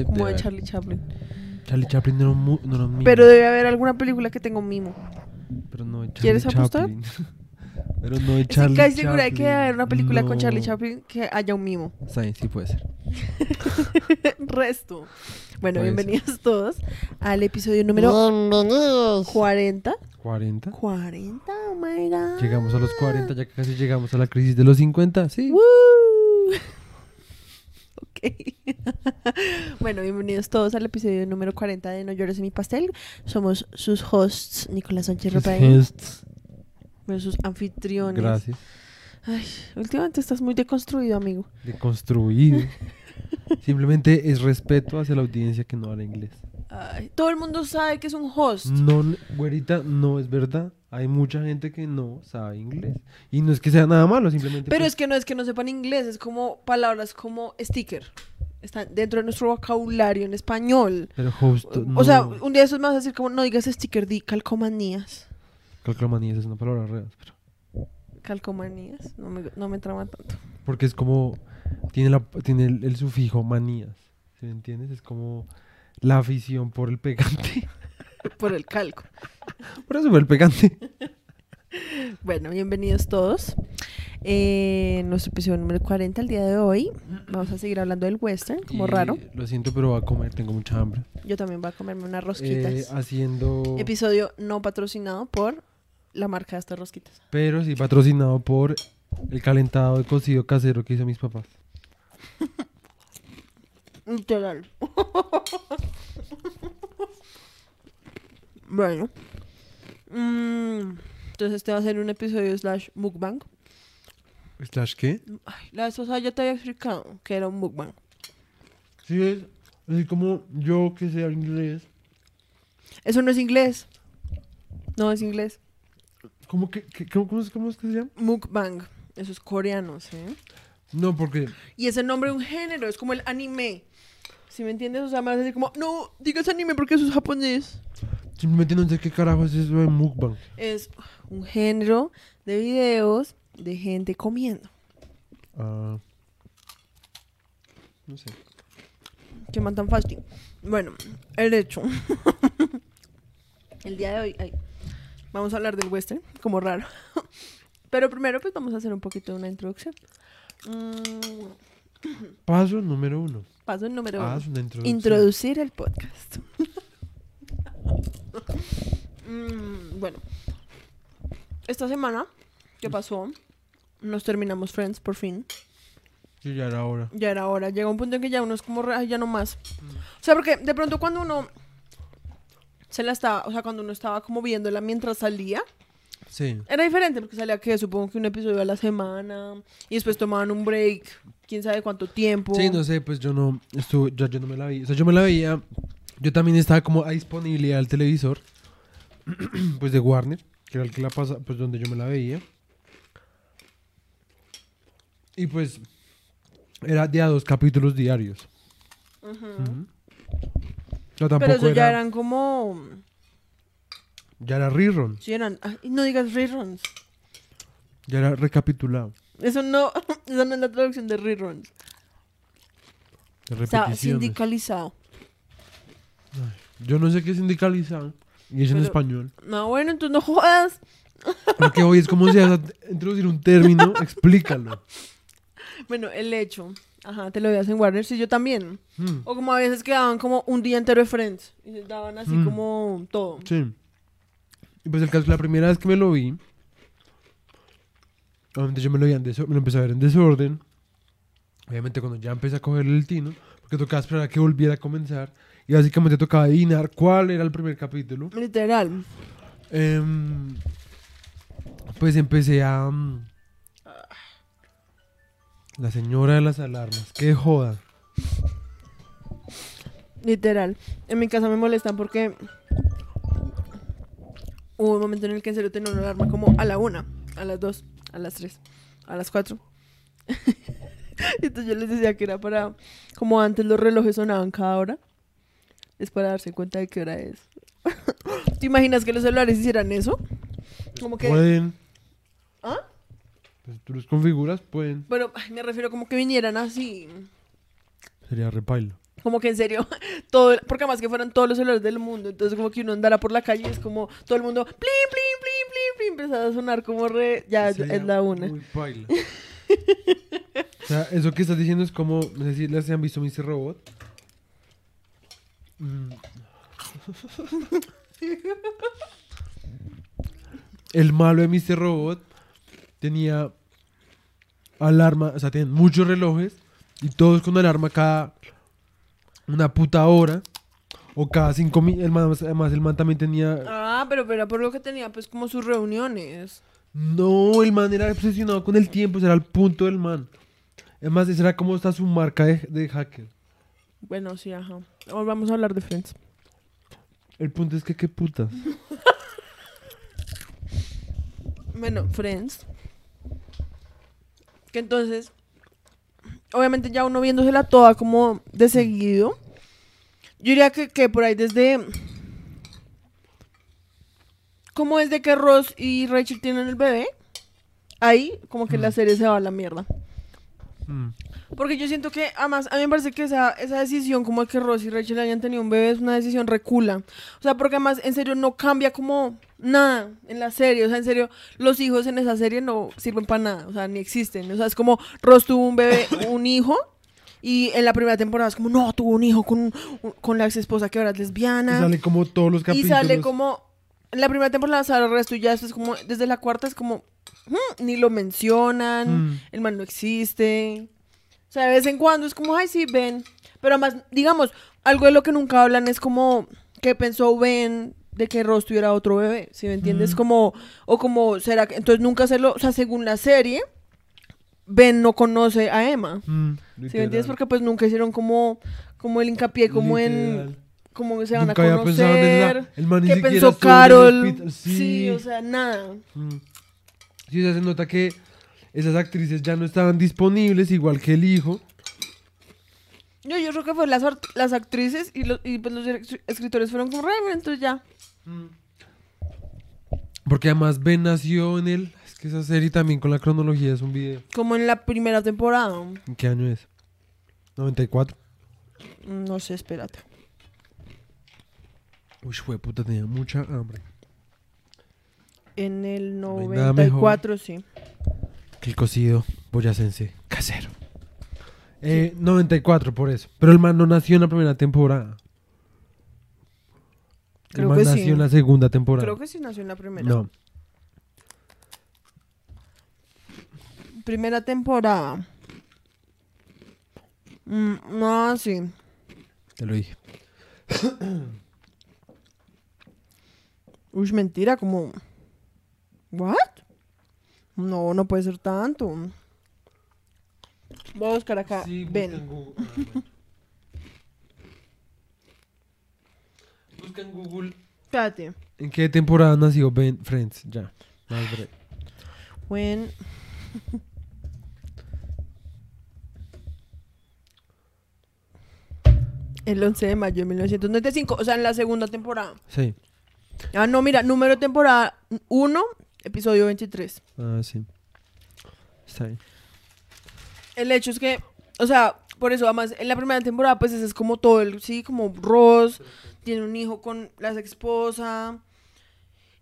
Sí, como de haber. Charlie Chaplin. Charlie Chaplin no era un, mu- no era un mimo. Pero debe haber alguna película que tenga un mimo. Pero no de Charlie ¿Quieres apostar? Chaplin. Pero no de Estoy Charlie casi segura de que debe Chaplin. haber una película con Charlie No. Chaplin que haya un mimo. Sí, sí puede ser. Resto. Bueno, Puede bienvenidos todos al episodio número Bienvenidos. 40. 40. 40, oh my god. Llegamos a los 40, ya casi llegamos a la crisis de los 50. Sí. Woo. Bueno, bienvenidos todos al episodio número 40 de No llores en mi pastel. Somos sus hosts, Nicolás Sánchez bueno, sus anfitriones. Gracias. Ay, últimamente estás muy deconstruido, amigo. Deconstruido. Simplemente es respeto hacia la audiencia que no habla inglés. Ay, todo el mundo sabe que es un host. No, güerita, no es verdad. Hay mucha gente que no sabe inglés. Y no es que sea nada malo, simplemente. Pero pues, es que no es que no sepan inglés, es como palabras como sticker. Están dentro de nuestro vocabulario en español. Pero host. No. O sea, un día eso vas a decir como no digas sticker, di calcomanías. Calcromanía es una palabra real. Pero, Calcomanías, no me, no me trama tanto. porque es como. Tiene, la, tiene el, el sufijo manías. ¿Sí me entiendes? Es como la afición por el pegante. Por el calco. por eso fue el pegante. Bueno, bienvenidos todos. Eh, nuestro episodio número 40 el día de hoy. Vamos a seguir hablando del western, como Y raro. Lo siento, pero voy a comer. Tengo mucha hambre. Yo también voy a comerme unas rosquitas. Eh, haciendo. Episodio no patrocinado por la marca de estas rosquitas. Pero sí patrocinado por el calentado de cocido casero que hizo mis papás. Literal. bueno. Mm, entonces este va a ser un episodio slash mukbang. ¿Slash qué? Ay, la vez pasada ya te había explicado que era un mukbang. Sí, es así como yo que sé inglés. Eso no es inglés. No es inglés. ¿Cómo, que, que- cómo, cómo es, cómo es que se llama? Mukbang. Eso es coreano, ¿sí? No, porque Y es el nombre de un género, es como el anime. ¿Sí me entiendes? O sea, me vas a decir como, no, digas anime porque eso es japonés. simplemente no sé qué carajo es eso de mukbang. Es un género de videos de gente comiendo. Ah, no sé. Que man tan fácil. Bueno, el hecho. el día de hoy ay, vamos a hablar del western, como raro. Pero primero pues vamos a hacer un poquito de una introducción. Mm, Paso número uno. Paso número uno. Una introducción. Introducir el podcast. Mm, bueno, esta semana que pasó, nos terminamos Friends por fin. Sí, ya era hora. Ya era hora. Llega un punto en que ya uno es como, re- "Ay, ya no más. O sea, porque de pronto cuando uno se la estaba, o sea, cuando uno estaba como viéndola mientras salía, Sí. era diferente porque salía que supongo que un episodio a la semana y después tomaban un break, quién sabe cuánto tiempo. Sí, no sé, pues yo no estuve, yo no me la vi. O sea, yo me la veía. Yo también estaba como a disponibilidad del televisor. pues de Warner, que era el que la pasa, pues donde yo me la veía. Y pues era de a dos capítulos diarios. No, tampoco Pero eso ya era, eran como, ya era rerun, sí eran, ay, no digas reruns. ya era recapitulado. Eso no, eso no es la traducción de reruns. De O sea, repeticiones. sindicalizado. Yo no sé qué es sindicalizado. Y es en español. No, bueno, entonces no jodas. Lo que hoy es como si vas a introducir un término, explícalo. Bueno, el hecho. Ajá, te lo veías en Warner, sí, yo también. Mm, O como a veces quedaban como un día entero de Friends. Y se daban así Mm. como todo. Sí. Y pues el caso, la primera vez que me lo vi, obviamente yo me lo, vi en deso- me lo empecé a ver en desorden. Obviamente cuando ya empecé a cogerle el tino, porque tocaba esperar a que volviera a comenzar. Y básicamente tocaba adivinar cuál era el primer capítulo. Literal. Em, pues empecé a... mm, la señora de las alarmas, qué joda. Literal. En mi casa me molestan porque hubo un momento en el que en serio tenía una alarma como a la una, a las dos, a las tres, a las cuatro. Entonces yo les decía que era para, como antes los relojes sonaban cada hora, es para darse cuenta de qué hora es. ¿Te imaginas que los celulares hicieran eso? Como que... Pueden. ¿Ah? Pues tú los configuras, pueden. Bueno, me refiero como que vinieran así. Sería repailo. Como que en serio, todo, porque además que fueran todos los celulares del mundo, entonces como que uno andara por la calle y es como todo el mundo, plin, plin, plin, plin, plin, empezaba a sonar como re, ya es la una. Muy paila. o sea, eso que estás diciendo es como, no sé si les han visto Mr. Robot. Mm. El malo de Mr. Robot tenía alarma, o sea, tenían muchos relojes y todos con alarma cada una puta hora o cada cinco mil. Además, además, el man también tenía Ah, pero, pero era por lo que tenía pues como sus reuniones. No, el man era obsesionado con el tiempo, ese era el punto del man. Además, esa era como está su marca de, de hacker. Bueno, sí, ajá. Ahora vamos a hablar de Friends. El punto es que qué putas. Bueno, Friends. Que entonces, obviamente ya uno viéndosela toda como de seguido. Yo diría que, que por ahí desde... Como desde que Ross y Rachel tienen el bebé. Ahí como que la serie se va a la mierda. Mm. Porque yo siento que, además, a mí me parece que esa, esa decisión, como de que Ross y Rachel hayan tenido un bebé, es una decisión recula. O sea, porque además, en serio, no cambia como nada en la serie. O sea, en serio, los hijos en esa serie no sirven para nada. O sea, ni existen. O sea, es como Ross tuvo un bebé, un hijo. Y en la primera temporada es como, no, tuvo un hijo con, un- con la ex esposa que ahora es Y lesbiana. sale como todos los Y capítulos. sale como. En la primera temporada sale el resto y ya es como. Desde la cuarta es como. Ni lo mencionan. Mm. El man no existe. O sea, de vez en cuando es como, ay, sí, Ben. Pero además, digamos, algo de lo que nunca hablan es como. ¿Qué pensó Ben de que Ross tuviera otro bebé? ¿Sí me entiendes? Mm. Como. O como, ¿será que.? Entonces nunca se lo. O sea, según la serie. Ben no conoce a Emma. Mm, ¿Sí me entiendes? Porque pues nunca hicieron como. Como el hincapié, como en cómo se van Nunca a conocer, el man ni qué siquiera pensó Carol, sí. sí. o sea, nada. Mm. Sí, o sea, se nota que esas actrices ya no estaban disponibles, igual que el hijo. Yo, yo creo que fue las, las actrices y, los, y pues los escritores fueron como, "Re, bueno, entonces ya. Porque además Ben nació en el... Es que esa serie también con la cronología es un video. Como en la primera temporada. ¿En qué año es? 94. No sé, espérate. Uy, fue puta, tenía mucha hambre. En el No hay nada 94, sí. Que el cocido boyacense casero. Eh, 94 por eso. Pero el man no nació en la primera temporada. Creo el man que nació sí. en la segunda temporada. Creo que sí nació en la primera. No. Primera temporada. Mm, no, sí. Te lo dije. Uy, mentira, como... ¿What? No, no puede ser tanto. Voy a buscar acá. Ven. Busca en Google. Espérate. ¿En qué temporada nació Ben Friends? Ya. Más breve. When... El 11 de mayo de 1995, o sea, en la segunda temporada. Sí. Ah, no, mira, número de temporada 1, episodio 23. Ah, sí. Está bien. El hecho es que, o sea, por eso, además, en la primera temporada, pues ese es como todo el, sí, como Ross, tiene un hijo con la esposa.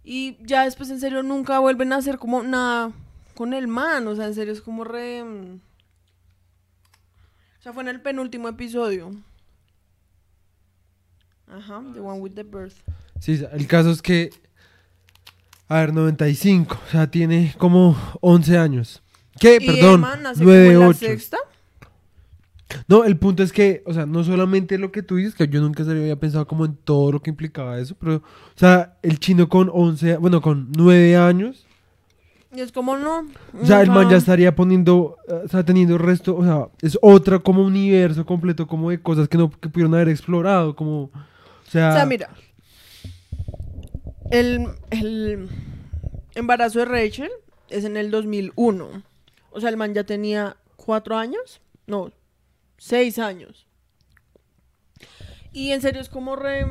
Y ya después, en serio, nunca vuelven a hacer como nada con el man. O sea, en serio, es como re. mm. O sea, fue en el penúltimo episodio. Ajá, The One with the Birth. Sí, el caso es que. A ver, 95. O sea, tiene como 11 años. ¿Qué? Y Perdón. Emma nace 9, como en la 8. sexta. No, el punto es que, o sea, no solamente lo que tú dices, que yo nunca se había pensado como en todo lo que implicaba eso, pero, o sea, el chino con 11, bueno, con 9 años, Y es como no. o sea, el man ya estaría poniendo, eh, o sea, teniendo el resto, o sea, es otra como universo completo, como de cosas que no que pudieron haber explorado, como, o sea, O sea, mira. El, el embarazo de Rachel es en el 2001. O sea, el man ya tenía cuatro años. No, seis años. Y en serio es como re...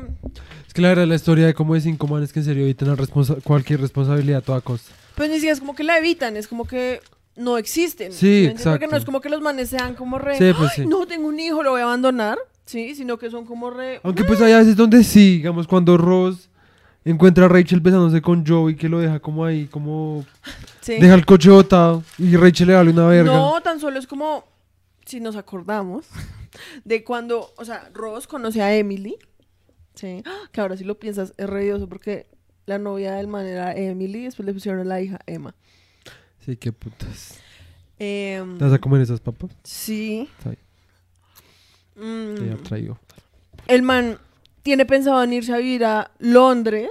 es que la verdad la historia de cómo de cinco manes que en serio evitan la responsa- cualquier responsabilidad a toda costa. Pues ni siquiera es como que la evitan, es como que no existen. Sí, exacto. no es como que los manes sean como re. Sí, pues "Ay, sí. No tengo un hijo, lo voy a abandonar. Sí, sino que son como re. Aunque pues hay veces donde sí, digamos, cuando Ross encuentra a Rachel besándose con Joey que lo deja como ahí, como Sí. deja el coche botado y Rachel le vale una verga. No, tan solo es como. Si nos acordamos de cuando. O sea, Ross conoce a Emily. Sí. Que ahora sí lo piensas, es redioso porque la novia del man era Emily y después le pusieron a la hija Emma. Sí, qué putas. Em, ¿Te vas a comer esas papas? sí. Está Mm, te traigo. el man tiene pensado en irse a vivir a Londres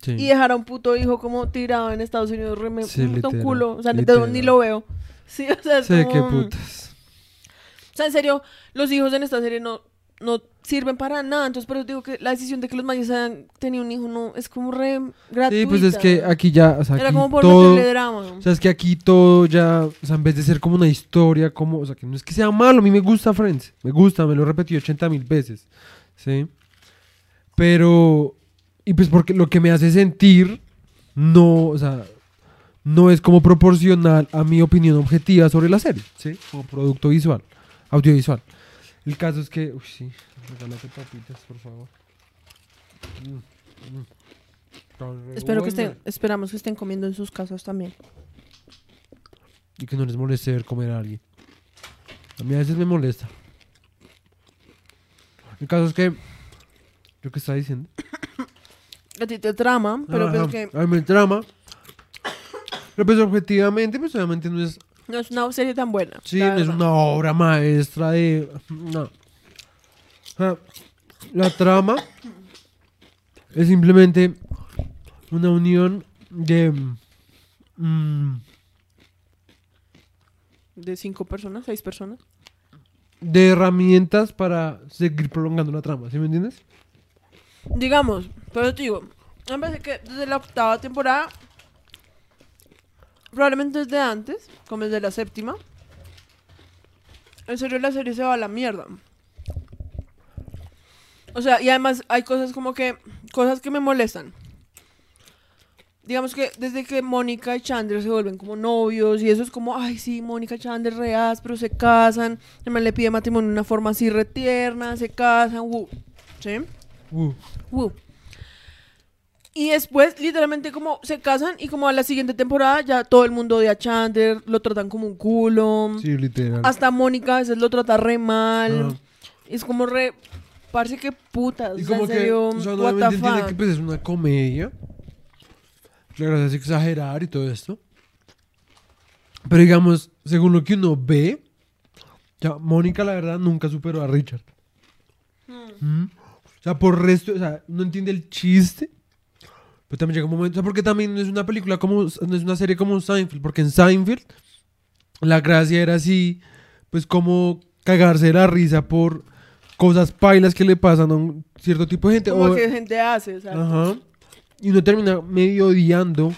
Sí. y dejar a un puto hijo como tirado en Estados Unidos, re me Sí, un culo. O sea, ni- literal. ni lo veo. Sí, o sea, es Sí, qué como- putas. O sea, en serio, los hijos en esta serie no, no sirven para nada. Entonces, pero digo que la decisión de que los mayas hayan tenido un hijo no es como re gratuita. Sí, pues es que aquí ya, o sea, Era aquí como por todo, drama. o sea, es que aquí todo ya, o sea, en vez de ser como una historia, como, o sea, que no es que sea malo, a mí me gusta Friends, me gusta, me lo he repetido 80 mil veces, ¿sí? Pero, y pues porque lo que me hace sentir, no, o sea, no es como proporcional a mi opinión objetiva sobre la serie, ¿sí? Como producto visual, audiovisual. El caso es que, uy, sí, regálate papitas, por favor. Mm, mm. Espero que estén, esperamos que estén comiendo en sus casas también. Y que no les moleste ver comer a alguien. A mí a veces me molesta. El caso es que. ¿Yo qué estaba diciendo? A ti te trama, pero Ajá, pues que A mí me trama. Pero pues objetivamente, pues obviamente no es. no es una serie tan buena. Sí, la no es verdad. una obra maestra de. No. La trama es simplemente una unión de. mm, De cinco personas, seis personas. de herramientas para seguir prolongando la trama, ¿sí me entiendes? Digamos, pero te digo, me parece que desde la octava temporada, probablemente desde antes, como desde la séptima, en serio la serie se va a la mierda. O sea, y además hay cosas como que, cosas que me molestan. Digamos que desde que Mónica y Chandler se vuelven como novios y eso es como, ay sí, Mónica y Chandler reas, pero se casan, man le pide matrimonio de una forma así retierna, se casan, uh, ¿sí? Woo. Y después, literalmente, como se casan y como a la siguiente temporada ya todo el mundo odia a Chandler, lo tratan como un culo. sí, literal. Hasta Mónica a veces lo trata re mal. Es como re... Parece que putas. Y o sea, como en que, o sea, what the fuck. que pues es una comedia. Claro, es exagerar y todo esto. Pero digamos, según lo que uno ve, ya, Mónica la verdad nunca superó a Richard. Mm. O sea, por resto, o sea, no entiende el chiste. Pero también llega un momento, o sea, porque también no es una película como, no es una serie como Seinfeld, porque en Seinfeld la gracia era así, pues como cagarse de la risa por cosas pailas que le pasan a un cierto tipo de gente. Como o- que gente hace, o sea, Ajá. Y uno termina medio odiando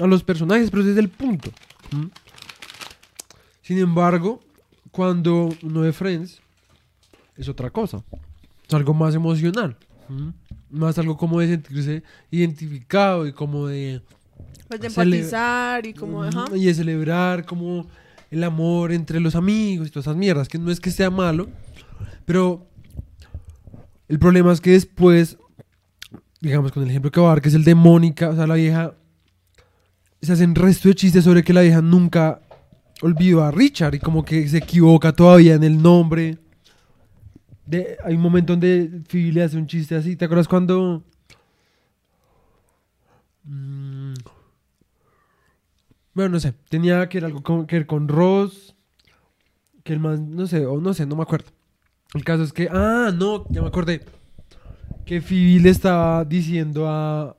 a los personajes, pero ese es el punto. ¿m? Sin embargo, cuando uno ve Friends, es otra cosa. Es algo más emocional. ¿m? Más algo como de sentirse identificado y como de... pues de empatizar y como, ajá. Y de celebrar como el amor entre los amigos y todas esas mierdas, que no es que sea malo, pero el problema es que después, digamos con el ejemplo que voy a dar, que es el de Mónica, o sea, la vieja, se hacen resto de chistes sobre que la vieja nunca olvidó a Richard y como que se equivoca todavía en el nombre. De, hay un momento donde Phoebe le hace un chiste así, ¿te acuerdas cuando... Mm, bueno, no sé, tenía que ver algo con, que ver con Ross, que el man, no sé, o no sé, no me acuerdo. El caso es que, ah, no, ya me acordé, que Phoebe le estaba diciendo a,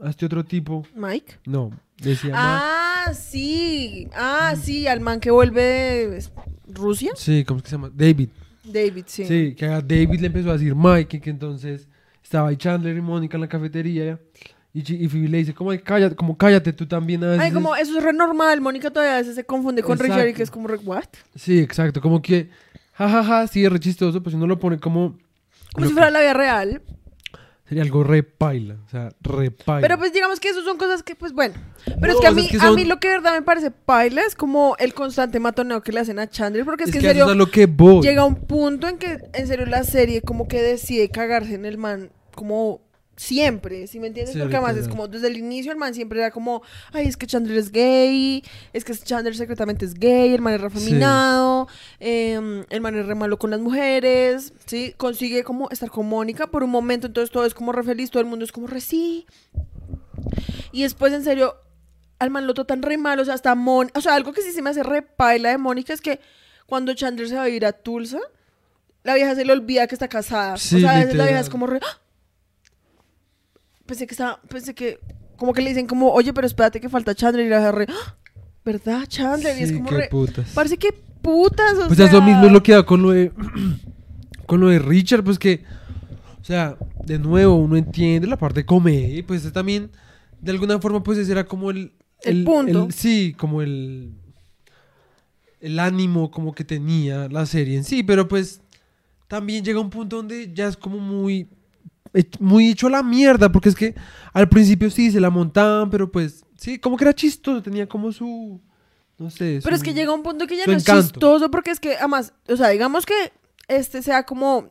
a este otro tipo, Mike. no, decía, Ah, sí. Ah, sí, al man que vuelve de Rusia. sí, ¿cómo es que se llama? David, David, sí. sí, que a David le empezó a decir Mike, y que entonces estaba ahí Chandler y Mónica en la cafetería, y, y Phoebe le dice, como, "Ay, cállate, como cállate tú también a Ay, veces". como eso es re normal. Mónica todavía a veces se confunde con Richard y Exacto. que es como re, ¿what? Sí, exacto, como que, jajaja, sí, es re chistoso, pues uno lo pone como como si fuera la vida real. Sería algo repaila, o sea, repaila. Pero pues digamos que eso son cosas que, pues bueno. Pero No, es que a mí, es que a mí lo que de verdad me parece paila es como el constante matoneo que le hacen a Chandler. Porque es, es que, que en serio lo que voy. llega un punto en que en serio la serie como que decide cagarse en el man como siempre, ¿sí me entiendes? Sí, Porque además es como desde el inicio el man siempre era como, ay, es que Chandler es gay, es que Chandler secretamente es gay, el man es refeminado, em, el man es re malo con las mujeres, ¿sí? Consigue como estar con Mónica por un momento, entonces todo es como re feliz, todo el mundo es como re sí. Y después, en serio, al man lo tratan re mal, o sea, hasta Mon... O sea, algo que sí se me hace re paila de Mónica es que cuando Chandler se va a ir a Tulsa, la vieja se le olvida que está casada. Sí, o sea, a veces la vieja es como re... ¡Ah! Pensé que estaba... Pensé que... Como que le dicen como, oye, pero espérate que falta Chandler y la re... ¡Ah! ¿Verdad, Chandler? y es como qué re... putas. Parece que putas, o Pues sea... eso mismo es lo que da con lo de con lo de Richard, pues que o sea, de nuevo uno entiende la parte de comedia, y pues ese también de alguna forma pues ese era como el El punto. sí, como el el ánimo como que tenía la serie en sí, pero pues también llega un punto donde ya es como muy muy hecho a la mierda, porque es que al principio sí se la montaban, pero pues sí, como que era chistoso, tenía como su no sé, Pero es que llega un punto que ya no es chistoso porque es que, además, o sea, digamos que este sea como.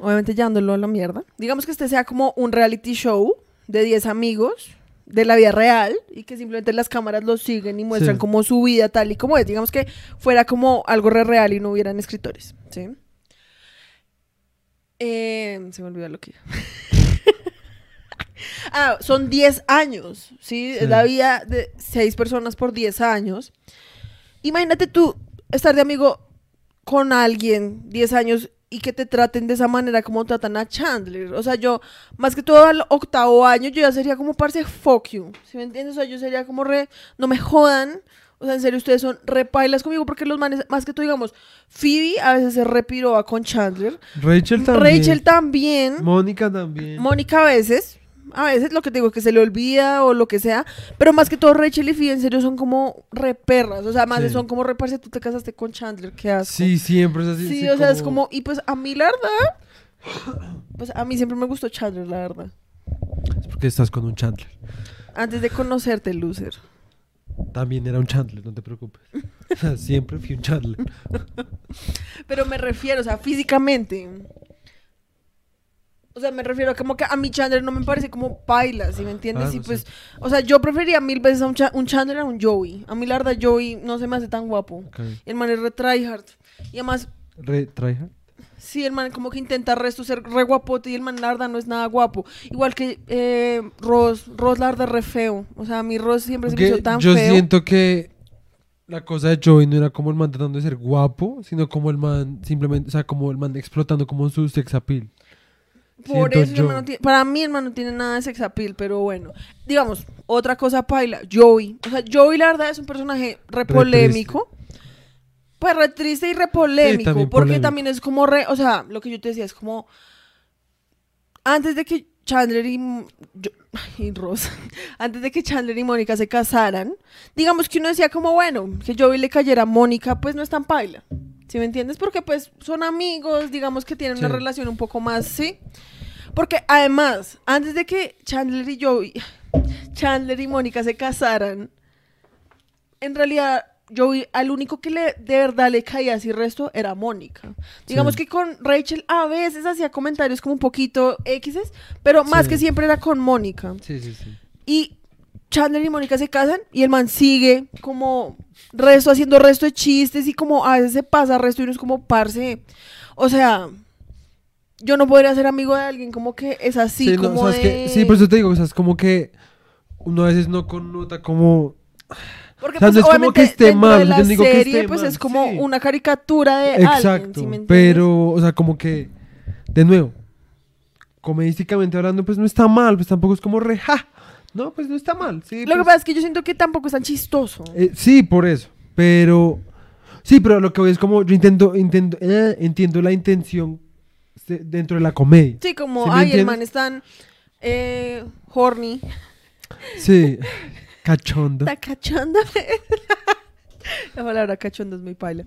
Obviamente llevándolo a la mierda. Digamos que este sea como un reality show de 10 amigos de la vida real y que simplemente las cámaras los siguen y muestran Sí. como su vida tal y como es. Digamos que fuera como algo re real y no hubieran escritores, ¿sí? Eh, se me olvidó lo que ah, son 10 años, ¿sí? Sí. Es la vida de 6 personas por 10 años. Imagínate tú estar de amigo con alguien 10 años y que te traten de esa manera como tratan a Chandler. O sea, yo, más que todo al octavo año, yo ya sería como parce fuck you. ¿Sí me entiendes? O sea, yo sería como re, no me jodan. O sea, en serio, ustedes son repailas conmigo porque los manes, más que todo, digamos, Phoebe a veces se repiroba con Chandler. Rachel también. Rachel también. Mónica también. Mónica a veces, a veces lo que te digo es que se le olvida o lo que sea, pero más que todo Rachel y Phoebe en serio son como reperras, o sea, más Sí. son como reparse, tú te casaste con Chandler, qué asco. Sí, siempre es así. Sí, o sea, es como, y pues a mí la verdad, pues a mí siempre me gustó Chandler, la verdad. Es porque estás con un Chandler. Antes de conocerte, loser. También era un Chandler, no te preocupes. O sea, siempre fui un Chandler. Pero me refiero, o sea, físicamente. O sea, me refiero a como que a mi Chandler no me parece como paila, ¿sí me entiendes? Ah, y pues, sé. o sea, yo prefería mil veces a un, Cha- un Chandler a un Joey. A mí la verdad Joey no se me hace tan guapo. El man es re tryhard. Y además, Re, tryhard. Sí, el man como que intenta resto ser re guapote y el man la verdad no es nada guapo. Igual que eh, Ross, Ross la verdad es re feo. O sea, a mí Ross siempre se me hizo tan yo feo. siento que la cosa de Joey no era como el man tratando de ser guapo, sino como el man simplemente, o sea, como el man explotando como su sex appeal. Por eso yo. no tiene- para mí el man no tiene nada de sex appeal, pero bueno. Digamos, otra cosa paila, Joey. O sea, Joey la verdad es un personaje re Re polémico. Pues re triste y re polémico. también porque polémico. también es como re, o sea, lo que yo te decía es como antes de que Chandler y, yo- y Ross, antes de que Chandler y Mónica se casaran, digamos que uno decía como, bueno, que Joey le cayera a Mónica, pues no es tan paila. ¿Sí me entiendes? Porque pues son amigos, digamos que tienen una relación un poco más, ¿sí? Porque además, antes de que Chandler y Joey, Chandler y Mónica se casaran, en realidad Joey al único que le de verdad le caía así resto era Mónica. Digamos Sí. que con Rachel a veces hacía comentarios como un poquito X, pero más Sí. que siempre era con Mónica. Sí, sí, sí. Y Chandler y Mónica se casan y el man sigue como resto, haciendo resto de chistes y como a veces se pasa resto y uno es como parce. O sea, yo no podría ser amigo de alguien como que es así, sí, como de... que- sí, por eso te digo, o sea, es como que uno a veces no connota como... Porque o sea, pues, no es como que esté mal, de la digo que serie esté pues mal, es como sí. una caricatura de alguien, Exacto, ¿sí me entiendes? pero, o sea, como que, de nuevo, comedísticamente hablando, pues no está mal, pues tampoco es como re, ja, no, pues no está mal, sí. Lo que pues, pasa es que yo siento que tampoco es tan chistoso. eh, sí, por eso, pero, sí, pero lo que voy es como, yo intento, intento, eh, entiendo la intención de- dentro de la comedia. Sí, como, ¿Sí ay, el man es tan eh, horny. Sí, cachondo. Está cachando. La palabra cachondo es muy paila.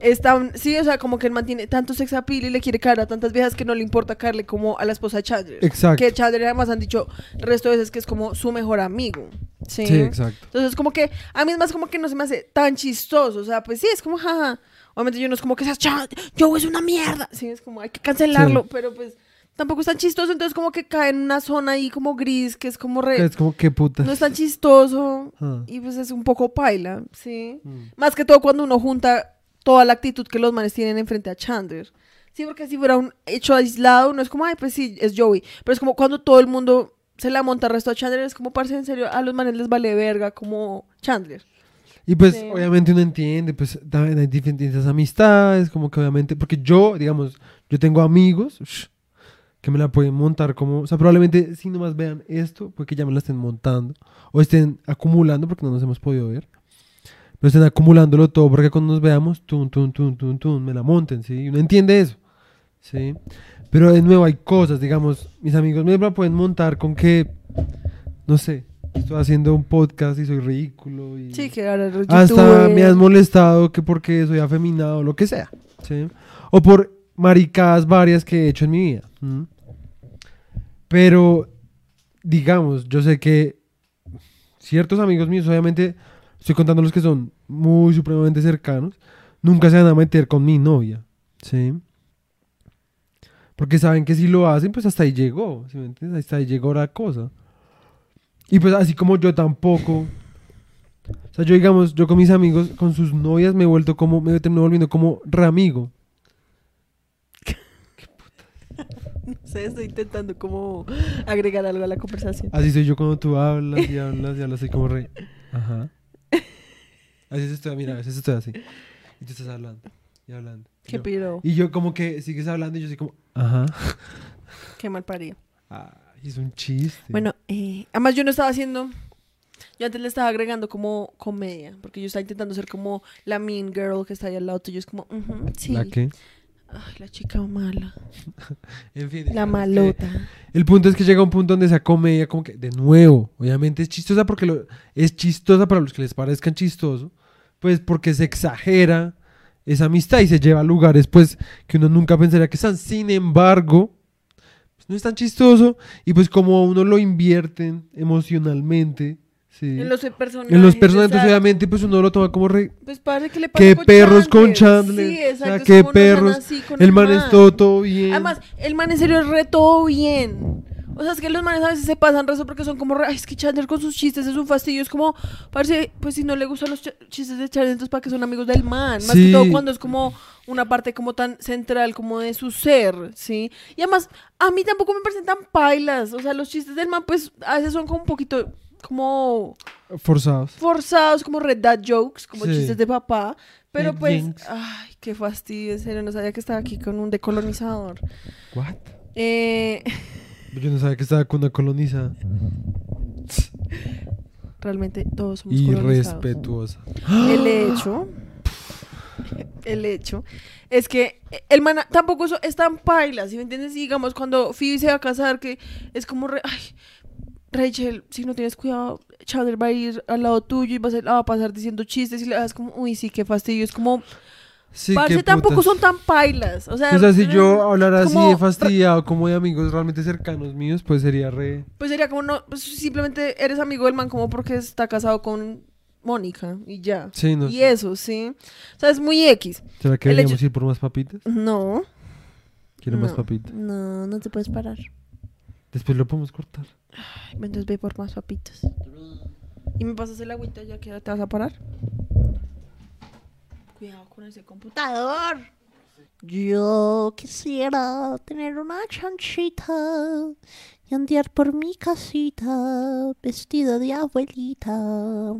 Está, sí, o sea, como que él mantiene tanto sex appeal y le quiere caer a tantas viejas que no le importa caerle como a la esposa de Chandler. Exacto. Que Chandler además han dicho el resto de veces que es como su mejor amigo. Sí. Sí, exacto. Entonces, como que a mí es más como que no se me hace tan chistoso. O sea, pues sí, es como, jaja. Obviamente yo no es como que seas Chandler, yo es una mierda. Sí, es como hay que cancelarlo, Sí. pero pues tampoco es tan chistoso. Entonces, como que cae en una zona ahí como gris, que es como re. Es como, qué puta. No es tan chistoso. Ah. Y pues es un poco paila, sí. Mm. Más que todo cuando uno junta toda la actitud que los manes tienen enfrente a Chandler. Sí, porque si fuera un hecho aislado, no es como, ay, pues sí, es Joey. Pero es como cuando todo el mundo se la monta al resto a Chandler, es como, parce, en serio, a los manes les vale verga como Chandler. Y pues Sí. obviamente uno entiende, pues también hay diferentes amistades, como que obviamente, porque yo, digamos, yo tengo amigos que me la pueden montar como, o sea, probablemente si nomás vean esto, pues que ya me la estén montando, o estén acumulando, porque no nos hemos podido ver, pero estén acumulándolo todo, porque cuando nos veamos, tun, tun, tun, tun, tun, me la monten, ¿sí? Y uno entiende eso, ¿sí? Pero de nuevo hay cosas, digamos, mis amigos me la pueden montar con que, no sé, estoy haciendo un podcast y soy ridículo y... Sí, que ahora Hasta me han molestado que porque soy afeminado o lo que sea. ¿sí? O por maricadas varias que he hecho en mi vida. Pero, digamos, yo sé que ciertos amigos míos, obviamente, estoy contando los que son muy supremamente cercanos, nunca se van a meter con mi novia. ¿Sí? Porque saben que si lo hacen, pues hasta ahí llegó. ¿sí me entiendes? Hasta ahí llegó la cosa. Y pues así como yo tampoco o sea, yo digamos, yo con mis amigos, con sus novias me he vuelto como, me he terminado volviendo como re amigo. No sé, estoy intentando como agregar algo a la conversación. Así soy yo cuando tú hablas y hablas y hablas así como re. Ajá. Así es estoy, mira, a veces estoy así. Y tú estás hablando y hablando. Y Qué yo, piro, y yo como que sigues hablando y yo soy como, ajá. qué mal parido. Ay, es un chiste. Bueno, eh, además yo no estaba haciendo, yo antes le estaba agregando como comedia, porque yo estaba intentando ser como la mean girl que está ahí al lado tuyo, es como, ujú, sí, ¿La qué? Ay, la chica mala, En fin. la que malota. El punto es que llega un punto donde esa comedia, como que, de nuevo, obviamente es chistosa porque lo, es chistosa para los que les parezcan chistoso, pues porque se exagera esa amistad y se lleva a lugares, pues, que uno nunca pensaría que están. Sin embargo, pues, no es tan chistoso y pues como uno lo invierten emocionalmente, sí. En los personajes. En los personajes, exacto. obviamente, pues uno lo toma como re... Pues padre, ¿qué le pasa perros con Chandler? Sí, o exacto. sea, como no sean perros. El man es todo, todo bien. Además, el man en serio es re todo bien. O sea, es que los manes a veces se pasan rezo porque son como, re, ay, es que Chandler con sus chistes es un fastidio. Es como, parece, pues si no le gustan los ch- chistes de Chandler, entonces para que son amigos del man. Más Sí. que todo cuando es como una parte como tan central como de su ser, ¿sí? Y además, a mí tampoco me parecen tan pailas. O sea, los chistes del man, pues a veces son como un poquito, como Forzados. forzados, como red dad jokes, como Sí. chistes de papá. Pero Red pues, jinx. ay, qué fastidio, en serio, no sabía que estaba aquí con un decolonizador. What? Eh, Yo no sabía que estaba con una coloniza. realmente todos somos colonizados. Irrespetuosa. El hecho, el hecho, es que el man tampoco es tan paila, ¿sí me entiendes? Y digamos, cuando Phoebe se va a casar, que es como, re- ay, Rachel, si no tienes cuidado, Chandler va a ir al lado tuyo y va a, ser- la va a pasar diciendo chistes y le das como, uy, sí, qué fastidio. Es como, Sí, parce, tampoco son tan pailas. O sea, O sea, si yo hablara así de fastidiado como de amigos realmente cercanos míos, pues sería re... Pues sería como, no, pues simplemente eres amigo del man como porque está casado con Mónica y ya. Sí, no y sé. eso, ¿sí? O sea, es muy X. ¿Será que el deberíamos hecho- ir por más papitas? No. Quiero más no, papitas. No, no te puedes parar. Después lo podemos cortar. Ay, Entonces ve por más papitas. ¿Y me pasas el agüita ya que te vas a parar? Cuidado con ese computador. Yo quisiera tener una chanchita y andar por mi casita vestida de abuelita.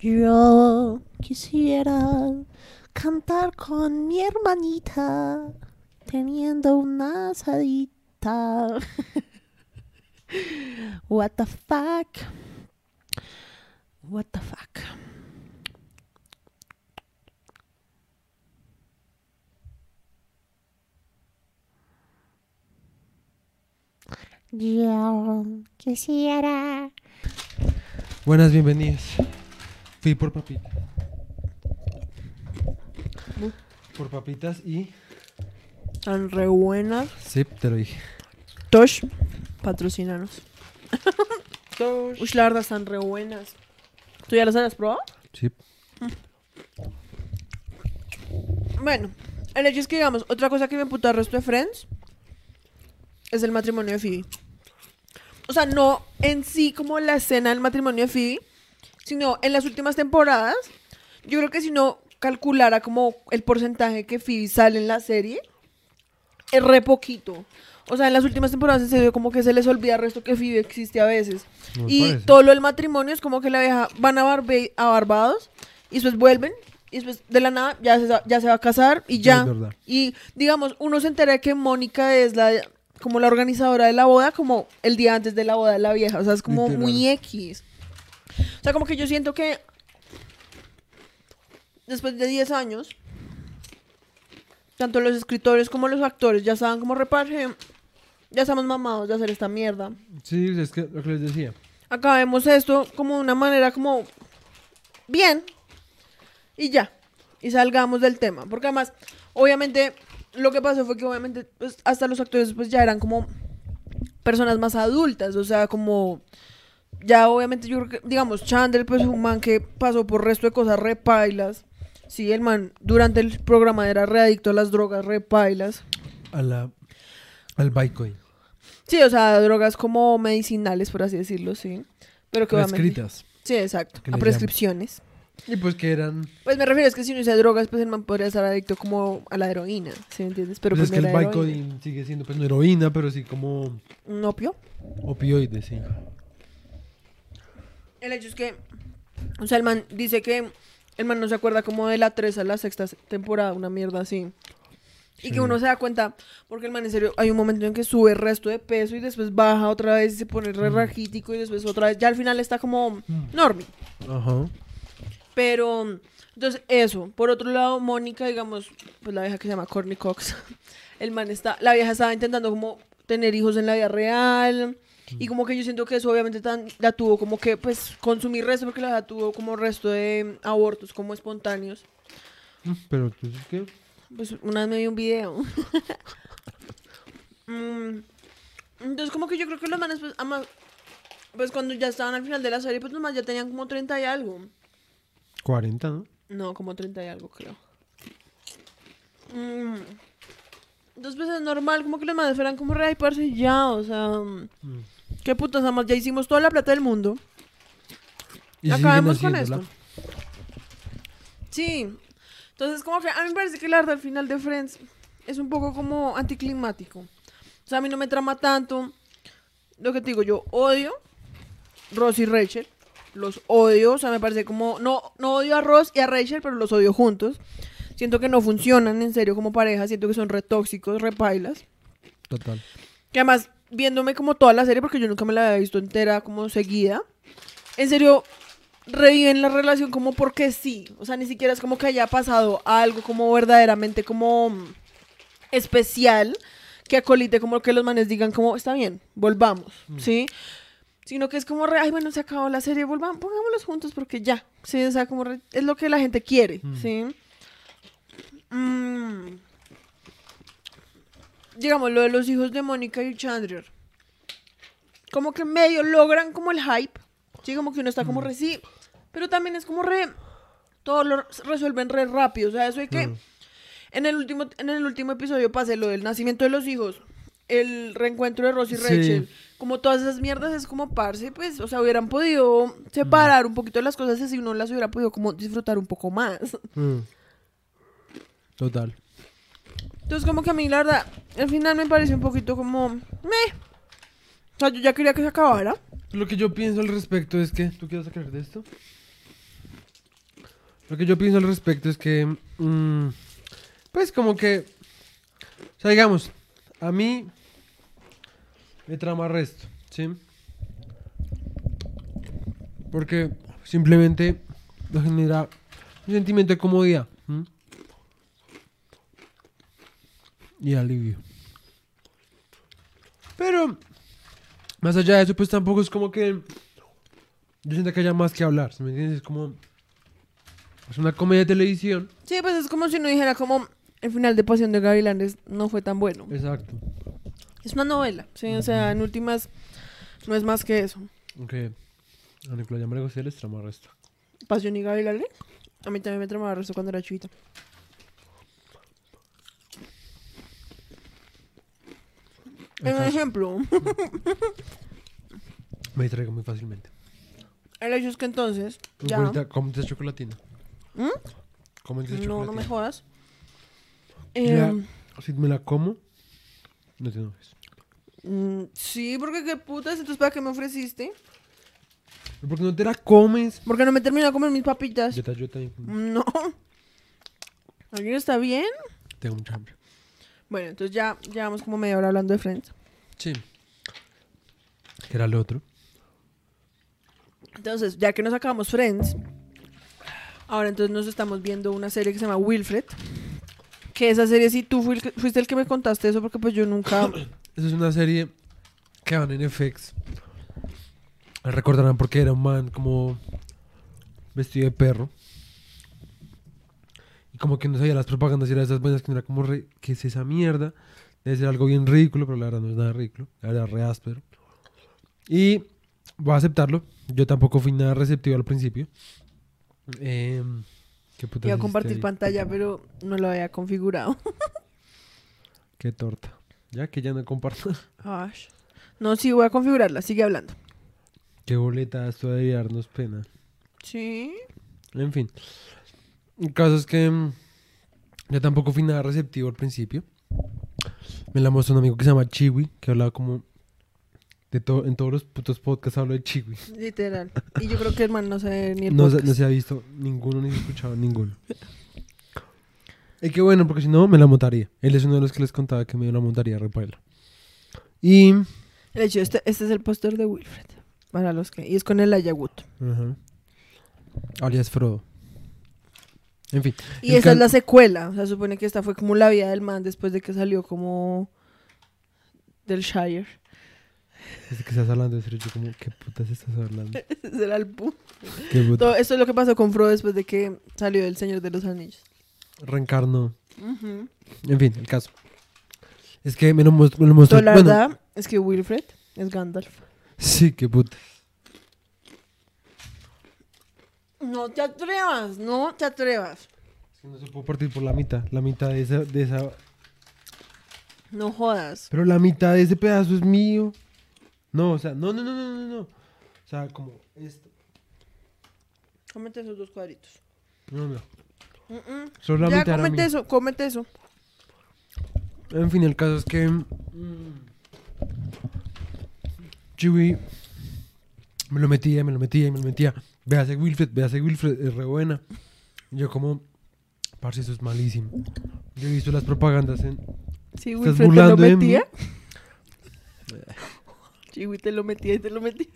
Yo quisiera cantar con mi hermanita teniendo una asadita. What the fuck? What the fuck? Yo quisiera. Buenas, bienvenidas. Fui por papita. Por papitas y... Tan re buenas. Sí, te lo dije. Tosh, patrocínanos. Uy, la verdad están re buenas. ¿Tú ya las habías probado? Sí. Bueno, el hecho es que, digamos, otra cosa que me puta el resto de Friends es el matrimonio de Phoebe. O sea, no en sí como la escena del matrimonio de Phoebe, sino en las últimas temporadas. Yo creo que si no calculara como el porcentaje que Phoebe sale en la serie, es re poquito. O sea, en las últimas temporadas en serio como que se les olvida el resto que Phoebe existe a veces. No y parece. todo lo del matrimonio es como que la vieja van a, Barbe- a Barbados y después vuelven y después de la nada ya se, ya se va a casar y ya. Y digamos, uno se entera de que Mónica es la como la organizadora de la boda como el día antes de la boda de la vieja. O sea, es como Literal. muy X. O sea, como que yo siento que después de 10 años, tanto los escritores como los actores ya estaban como reparche. Ya estamos mamados de hacer esta mierda Sí, es que lo que les decía. acabemos esto como de una manera como bien y ya y salgamos del tema porque además obviamente lo que pasó fue que obviamente pues, hasta los actores pues ya eran como personas más adultas o sea como ya obviamente yo creo que digamos Chandler pues un man que pasó por resto de cosas repailas sí el man durante el programa era readicto a las drogas repailas A la... Al Bitcoin. Sí o sea drogas como medicinales por así decirlo sí pero que obviamente Escritas. Sí, exacto. A prescripciones. Y pues que eran... Pues me refiero es que si no usa drogas, pues el man podría estar adicto como a la heroína, ¿sí me entiendes? Pero pues pues es que el. Bitcoin sigue siendo pues no heroína, pero sí como Un opio. opioides, sí. El hecho es que, o sea, el man dice que el man no se acuerda como de la 3 a la sexta temporada, una mierda así. Y Sí. que uno se da cuenta, porque el man en serio, hay un momento en que sube el resto de peso y después baja otra vez y se pone re Mm. raquítico y después otra vez, ya al final está como Mm. normie. Ajá. Pero, entonces, eso. Por otro lado, Mónica, digamos, pues la vieja que se llama Courtney Cox. El man está, la vieja estaba intentando como tener hijos en la vida real. Y como que yo siento que eso obviamente tan, la tuvo como que, pues, consumir resto, porque la vieja tuvo como resto de abortos como espontáneos. Mm, Pero pues es que... Pues una vez me vi un video. Mm, Entonces, como que yo creo que los manes, pues, ama- pues cuando ya estaban al final de la serie, pues manes ya tenían como 30 y algo. 40, ¿no? No, como 30 y algo, creo. Mm. Entonces, pues es normal, como que los madres fueran como re y ya, o sea. mm. Qué putas, además, ya hicimos toda la plata del mundo. Y Acabemos con esto. Sí. Entonces, como que a mí me parece que la verdad al final de Friends es un poco como anticlimático. O sea, a mí no me trama tanto. Lo que te digo, yo odio Ross y Rachel. Los odio, o sea, me parece como... No, no odio a Ross y a Rachel, pero los odio juntos. Siento que no funcionan en serio como pareja. Siento que son re tóxicos, re pailas. Total. Que además, viéndome como toda la serie, porque yo nunca me la había visto entera como seguida, en serio, reviven la relación como porque sí. O sea, ni siquiera es como que haya pasado algo como verdaderamente como mm, especial que acolite como que los manes digan como, está bien, volvamos, ¿sí? Sino que es como, re, ay, bueno, se acabó la serie, volvamos, pongámoslos juntos porque ya, ¿sí? O sea, como re- es lo que la gente quiere, Mm. ¿sí? Mm digamos, lo de los hijos de Mónica y Chandler, como que medio logran como el hype, sí, como que uno está como re sí, pero también es como re, todo lo resuelven re rápido, o sea, eso hay que, Mm. en el último, en el último episodio pasé lo del nacimiento de los hijos, el reencuentro de Ross y Sí. Rachel, como todas esas mierdas es como parce, pues, o sea, hubieran podido separar un poquito las cosas y si uno las hubiera podido como disfrutar un poco más. Mm. Total. Entonces, como que a mí, la verdad, al final me parece un poquito como. Meh. O sea, yo ya quería que se acabara. Lo que yo pienso al respecto es que... ¿Tú quieres sacar de esto? Lo que yo pienso al respecto es que... mm, pues como que... O sea, digamos, a mí me trama resto, ¿sí? Porque simplemente me genera un sentimiento de comodidad. Y alivio. Pero, más allá de eso, pues tampoco es como que... Yo siento que haya más que hablar, ¿sí ¿me entiendes? Es como... Es una comedia de televisión. Sí, pues es como si uno dijera, como. el final de Pasión de Gavilanes no fue tan bueno. Exacto. Es una novela, sí, o sea, en últimas no es más que eso. Aunque a Nicolás María José les trama resto. Pasión y Gavilanes. A mí también me tramaba eso cuando era chiquita. El un ejemplo, Me distraigo muy fácilmente. el hecho es que entonces, ya, Ahorita, chocolatina. ¿Mm? Cómete esa no, no me chocolatina. jodas. Em, si me la como, no te enojes. mm, sí, porque qué putas, entonces ¿para qué me ofreciste? ¿Pero ¿Por qué no te la comes? ¿Por qué no me terminé de comer mis papitas? Yo, yo también No. ¿Alguien está bien? tengo mucha hambre. Bueno, entonces ya llevamos como media hora hablando de Friends. Sí. ¿Qué era lo otro? Entonces, ya que nos acabamos Friends, ahora entonces nos estamos viendo una serie que se llama Wilfred. Que esa serie, si tú el que- fuiste el que me contaste eso, porque pues yo nunca... Esa es una serie que van en FX. Recordarán porque era un man como vestido de perro. Como que no sabía las propagandas y era esas vainas que no era como, re- ¿qué es esa mierda? Debe ser algo bien ridículo, pero la verdad no es nada ridículo. La verdad re áspero. Y voy a aceptarlo. Yo tampoco fui nada receptivo al principio. Em, ¿Qué putas Iba a compartir ahí? pantalla, pero no lo había configurado. Qué torta. Ya que ya no comparto. No, sí, voy a configurarla. Sigue hablando. Qué boleta, esto debería darnos pena. Sí. En fin. El caso es que mm, yo tampoco fui nada receptivo al principio. Me la mostró un amigo que se llama Chiwi, que hablaba como de todo, en todos los putos podcasts hablo de Chiwi. Literal. Y yo creo que el man no sabe ni el No, se- podcast. no se ha visto ninguno ni se ha escuchado ninguno. Y qué bueno, porque si no me la montaría. Él es uno de los que les contaba que me la montaría repaila. Y De hecho, este, este es el póster de Wilfred. Para los que... Y es con el Ayagut. ajá, alias Frodo. En fin. Y el esa es la secuela. O sea, supone que esta fue como la vida del man después de que salió como del Shire. Desde que estás hablando de serio, yo como, ¿qué putas estás hablando? Ese era el pu- ¿Qué putas? Todo esto es lo que pasó con Frodo después de que salió del Señor de los Anillos. Reencarnó. En fin, el caso. Es que me lo, mos- me lo mostró. La bueno, verdad es que Wilfred es Gandalf. sí, qué puta. No te atrevas, no te atrevas. Es que no se puede partir por la mitad. La mitad de esa, de esa. No jodas. Pero la mitad de ese pedazo es mío. No, o sea, no, no, no, no, no. no. O sea, como esto. Cómete esos dos cuadritos. No, no. Mm, mm. Solo la Ya, mitad cómete eso, cómete eso. En fin, el caso es que. mm, Chewie me lo metía, me lo metía me lo metía. Véase Wilfred, véase Wilfred, es re buena. Y yo, como. Parce, eso es malísimo. Yo he visto las propagandas en. Sí, ¿Estás Wilfred te lo metía. Sí, Will, te lo metía y te lo metía.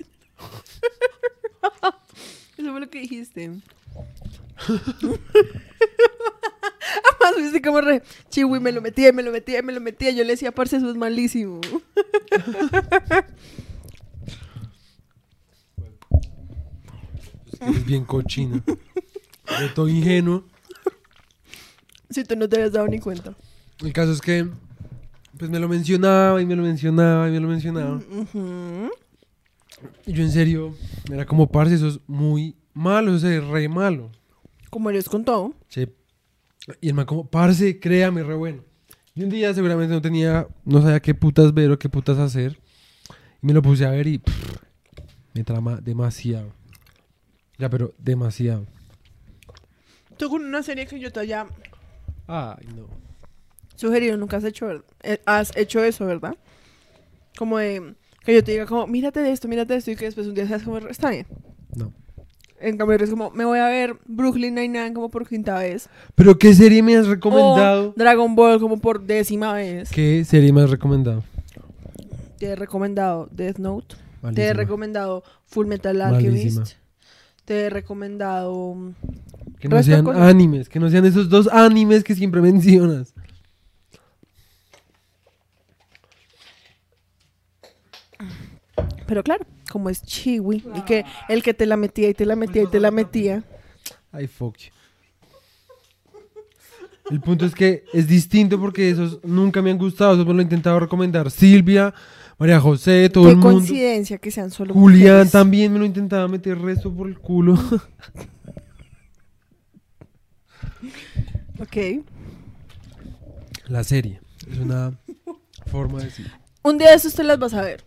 Eso fue lo que dijiste. Además, viste como re. Chiwi me lo metía y me lo metía y me lo metía. Yo le decía, parce, eso es malísimo. Es que eres bien cochino. Yo todo ingenuo. Si tú no te habías dado ni cuenta. El caso es que. Pues me lo mencionaba y me lo mencionaba y me lo mencionaba. Ujú. Y yo en serio. Era como, parce, eso es muy malo, eso es re malo. Como les contó. Sí. Y el man como, parce, créame, re bueno. Y un día seguramente no tenía, no sabía qué putas ver o qué putas hacer. Y me lo puse a ver y pff, me trama demasiado. Ya, pero demasiado. Tú con una serie que yo te haya Ay, no. sugerido, nunca has hecho, ver- eh, has hecho eso, ¿verdad? Como de que yo te diga como, mírate de esto, mírate de esto y que después un día seas como, está bien. No. En cambio eres como, me voy a ver Brooklyn Nine-Nine como por quinta vez. ¿Pero qué serie me has recomendado? O Dragon Ball como por décima vez. ¿Qué serie me has recomendado? Te he recomendado Death Note. Te he Malísima. recomendado Full Metal Malísima. Te he recomendado... mm, Que no sean cosas. animes, que no sean esos dos animes que siempre mencionas. Pero claro, como es Chiwi. Y que el que te la metía y te la metía y te la metía. Ay, fuck you. El punto es que es distinto porque esos nunca me han gustado. Esos me lo he intentado recomendar Silvia, María José, todo Qué el mundo. coincidencia que sean solo Julián mujeres. también me lo intentaba meter resto por el culo. Ok. La serie. Es una forma de decir. Un día de estos te las vas a ver.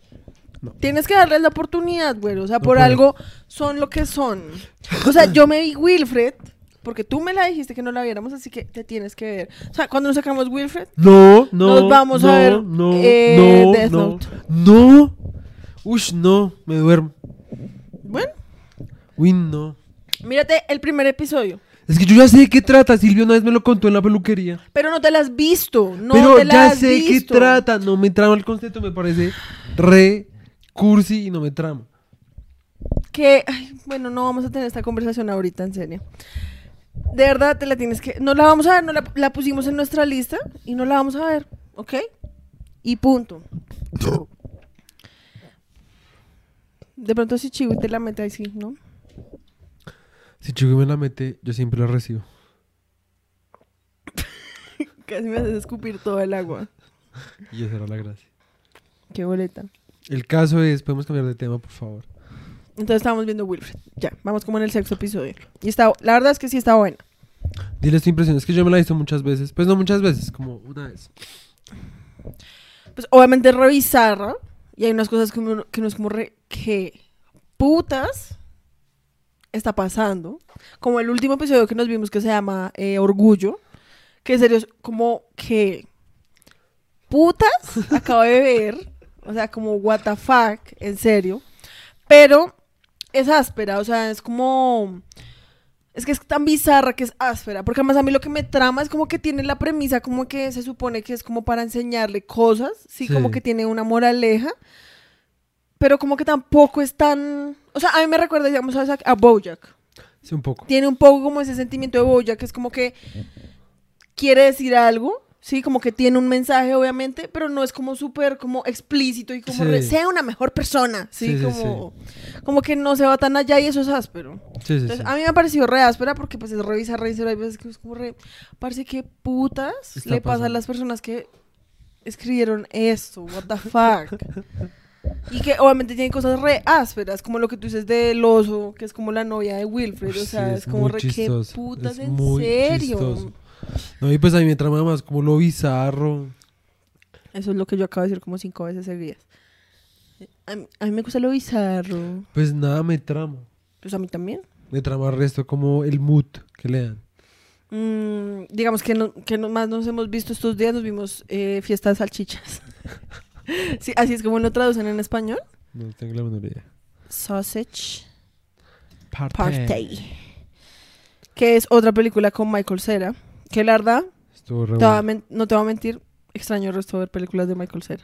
No. Tienes que darles la oportunidad, güey. O sea, No por puedo. algo son lo que son. O sea, yo me vi Wilfred, porque tú me la dijiste que no la viéramos, así que te tienes que ver. O sea, cuando nos sacamos Wilfred, No, no. Nos vamos a ver, No, eh, no, Death no. Note. No. Ush, no. Me duermo. bueno, Uy, no. mírate el primer episodio. Es que yo ya sé de qué trata. Silvio una vez me lo contó en la peluquería. Pero no te la has visto. No Pero te la ya has sé de qué visto. trata. No me trama el concepto. Me parece re cursi y no me trama. Que, ay, bueno, no vamos a tener esta conversación ahorita, en serio. De verdad, te la tienes que. No la vamos a ver, no la, la pusimos en nuestra lista y no la vamos a ver, ¿ok? Y punto. De pronto, si Chiwi te la mete ahí, sí, ¿no? Si Chico me la mete, yo siempre la recibo. Casi me haces escupir todo el agua. Y esa era la gracia. Qué boleta. El caso es, podemos cambiar de tema, por favor. Entonces estábamos viendo Wilfred. Ya, vamos como en el sexto episodio. Y está, la verdad es que sí está buena. Diles tu impresión. Es que yo me la he visto muchas veces. Pues no muchas veces, como una vez. Pues obviamente es re bizarra. Y hay unas cosas que uno, que uno es como re... ¿Qué putas está pasando? Como el último episodio que nos vimos que se llama eh, Orgullo. Que en serio es como que... Putas acabo de ver. O sea, como what the fuck, en serio. Pero es áspera, o sea, es como... Es que es tan bizarra que es áspera, porque además a mí lo que me trama es como que tiene la premisa como que se supone que es como para enseñarle cosas, sí, Sí. como que tiene una moraleja, pero como que tampoco es tan... O sea, a mí me recuerda, digamos, a, a Bojack. Sí, un poco. Tiene un poco como ese sentimiento de Bojack, que es como que quiere decir algo, sí, como que tiene un mensaje, obviamente, pero no es como súper como explícito y como Sí. re- sea una mejor persona, sí, Sí, sí, como, como que no se va tan allá y eso es áspero. Entonces, a mí me ha parecido re áspera porque pues es revisa, revisa, hay veces que es como re... Parece que putas Está le pasa a las personas que escribieron esto, what the fuck. y que obviamente tienen cosas re ásperas, como lo que tú dices del oso, que es como la novia de Wilfred, o sea, es es, como re que putas, es en serio. chistoso. No, y pues a mí me trama más como lo bizarro. Eso es lo que yo acabo de decir como cinco veces seguidas. A mí, a mí me gusta lo bizarro. Pues nada me trama. Pues a mí también. Me trama el resto como el mood que le dan. Mm, digamos que, no, que no- más nos hemos visto estos días, nos vimos eh, fiesta de salchichas. sí, así es como lo traducen en español. No tengo la menor idea. Sausage Party. Party. Que es otra película con Michael Cera. Que la verdad, Estuvo re te voy a bueno. men- no te voy a mentir, extraño el resto de ver películas de Michael Cera.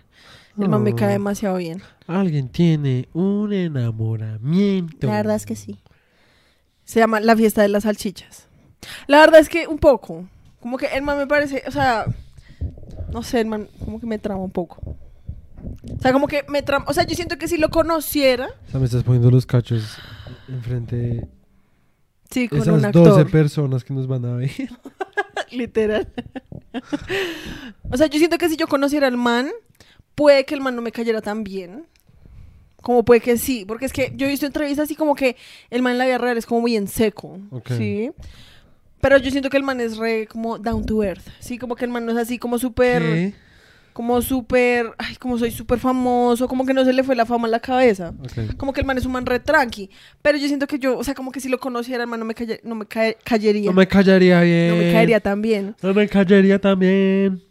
El man me Oh. cae demasiado bien. Alguien tiene un enamoramiento. La verdad es que sí. Se llama La fiesta de las salchichas. La verdad es que un poco. Como que el man me parece, o sea, no sé, el man como que me trama un poco. O sea, como que me trama, o sea, yo siento que si lo conociera, O sea, me estás poniendo los cachos enfrente de sí, con un esas actor, 12 personas que nos van a ver. literal. o sea, yo siento que si yo conociera al man, puede que el man no me cayera tan bien. Como puede que sí, porque es que yo he visto entrevistas así como que el man en la vida real es como muy en seco, Ok. ¿sí? Pero yo siento que el man es re como down to earth, sí, como que el man no es así como súper. Como súper, ay, como soy súper famoso, como que no se le fue la fama a la cabeza. Como que el man es un man re tranqui, pero yo siento que yo, o sea, como que si lo conociera el man no me, calle- no me cae- cayería, No me callaría bien. no me caería tan bien. No me callaría también.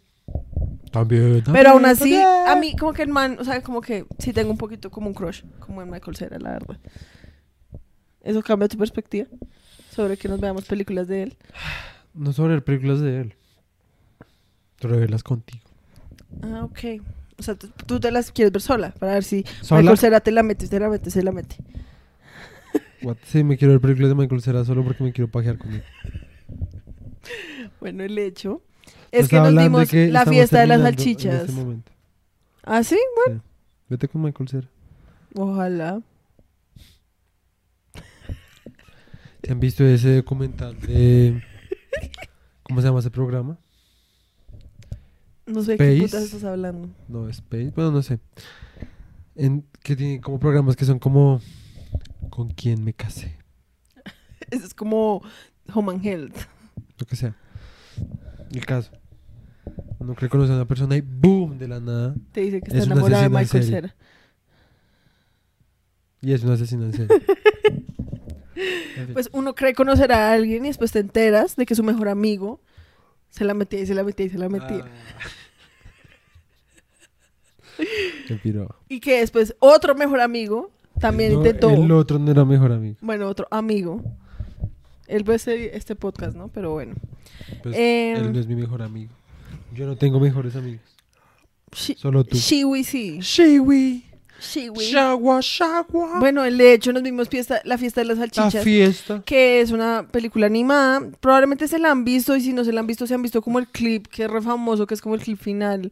También. Pero aún así, también. a mí como que el man, o sea, como que sí tengo un poquito como un crush, como en Michael Cera, la verdad. ¿Eso cambia tu perspectiva? Sobre que nos veamos películas de él. No sobre películas de él. Sobre verlas contigo. Ah, ok. O sea, tú, te las quieres ver sola, para ver si ¿Sola? Michael Cera te la mete, te la mete, se la mete. What? Sí, me quiero ver películas de Michael Cera solo porque me quiero pajear conmigo. Bueno, el hecho es que nos dimos que la fiesta de las en salchichas. este momento. ¿Ah, sí? Sí. Vete con Michael Cera. Ojalá. ¿Se han visto ese documental de ¿Cómo se llama ese programa? No sé de qué putas estás hablando. No, Space. Bueno, no sé. En, que tiene como programas que son como. ¿Con quién me casé? Eso es como Home and Health. Lo que sea. El caso. Uno cree conocer a una persona y ¡boom! De la nada. Te dice que Es está un enamorada de en Michael. Cera. Y es un asesino en fin. Pues uno cree conocer a alguien y después te enteras de que su mejor amigo se la metía y se la metía y se la metía. Piro. Y que después otro mejor amigo también No, intentó. El otro no era mejor amigo. Bueno, otro amigo. Él ve este, este podcast, ¿no? Pero bueno. Pues, Em. él no es mi mejor amigo. Yo no tengo mejores amigos. Solo tú. Shiwi sí. Shiwi. Shiwi. Shagua, shagua. Bueno, de hecho nos vimos fiesta, la fiesta de las la salchichas. fiesta. que es una película animada. Probablemente se la han visto y si no se la han visto, se han visto como el clip, que es re famoso, que es como el clip final.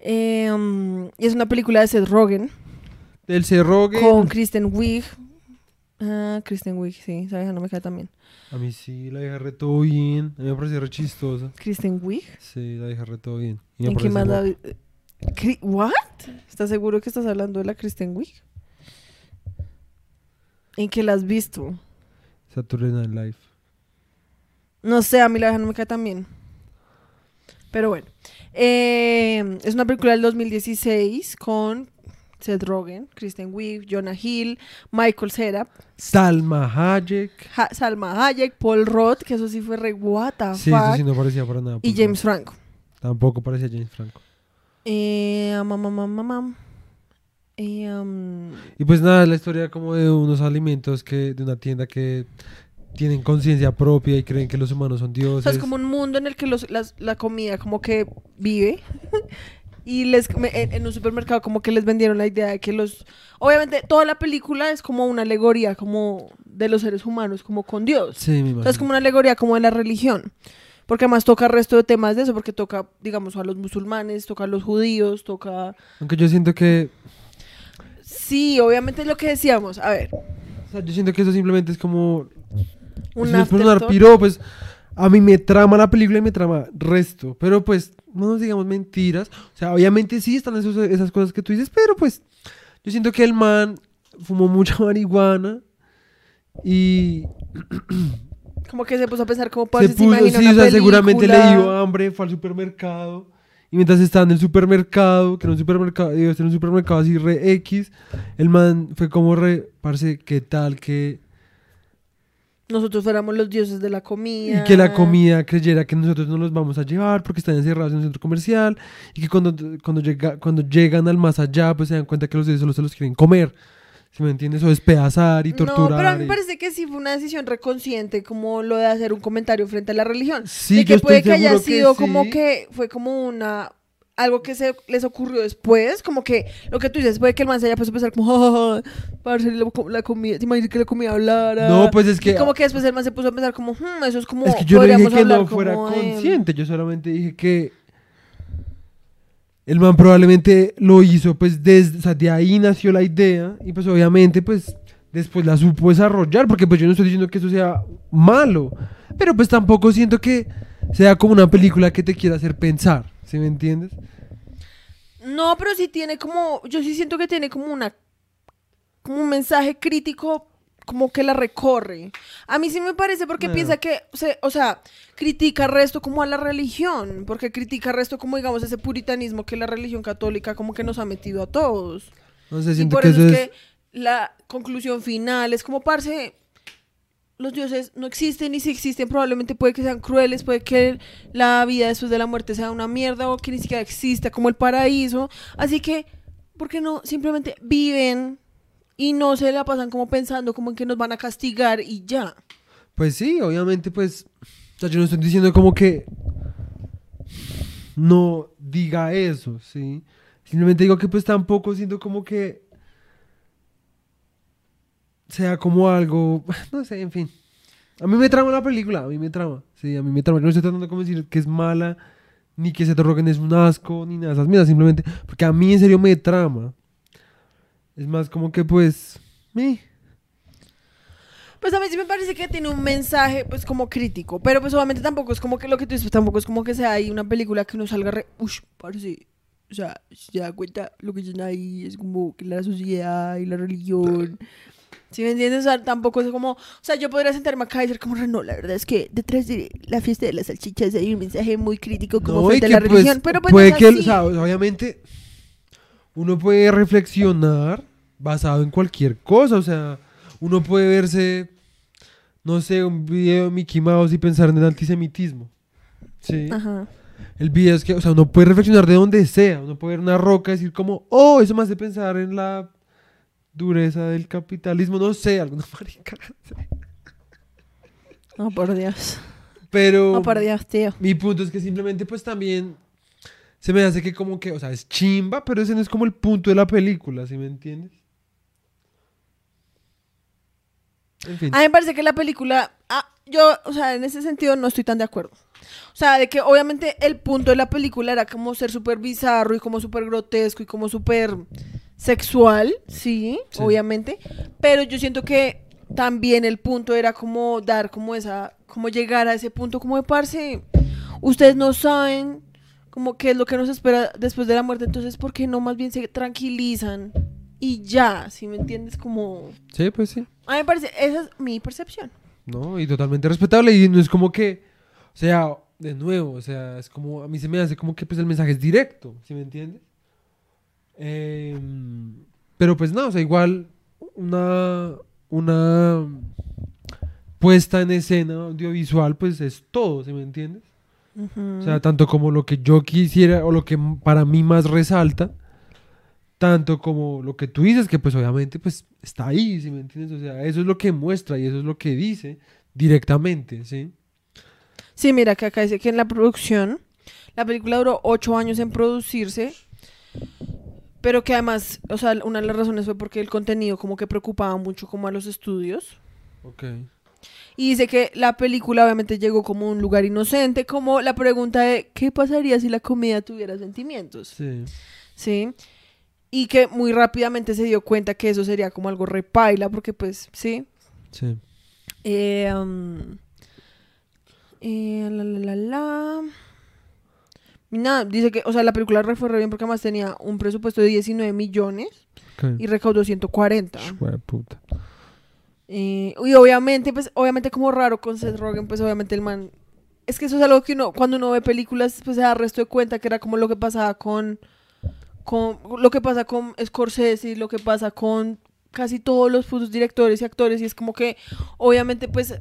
Eh, um, y es una película de Seth Rogen Del Cerro con Kristen Wiig. Ah, Kristen Wiig, sí, esa vieja no me cae también. A mí sí, la deja re todo bien. A mí me parece re chistosa. Kristen Wiig. Sí, la deja re todo bien. ¿En qué más la ¿What? ¿Estás seguro que estás hablando de la Kristen Wiig? ¿En qué la has visto? Saturday Night Live. No sé, a mí la vieja no me cae tan bien. Pero bueno. Eh, es una película del 2016 con Seth Rogen, Kristen Wiig, Jonah Hill, Michael Cera, Salma Hayek. Ha- Salma Hayek, Paul Roth, que eso sí fue re what the Sí, eso sí no parecía para nada. y James Franco. Tampoco parecía James Franco. Eh, mam, mam, mam. Eh, um, Y pues nada, la historia como de unos alimentos que de una tienda que tienen conciencia propia y creen que los humanos son o dioses. sea, es como un mundo en el que los, las- la comida como que vive. Y les, en, en un supermercado como que les vendieron la idea de que los... Obviamente toda la película es como una alegoría como de los seres humanos, como con Dios. Sí, me O sea, es como una alegoría como de la religión. Porque además toca el resto de temas de eso, porque toca, digamos, a los musulmanes, toca a los judíos, toca... Aunque yo siento que Sí, obviamente es lo que decíamos. A ver, o sea, yo siento que eso simplemente es como un es afterthought. piro, pues a mí me trama la película y me trama resto. Pero pues, no nos digamos mentiras. O sea, obviamente sí están esos- esas cosas que tú dices, pero pues yo siento que el man fumó mucha marihuana y Como que se puso a pensar como se pues, se, puso, imagina sí, una o sea, seguramente le dio hambre, fue al supermercado. Y mientras estaba en el supermercado, que era un supermercado, digo, era un supermercado así re X, el man fue como re, parce, ¿qué tal que Nosotros fuéramos los dioses de la comida. Y que la comida creyera que nosotros no los vamos a llevar porque están encerrados en un centro comercial y que cuando, cuando, llega, cuando llegan al más allá pues se dan cuenta que los dioses solo se los quieren comer. ¿Sí me entiendes? O despedazar y torturar. No, pero a mí me y- parece que sí fue una decisión reconsciente, como lo de hacer un comentario frente a la religión. Sí, de yo que estoy puede que haya que sido como sí. que fue como una algo que se les ocurrió después, como que lo que tú dices, puede que el man se haya puesto a pensar como, "Ah, parce, la, la comida, te imaginas que la comida hablara. No, pues es que... Y como que después el man se puso a pensar como, "Hmm, eso es como Es que yo no dije que no fuera como consciente, yo solamente dije que el man probablemente lo hizo, pues desde, de ahí nació la idea y pues obviamente pues después la supo desarrollar, porque pues yo no estoy diciendo que eso sea malo, pero pues tampoco siento que sea como una película que te quiera hacer pensar, ¿sí me entiendes? No, pero sí tiene como, yo sí siento que tiene como una, como un mensaje crítico, como que la recorre. A mí sí me parece porque No. piensa que, se- o sea, critica resto como a la religión, porque critica resto como, digamos, ese puritanismo que la religión católica como que nos ha metido a todos. No sé, Y por que eso eso es es... que la conclusión final es como, parce, los dioses no existen y si existen probablemente puede que sean crueles, puede que la vida después de la muerte sea una mierda o que ni siquiera exista como el paraíso. Así que, ¿por qué no simplemente viven y no se la pasan como pensando como en que nos van a castigar y ya? Pues sí, obviamente, pues. O sea, yo no estoy diciendo como que. No diga eso, ¿sí? Simplemente digo que, pues tampoco siento como que. Sea como algo. No sé, en fin. A mí me trama la película, a mí me trama. Sí, a mí me trama. Yo no estoy tratando de decir que es mala, ni que se te Rogen es un asco, ni nada de esas mierdas, simplemente. Porque a mí en serio me trama. Es más como que, pues. Pues a mí sí me parece que tiene un mensaje, pues como crítico. Pero pues obviamente tampoco es como que lo que tú dices, pues, tampoco es como que sea ahí una película que uno salga re. Ush, parece. O sea, si se da cuenta, lo que dicen ahí es como que la sociedad y la religión. ¿Sí me entiendes? O sea, tampoco es como. O sea, yo podría sentarme acá y decir como, no, la verdad es que detrás de la fiesta de las salchichas hay un mensaje muy crítico como No, frente a la pues, religión. pero pues puede no es que, así. o sea, obviamente, uno puede reflexionar basado en cualquier cosa. O sea, uno puede verse, no sé, un video de Mickey Mouse y pensar en el antisemitismo. Sí. Ajá. El video es que, o sea, uno puede reflexionar de donde sea. Uno puede ver una roca y decir como, oh, eso me hace pensar en la dureza del capitalismo. No sé, alguna marica. No, por Dios. Pero No, por Dios, tío. mi punto es que simplemente pues también se me hace que como que, o sea, es chimba, pero ese no es como el punto de la película, ¿sí me entiendes? En fin. A mí me parece que la película, ah, yo, o sea, en ese sentido no estoy tan de acuerdo. O sea, de que obviamente el punto de la película era como ser súper bizarro y como súper grotesco y como súper sexual, sí, Sí. obviamente. Pero yo siento que también el punto era como dar como esa, como llegar a ese punto como de parce, ustedes no saben como qué es lo que nos espera después de la muerte, entonces ¿por qué no más bien se tranquilizan y ya, si me entiendes? Como... Sí, pues sí. A mí me parece, esa es mi percepción. No, y totalmente respetable. Y no es como que, o sea, de nuevo, o sea, es como, a mí se me hace como que pues el mensaje es directo, ¿sí me entiendes? Em, pero pues no, o sea, igual una, una puesta en escena audiovisual, pues es todo, ¿sí me entiendes? O sea, tanto como lo que yo quisiera o lo que para mí más resalta, tanto como lo que tú dices, que pues obviamente pues está ahí, ¿sí me entiendes? O sea, eso es lo que muestra y eso es lo que dice directamente, ¿sí? Sí, mira que acá dice que en la producción, la película duró ocho años en producirse, pero que además, o sea, una de las razones fue porque el contenido como que preocupaba mucho como a los estudios. Ok. Y dice que la película obviamente llegó como un lugar inocente, como la pregunta de ¿qué pasaría si la comedia tuviera sentimientos? Sí. ¿Sí? Y que muy rápidamente se dio cuenta que eso sería como algo repaila, porque pues, sí, Sí. Eh, um, eh, la, la, la, la. Nada, dice que, o sea, la película re fue re bien porque además tenía un presupuesto de 19 millones y recaudó 140. Hijo de puta. Eh, y obviamente, pues, obviamente como raro con Seth Rogen, pues obviamente el man... Es que eso es algo que uno, cuando uno ve películas, pues se da resto de cuenta que era como lo que pasaba con... con lo que pasa con Scorsese y lo que pasa con casi todos los putos directores y actores y es como que obviamente pues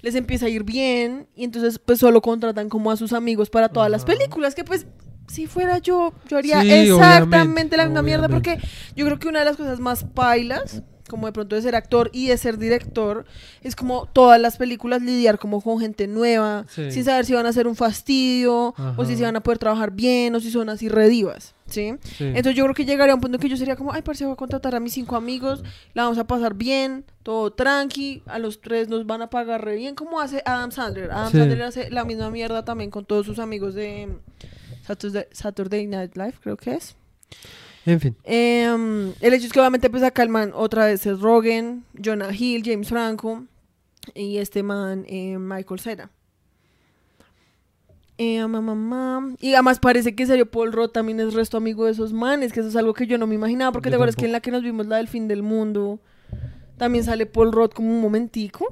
les empieza a ir bien y entonces pues solo contratan como a sus amigos para todas las películas que pues si fuera yo yo haría Sí, exactamente obviamente, la misma mierda porque yo creo que una de las cosas más pailas como de pronto de ser actor y de ser director es como todas las películas lidiar como con gente nueva Sí. sin saber si van a ser un fastidio o si se van a poder trabajar bien o si son así redivas ¿sí? Sí. Entonces yo creo que llegaría a un punto que yo sería como, ay, parce, voy a contratar a mis cinco amigos, la vamos a pasar bien, todo tranqui, a los tres nos van a pagar re bien, como hace Adam Sandler. Adam Sí. Sandler hace la misma mierda también con todos sus amigos de Saturday, Saturday Night Live, creo que es. En fin. Em, el hecho es que obviamente pues acá el man otra vez es Rogen, Jonah Hill, James Franco y este man eh, Michael Cera. Eh, ma, ma, ma. Y además parece que serio Paul Roth también es resto amigo de esos manes, que eso es algo que yo no me imaginaba, porque Yo te acuerdas que en la que nos vimos la del fin del mundo, también sale Paul Roth como un momentico,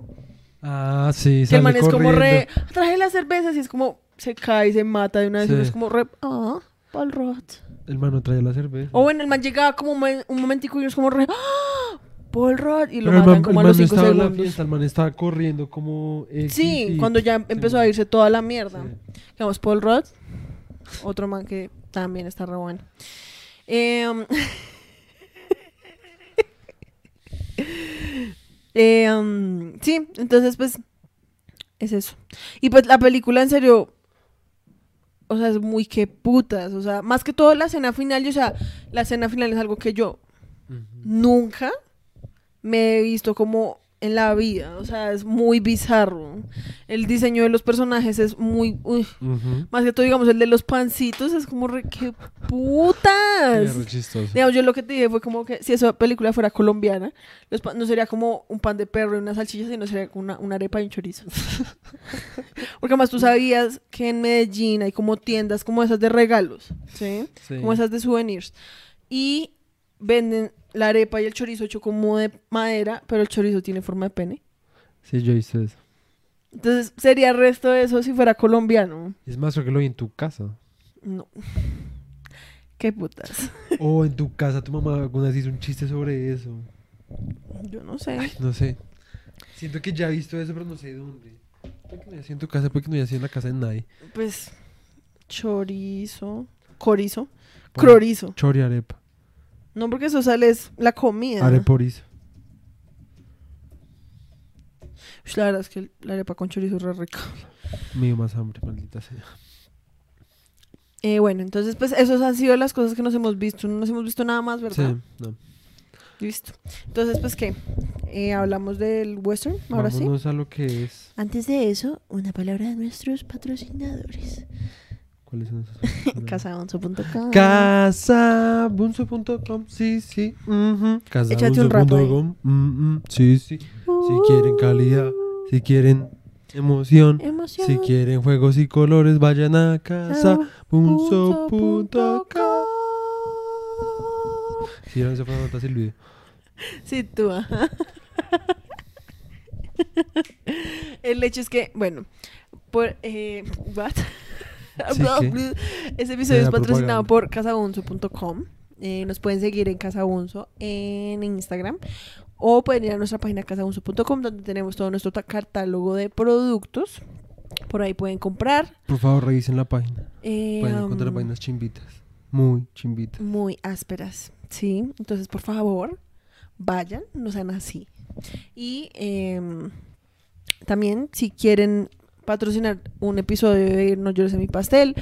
Ah, sí, que el man es como re, traje las cervezas y es como, se cae y se mata de una vez, y Sí. es como re, ah, Paul Roth. El man no traía la cerveza. O bueno, el man llegaba como un, mo- un momentico y es como re, ¡Ah! Paul Rudd, y lo matan como el a los man no 5 estaba en la segundos. fiesta, el man estaba corriendo como... X Sí, cuando ya empezó a irse toda la mierda. Sí. Digamos, Paul Rudd, otro man que también está re bueno. Em, em, sí, entonces pues es eso. Y pues la película en serio, o sea, es muy que putas, o sea, más que todo la escena final, y, o sea, la escena final es algo que yo nunca me he visto como en la vida. O sea, es muy bizarro. El diseño de los personajes es muy... uy, Ujú. más que todo, digamos, el de los pancitos es como re... ¡Qué putas! Digamos, yo lo que te dije fue como que si esa película fuera colombiana, los pa- no sería como un pan de perro y una salchicha, sino sería como una, una arepa y un chorizo. Porque además tú sabías que en Medellín hay como tiendas como esas de regalos, ¿sí? Sí. Como esas de souvenirs. Y venden la arepa y el chorizo hecho como de madera, pero el chorizo tiene forma de pene. Sí, yo hice eso. Entonces, sería resto de eso si fuera colombiano. Es más, creo que lo vi en tu casa. No. Qué putas. O en tu casa tu mamá alguna vez hizo un chiste sobre eso. Yo no sé. Ay, no sé. Siento que ya he visto eso, pero no sé dónde. ¿Por qué no hacía en tu casa? ¿Por qué no hacía en la casa de nadie? Pues, chorizo, corizo, crorizo. Chori arepa. No, porque eso sale es la comida. Areporizo. Ush, La verdad es que la arepa con chorizo es re rica. Me dio más hambre, maldita sea. Eh, bueno, entonces, pues, esas han sido las cosas que nos hemos visto. No nos hemos visto nada más, ¿verdad? Sí, no. Listo. Entonces, pues, ¿qué? Eh, hablamos del western, ahora sí. Vámonos a lo que es. Antes de eso, una palabra de nuestros patrocinadores. ¿Cuáles son esos? Casaonzo.com. Casabunzo.com, sí, sí. Casabunzo.com, mm, mm, sí, sí. Si quieren calidad, si quieren emoción, Emoción. si quieren juegos y colores, vayan a casabunzo.com. Si no se fue a notar el video. Sí, tú. ajá. El hecho es que, bueno, por... Eh, what? Sí, ¿qué? Ese episodio es patrocinado propaganda. por casabunzo.com. Eh, nos pueden seguir en Casabunzo en Instagram o pueden ir a nuestra página casabunzo.com donde tenemos todo nuestro catálogo de productos. Por ahí pueden comprar. Por favor, revisen la página. eh, Pueden encontrar um, vainas chimbitas. Muy chimbitas. muy ásperas, ¿sí? Entonces, por favor, vayan, no sean así. Y em, también, si quieren patrocinar un episodio de No llores en mi pastel,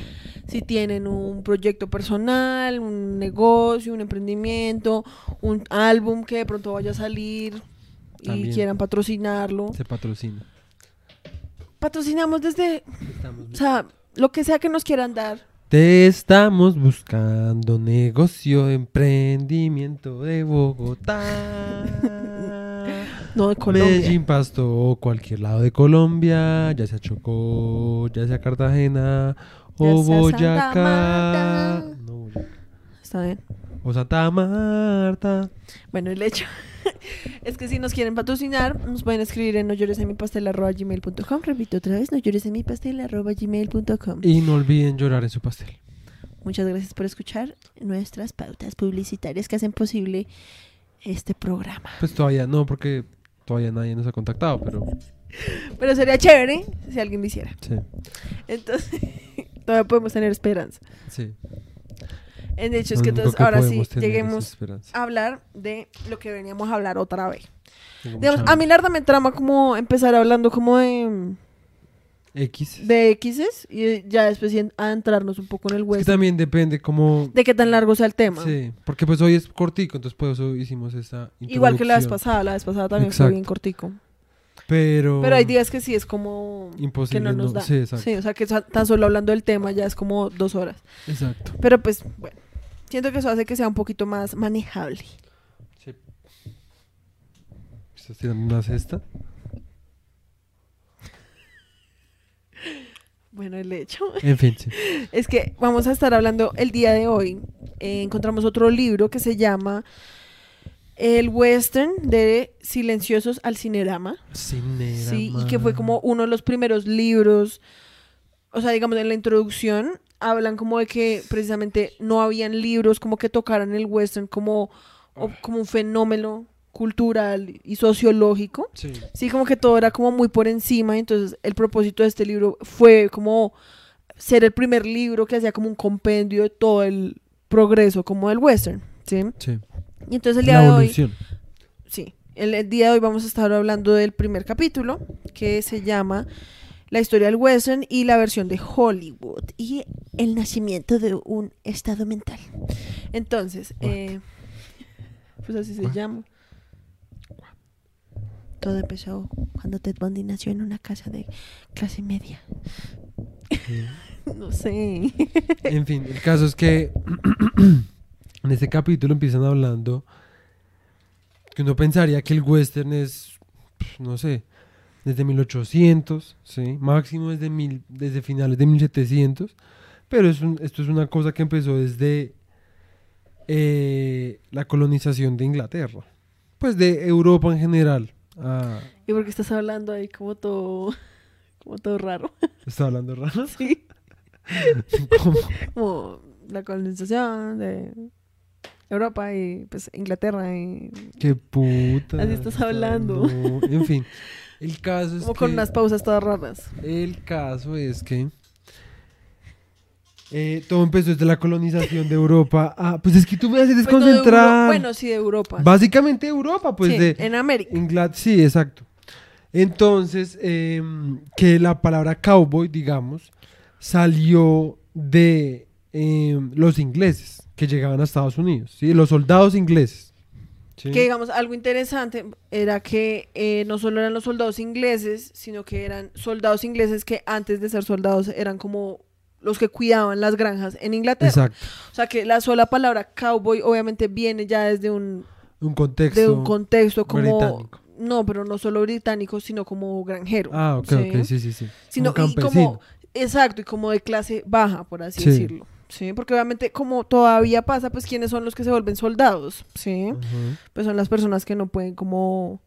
si tienen un proyecto personal, un negocio, un emprendimiento, un álbum que de pronto vaya a salir y También. quieran patrocinarlo, Se patrocina. patrocinamos desde, o sea, lo que sea que nos quieran dar. Te estamos buscando negocio, emprendimiento de Bogotá. No de Colombia. Medellín, Pasto o cualquier lado de Colombia, ya sea Chocó, ya sea Cartagena o Boyacá. No, Boyacá. Está bien. o Santa Marta. Bueno, el hecho es que si nos quieren patrocinar, nos pueden escribir en no llores en mi pastel arroba gmail.com. Repito otra vez, no llores en mi pastel arroba gmail.com. Y no olviden llorar en su pastel. Muchas gracias por escuchar. Nuestras pautas publicitarias que hacen posible este programa. Pues todavía no, porque todavía nadie nos ha contactado, pero Pero sería chévere si alguien lo hiciera. sí, Entonces, todavía podemos tener esperanza. sí. El hecho es que entonces que ahora sí lleguemos a hablar de lo que veníamos a hablar otra vez. Digamos, a mí la verdad me trama como empezar hablando como de, X. de X's y ya después en- adentrarnos un poco en el Es que también depende cómo... De qué tan largo sea el tema. Sí, porque pues hoy es cortico, entonces por eso hicimos esta Igual que la vez introducción. pasada, la vez pasada también Exacto. fue bien cortico. Pero... Pero hay días que sí es como Imposible, que no nos no- da. sí, exacto. o sea que tan solo hablando del tema ya es como dos horas. Exacto. Pero pues, bueno, siento que eso hace que sea un poquito más manejable. Sí. ¿Estás tirando una cesta? Bueno, el hecho En fin, sí. es que vamos a estar hablando el día de hoy. eh, encontramos otro libro que se llama El Western de Silenciosos al Cinerama. Cinerama. Sí, y que fue como uno de los primeros libros, o sea, digamos en la introducción, hablan como de que precisamente no habían libros como que tocaran el western como, o- como un fenómeno cultural y sociológico. Sí. Sí, como que todo era como muy por encima, entonces el propósito de este libro fue como ser el primer libro que hacía como un compendio de todo el progreso como del western, ¿sí? Sí. Y entonces el día La de hoy. Sí, el, el día de hoy vamos a estar hablando del primer capítulo que se llama La historia del western y la versión de Hollywood. Y el nacimiento de un estado mental. Entonces, eh, pues así se What? llama. Todo empezó cuando Ted Bundy nació en una casa de clase media. no sé. En fin, el caso es que en este capítulo empiezan hablando que uno pensaría que el western es, no sé, desde 1800, ¿sí? máximo desde, mil, desde finales de 1700, pero es un- esto es una cosa que empezó desde eh, la colonización de Inglaterra, pues de Europa en general. Ah, ¿Y por qué estás hablando ahí como todo, como todo raro? ¿Está hablando raro? Sí. ¿Cómo? Como la colonización de Europa y pues Inglaterra y ¡Qué puta! Así estás hablando. En fin, el caso es como que... con unas pausas todas raras. El caso es que eh, todo empezó desde la colonización de Europa. Ah, pues es que tú me haces desconcentrar. Euro- bueno, sí, de Europa. Básicamente Europa, pues Sí, de en América. Inglaterra. Sí, exacto. Entonces, em, que la palabra cowboy, digamos, salió de em, los ingleses que llegaban a Estados Unidos, ¿sí? Los soldados ingleses. ¿sí? Que digamos, algo interesante era que eh, no solo eran los soldados ingleses, sino que eran soldados ingleses que antes de ser soldados eran como los que cuidaban las granjas en Inglaterra. Exacto. O sea que la sola palabra cowboy obviamente viene ya desde un, Un contexto. de un contexto como... británico. No, pero no solo británico, sino como granjero. Ah, ok, ¿sí? ok, sí, sí, sí. Sino, Como y como, exacto, y como de clase baja, por así Sí. decirlo. Sí, porque obviamente como todavía pasa, pues quiénes son los que se vuelven soldados, ¿sí? Pues son las personas que no pueden como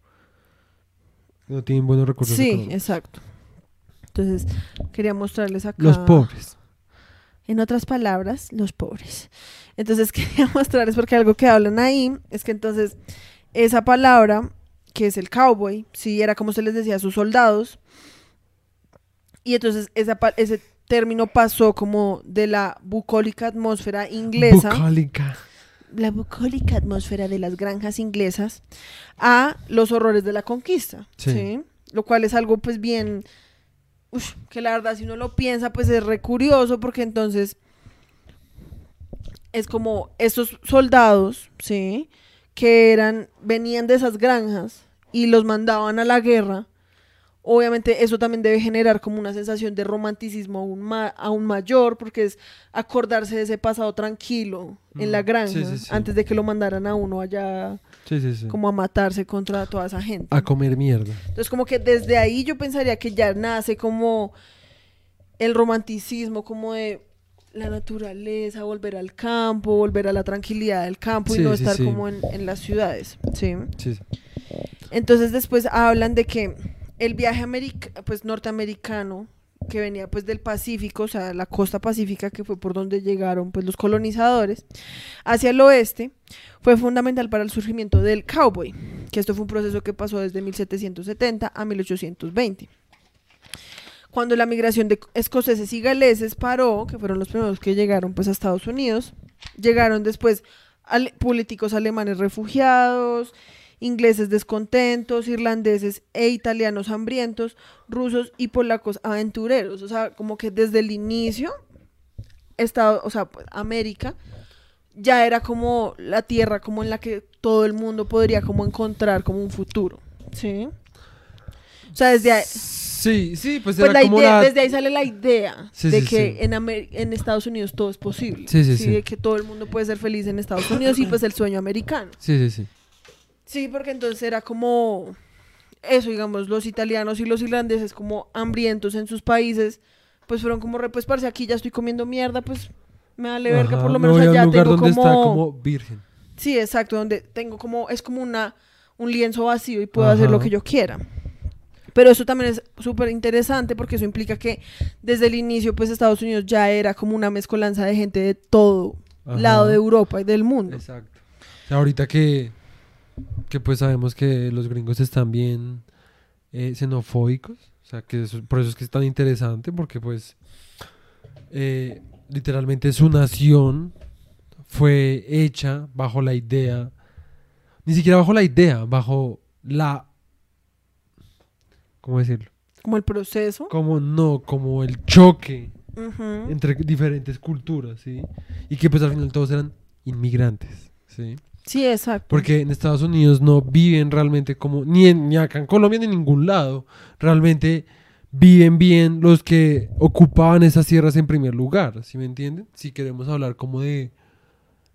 No tienen buenos recursos Sí, económicos. exacto. Entonces, quería mostrarles acá. Los pobres. En otras palabras, los pobres. Entonces, quería mostrarles porque algo que hablan ahí es que entonces esa palabra, que es el cowboy, sí, era como se les decía a sus soldados. Y entonces esa, ese término pasó como de la bucólica atmósfera inglesa Bucólica. la bucólica atmósfera de las granjas inglesas a los horrores de la conquista, Sí. ¿sí? Lo cual es algo pues bien, que la verdad si uno lo piensa pues es re curioso porque entonces es como estos soldados, ¿sí? Que eran, venían de esas granjas y los mandaban a la guerra. Obviamente eso también debe generar como una sensación de romanticismo aún, ma- aún mayor porque es acordarse de ese pasado tranquilo en la Mm, granja sí, sí, sí. antes de que lo mandaran a uno allá como a matarse contra toda esa gente. A comer mierda. Entonces como que desde ahí yo pensaría que ya nace como el romanticismo, como de la naturaleza, volver al campo, volver a la tranquilidad del campo y no estar como en, en las ciudades, sí. Entonces después hablan de que el viaje pues norteamericano que venía pues del Pacífico, o sea, la costa pacífica que fue por donde llegaron pues los colonizadores hacia el oeste, fue fundamental para el surgimiento del cowboy, que esto fue un proceso que pasó desde 1770 a 1820. Cuando la migración de escoceses y galeses paró, que fueron los primeros que llegaron pues a Estados Unidos, llegaron después políticos alemanes refugiados, ingleses descontentos, irlandeses e italianos hambrientos, rusos y polacos aventureros. O sea, como que desde el inicio, Estado, o sea, pues, América ya era como la tierra como en la que todo el mundo podría como encontrar como un futuro. ¿Sí? O sea, desde ahí, Sí, sí, pues, pues era la como idea, la... desde ahí sale la idea Sí, de sí, que sí. En, Amer- en Estados Unidos todo es posible. Sí, sí, sí. De que todo el mundo puede ser feliz en Estados Unidos y pues el sueño americano. Sí, sí, sí. Sí, porque entonces era como eso, digamos, los italianos y los irlandeses como hambrientos en sus países, pues fueron como, re, pues parce, aquí ya estoy comiendo mierda, pues me vale verga, Ajá, por lo me menos un allá lugar tengo donde como... está como virgen. Sí, exacto, donde tengo como, es como una, un lienzo vacío y puedo hacer lo que yo quiera. Pero eso también es súper interesante porque eso implica que desde el inicio, pues Estados Unidos ya era como una mezcolanza de gente de todo Ajá. lado de Europa y del mundo. Exacto. O sea, ahorita que, que pues sabemos que los gringos están bien eh, xenofóbicos, o sea, que eso- por eso es que es tan interesante, porque pues eh, literalmente su nación fue hecha bajo la idea, ni siquiera bajo la idea, bajo la, ¿cómo decirlo? Como el proceso. Como no, como el choque entre diferentes culturas, ¿sí? Y que pues al final todos eran inmigrantes, ¿sí? Sí, exacto. Porque en Estados Unidos no viven realmente como, ni, en, ni acá en Colombia ni en ningún lado, realmente viven bien los que ocupaban esas tierras en primer lugar, ¿sí me entienden? Si queremos hablar como de...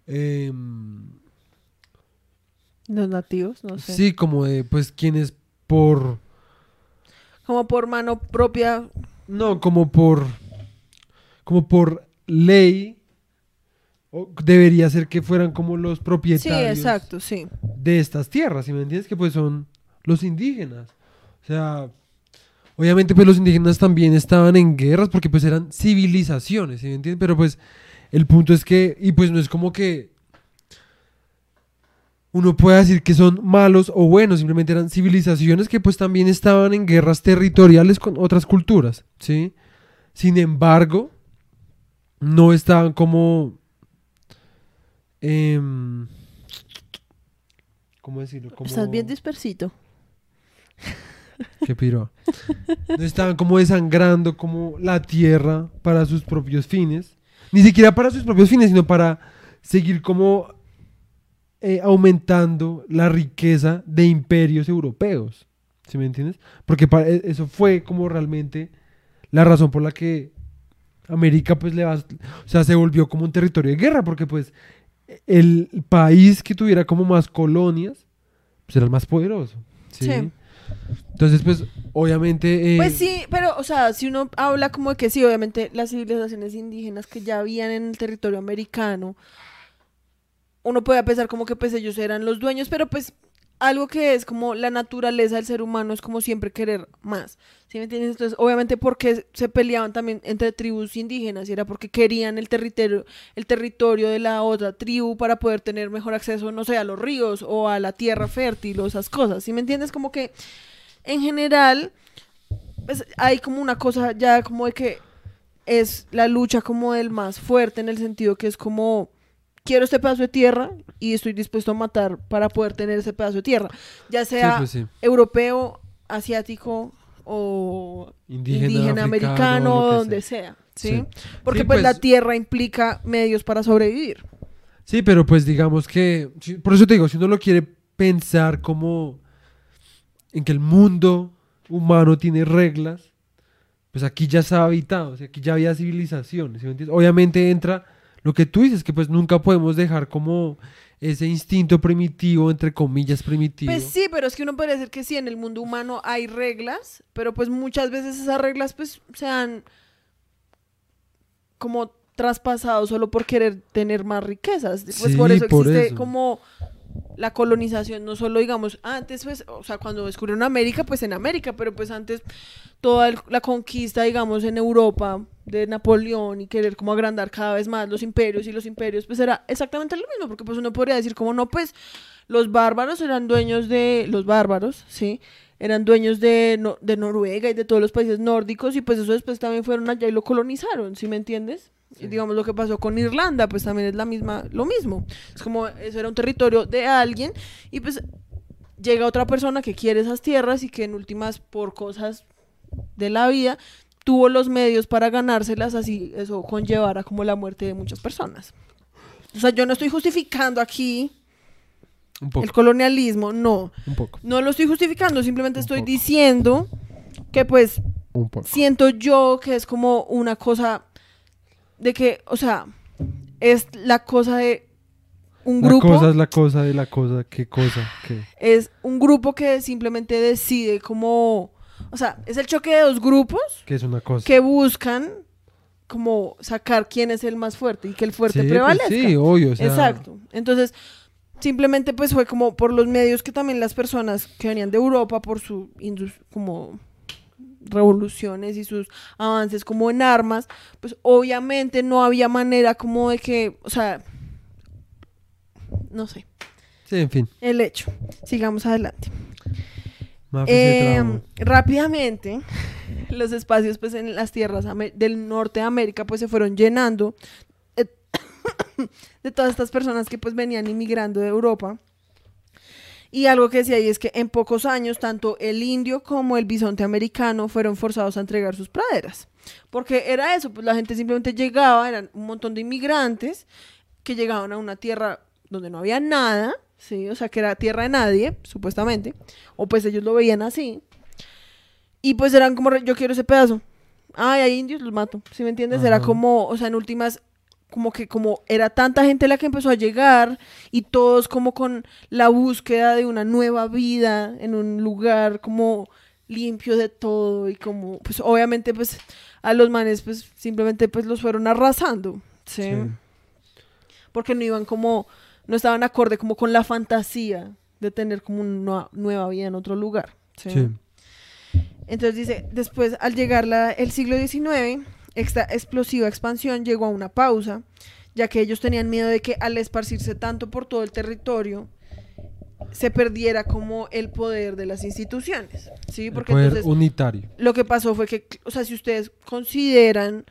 em, Los nativos, no sé. sí, como de, pues, quienes por... Como por mano propia. No, como por... Como por ley, o debería ser que fueran como los Sí, propietarios. exacto, sí. de estas tierras, ¿sí me entiendes? Que pues son los indígenas. O sea, obviamente pues los indígenas también estaban en guerras porque pues eran civilizaciones, ¿sí me entiendes? Pero pues el punto es que, y pues no es como que uno pueda decir que son malos o buenos, simplemente eran civilizaciones que pues también estaban en guerras territoriales con otras culturas, ¿sí? Sin embargo, no estaban como... em, ¿Cómo decirlo? Como... Estás bien dispersito. Qué piro. No estaban como desangrando como la tierra para sus propios fines. Ni siquiera para sus propios fines, sino para seguir como eh, aumentando la riqueza de imperios europeos. ¿Sí me entiendes? Porque e- eso fue como realmente la razón por la que América pues le va, o sea, se volvió como un territorio de guerra, porque pues el país que tuviera como más colonias, pues era el más poderoso. ¿sí? Sí. Entonces, pues, obviamente... eh, Pues sí, pero, o sea, si uno habla como de que sí, obviamente las civilizaciones indígenas que ya habían en el territorio americano, uno puede pensar como que pues ellos eran los dueños, pero pues algo que es como la naturaleza del ser humano es como siempre querer más. ¿Sí me entiendes? Entonces, obviamente, porque se peleaban también entre tribus indígenas? Y era porque querían el territorio, el territorio de la otra tribu para poder tener mejor acceso, no sé, a los ríos o a la tierra fértil o esas cosas. ¿Sí me entiendes? Como que en general, pues hay como una cosa ya como de que es la lucha como del más fuerte en el sentido que es como quiero este pedazo de tierra y estoy dispuesto a matar para poder tener ese pedazo de tierra, ya sí, sea pues sí. europeo, asiático o Indígena, indígena, americano, donde sea. ¿sí? Sí. Porque pues, la pues- tierra implica medios para sobrevivir. Sí, pero pues digamos que, por eso te digo, si uno lo quiere pensar como en que el mundo humano tiene reglas, pues aquí ya se ha habitado, o sea, aquí ya había civilizaciones. Obviamente entra lo que tú dices, que pues nunca podemos dejar como ese instinto primitivo, entre comillas primitivo. Pues sí, pero es que uno podría decir que sí, en el mundo humano hay reglas, pero pues muchas veces esas reglas pues se han como traspasado solo por querer tener más riquezas. Pues Sí, por eso por existe eso. como la colonización, no solo digamos, antes pues, o sea, cuando descubrieron América, pues en América, pero pues antes toda el- la conquista, digamos, en Europa de Napoleón y querer como agrandar cada vez más los imperios y los imperios, pues era exactamente lo mismo, porque pues uno podría decir como no, pues los bárbaros eran dueños de, los bárbaros, ¿sí? Eran dueños de, No- de Noruega y de todos los países nórdicos y pues eso después también fueron allá y lo colonizaron, ¿sí me entiendes? Y digamos lo que pasó con Irlanda, pues también es la misma, lo mismo. Es como, eso era un territorio de alguien y pues llega otra persona que quiere esas tierras y que en últimas por cosas de la vida tuvo los medios para ganárselas, así eso conllevara como la muerte de muchas personas. O sea, yo no estoy justificando aquí un poco, el colonialismo, no. un poco, No lo estoy justificando, simplemente Un estoy poco. diciendo que pues un poco. siento yo que es como una cosa de que, o sea, es la cosa de un La grupo, cosa es la cosa de la cosa, qué cosa, qué. es un grupo que simplemente decide como, o sea, es el choque de dos grupos ¿Qué es una cosa? que buscan como sacar quién es el más fuerte y que el fuerte Sí, pues prevalezca. sí, obvio, o sea, Exacto. Entonces, simplemente pues fue como por los medios que también las personas que venían de Europa por su como revoluciones y sus avances como en armas, pues obviamente no había manera como de que, o sea, no sé, Sí, en fin. el hecho. Sigamos adelante. Eh, trabó. rápidamente, los espacios pues en las tierras del norte de América pues se fueron llenando eh, de todas estas personas que pues venían inmigrando de Europa. Y algo que decía ahí es que en pocos años tanto el indio como el bisonte americano fueron forzados a entregar sus praderas. Porque era eso, pues la gente simplemente llegaba, eran un montón de inmigrantes que llegaban a una tierra donde no había nada, sí, o sea, que era tierra de nadie, supuestamente, o pues ellos lo veían así. Y pues eran como, yo quiero ese pedazo. Ay, hay indios, los mato. ¿Sí me entiendes? Era como, o sea, en últimas, como que como era tanta gente la que empezó a llegar y todos como con la búsqueda de una nueva vida en un lugar como limpio de todo y como, pues obviamente pues a los manes pues simplemente pues los fueron arrasando. ¿sí? Sí. porque no iban como, no estaban acorde como con la fantasía de tener como una nueva vida en otro lugar. ¿sí? Sí. Entonces dice, después al llegar la- el siglo XIX, esta explosiva expansión llegó a una pausa, ya que ellos tenían miedo de que al esparcirse tanto por todo el territorio, se perdiera como el poder de las instituciones, ¿sí? El Porque poder entonces unitario. lo que pasó fue que, o sea, si ustedes consideran,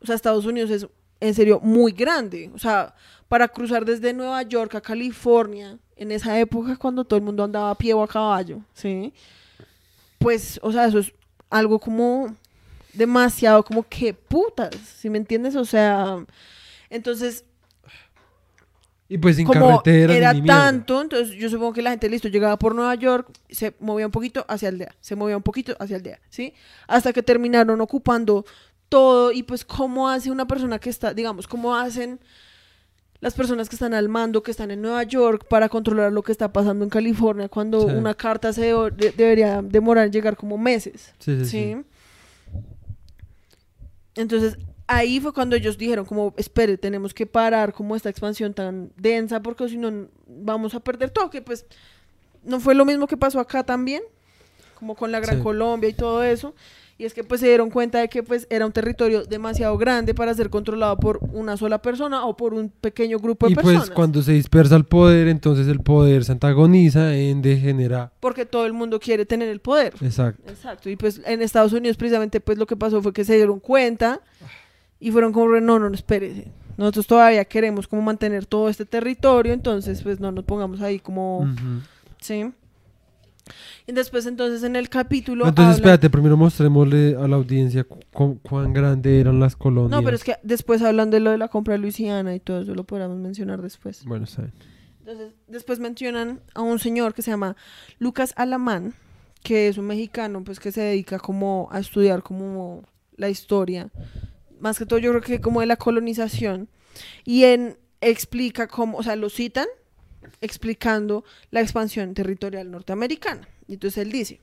o sea, Estados Unidos es en serio muy grande, o sea, para cruzar desde Nueva York a California, en esa época cuando todo el mundo andaba a pie o a caballo, ¿sí? Pues, o sea, eso es algo como demasiado, como que putas, ¿sí me entiendes? O sea, entonces, Y pues sin como carretera era ni mierda. tanto, entonces yo supongo que la gente, listo, llegaba por Nueva York, se movía un poquito hacia aldea, se movía un poquito hacia aldea, ¿sí? Hasta que terminaron ocupando todo y pues cómo hace una persona que está, digamos, cómo hacen las personas que están al mando, que están en Nueva York para controlar lo que está pasando en California cuando Sí. una carta se de- de- debería demorar en llegar como meses. Sí, sí, ¿sí? Entonces, ahí fue cuando ellos dijeron como, espere, tenemos que parar como esta expansión tan densa porque si no vamos a perder todo, que pues no fue lo mismo que pasó acá también, como con la Gran Sí. Colombia y todo eso. Y es que pues se dieron cuenta de que pues era un territorio demasiado grande para ser controlado por una sola persona o por un pequeño grupo de Y personas. pues cuando se dispersa el poder, entonces el poder se antagoniza en degenera. Porque todo el mundo quiere tener el poder. Exacto. Exacto, y pues en Estados Unidos precisamente pues lo que pasó fue que se dieron cuenta y fueron como, no, no, no, espérese, nosotros todavía queremos como mantener todo este territorio, entonces pues no nos pongamos ahí como. ¿sí? Y después entonces en el capítulo... Entonces, habla- espérate, primero mostrémosle a la audiencia cu- cu- cuán grande eran las colonias. No, pero es que después hablan de lo de la compra de Luisiana y todo eso lo podríamos mencionar después. Bueno, está bien. Entonces, después mencionan a un señor que se llama Lucas Alamán, que es un mexicano, pues que se dedica como a estudiar como la historia, más que todo yo creo que como de la colonización, y en explica cómo, o sea, lo citan explicando la expansión territorial norteamericana. Y entonces él dice,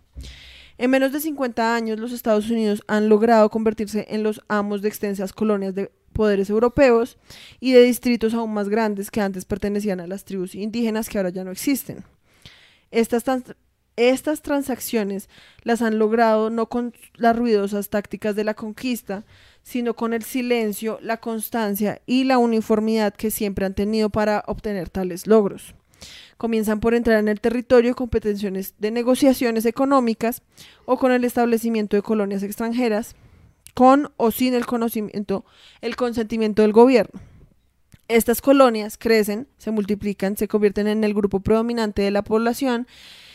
en menos de 50 años los Estados Unidos han logrado convertirse en los amos de extensas colonias de poderes europeos y de distritos aún más grandes que antes pertenecían a las tribus indígenas que ahora ya no existen. Estas, estas transacciones las han logrado no con las ruidosas tácticas de la conquista, sino con el silencio, la constancia y la uniformidad que siempre han tenido para obtener tales logros. Comienzan por entrar en el territorio con pretensiones de negociaciones económicas o con el establecimiento de colonias extranjeras, con o sin el conocimiento, el consentimiento del gobierno. Estas colonias crecen, se multiplican, se convierten en el grupo predominante de la población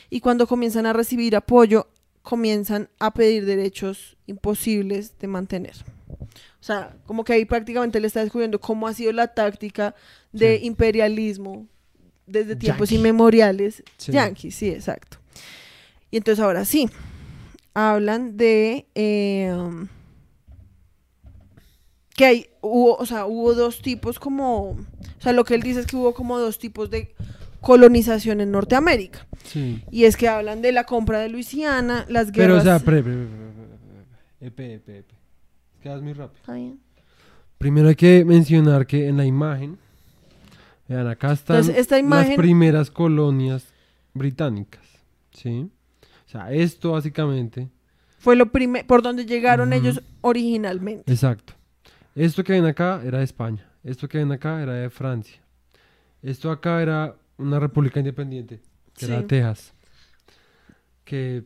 y cuando comienzan a recibir apoyo, comienzan a pedir derechos imposibles de mantener. O sea, como que ahí prácticamente le está descubriendo cómo ha sido la táctica de Sí. imperialismo desde tiempos Yankee. inmemoriales. Sí. Yankees, sí, exacto. Y entonces ahora sí, hablan de eh, um, que hay, hubo, o sea, hubo dos tipos como, o sea, lo que él dice es que hubo como dos tipos de colonización en Norteamérica. Sí. Y es que hablan de la compra de Luisiana, las Pero, o guerras... sea, pre, pre, pre, pre, pre, pre, epe, epe, epe. Quedas muy rápido. Está bien. Primero hay que mencionar que en la imagen, vean, acá están Entonces, esta imagen- las primeras colonias británicas, ¿sí? O sea, esto básicamente, Fue lo primer, por donde llegaron ellos originalmente. exacto. Esto que ven acá era de España, esto que ven acá era de Francia, esto acá era una república independiente, que Sí. era Texas, que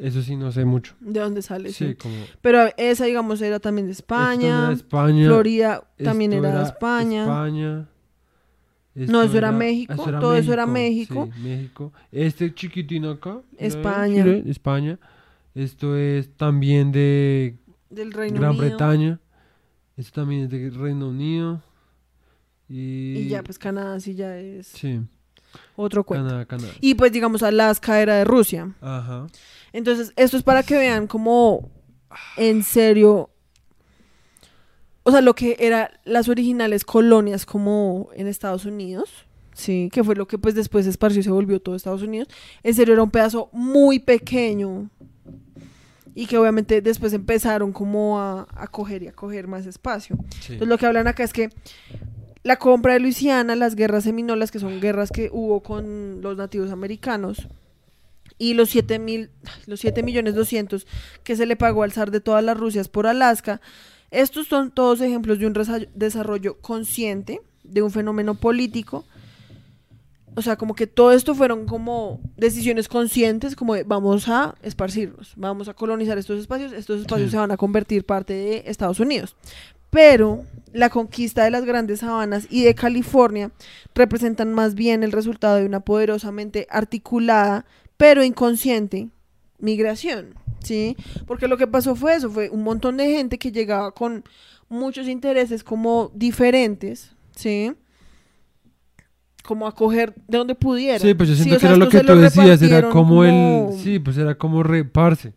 eso sí no sé mucho. ¿De dónde sale? Sí, Sí. como... Pero esa, digamos, era también de España. era España. Florida también era de España. España. No, eso era México, todo eso era México. Sí, México. Este chiquitino acá. España. Chile, España. Esto es también de Del Reino Gran Unido. Bretaña. Esto también es de Reino Unido. Y, Y ya, pues Canadá sí ya es Sí, otro cuento. Canadá, Canadá. Y pues digamos Alaska era de Rusia. Ajá. Entonces, esto es para que vean cómo en serio, o sea, lo que eran las originales colonias como en Estados Unidos, sí, que fue lo que pues después se esparció y se volvió todo Estados Unidos, en serio era un pedazo muy pequeño y que obviamente después empezaron como a, a coger y a coger más espacio. Sí. Entonces lo que hablan acá es que la compra de Luisiana, las guerras seminolas, que son guerras que hubo con los nativos americanos, y los 7 mil, los 7 millones 200 que se le pagó al zar de todas las Rusias por Alaska, estos son todos ejemplos de un desarrollo consciente, de un fenómeno político. O sea, como que todo esto fueron como decisiones conscientes, como de vamos a esparcirnos, vamos a colonizar estos espacios, estos espacios Sí. se van a convertir parte de Estados Unidos. Pero la conquista de las grandes sabanas y de California representan más bien el resultado de una poderosamente articulada, pero inconsciente, migración, ¿sí? Porque lo que pasó fue eso, fue un montón de gente que llegaba con muchos intereses como diferentes, ¿sí? Como a coger de donde pudiera. Sí, pues yo siento que sea, era lo que tú decías, era como, como- el... Sí, pues era como reparse.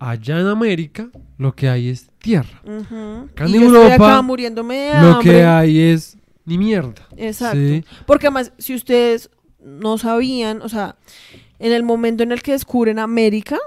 Allá en América lo que hay es tierra. Acá en Y yo estoy Europa, acá muriéndome de Lo que hay es ni mierda. Exacto. Sí. Porque además, si ustedes no sabían, o sea, en el momento en el que descubren América,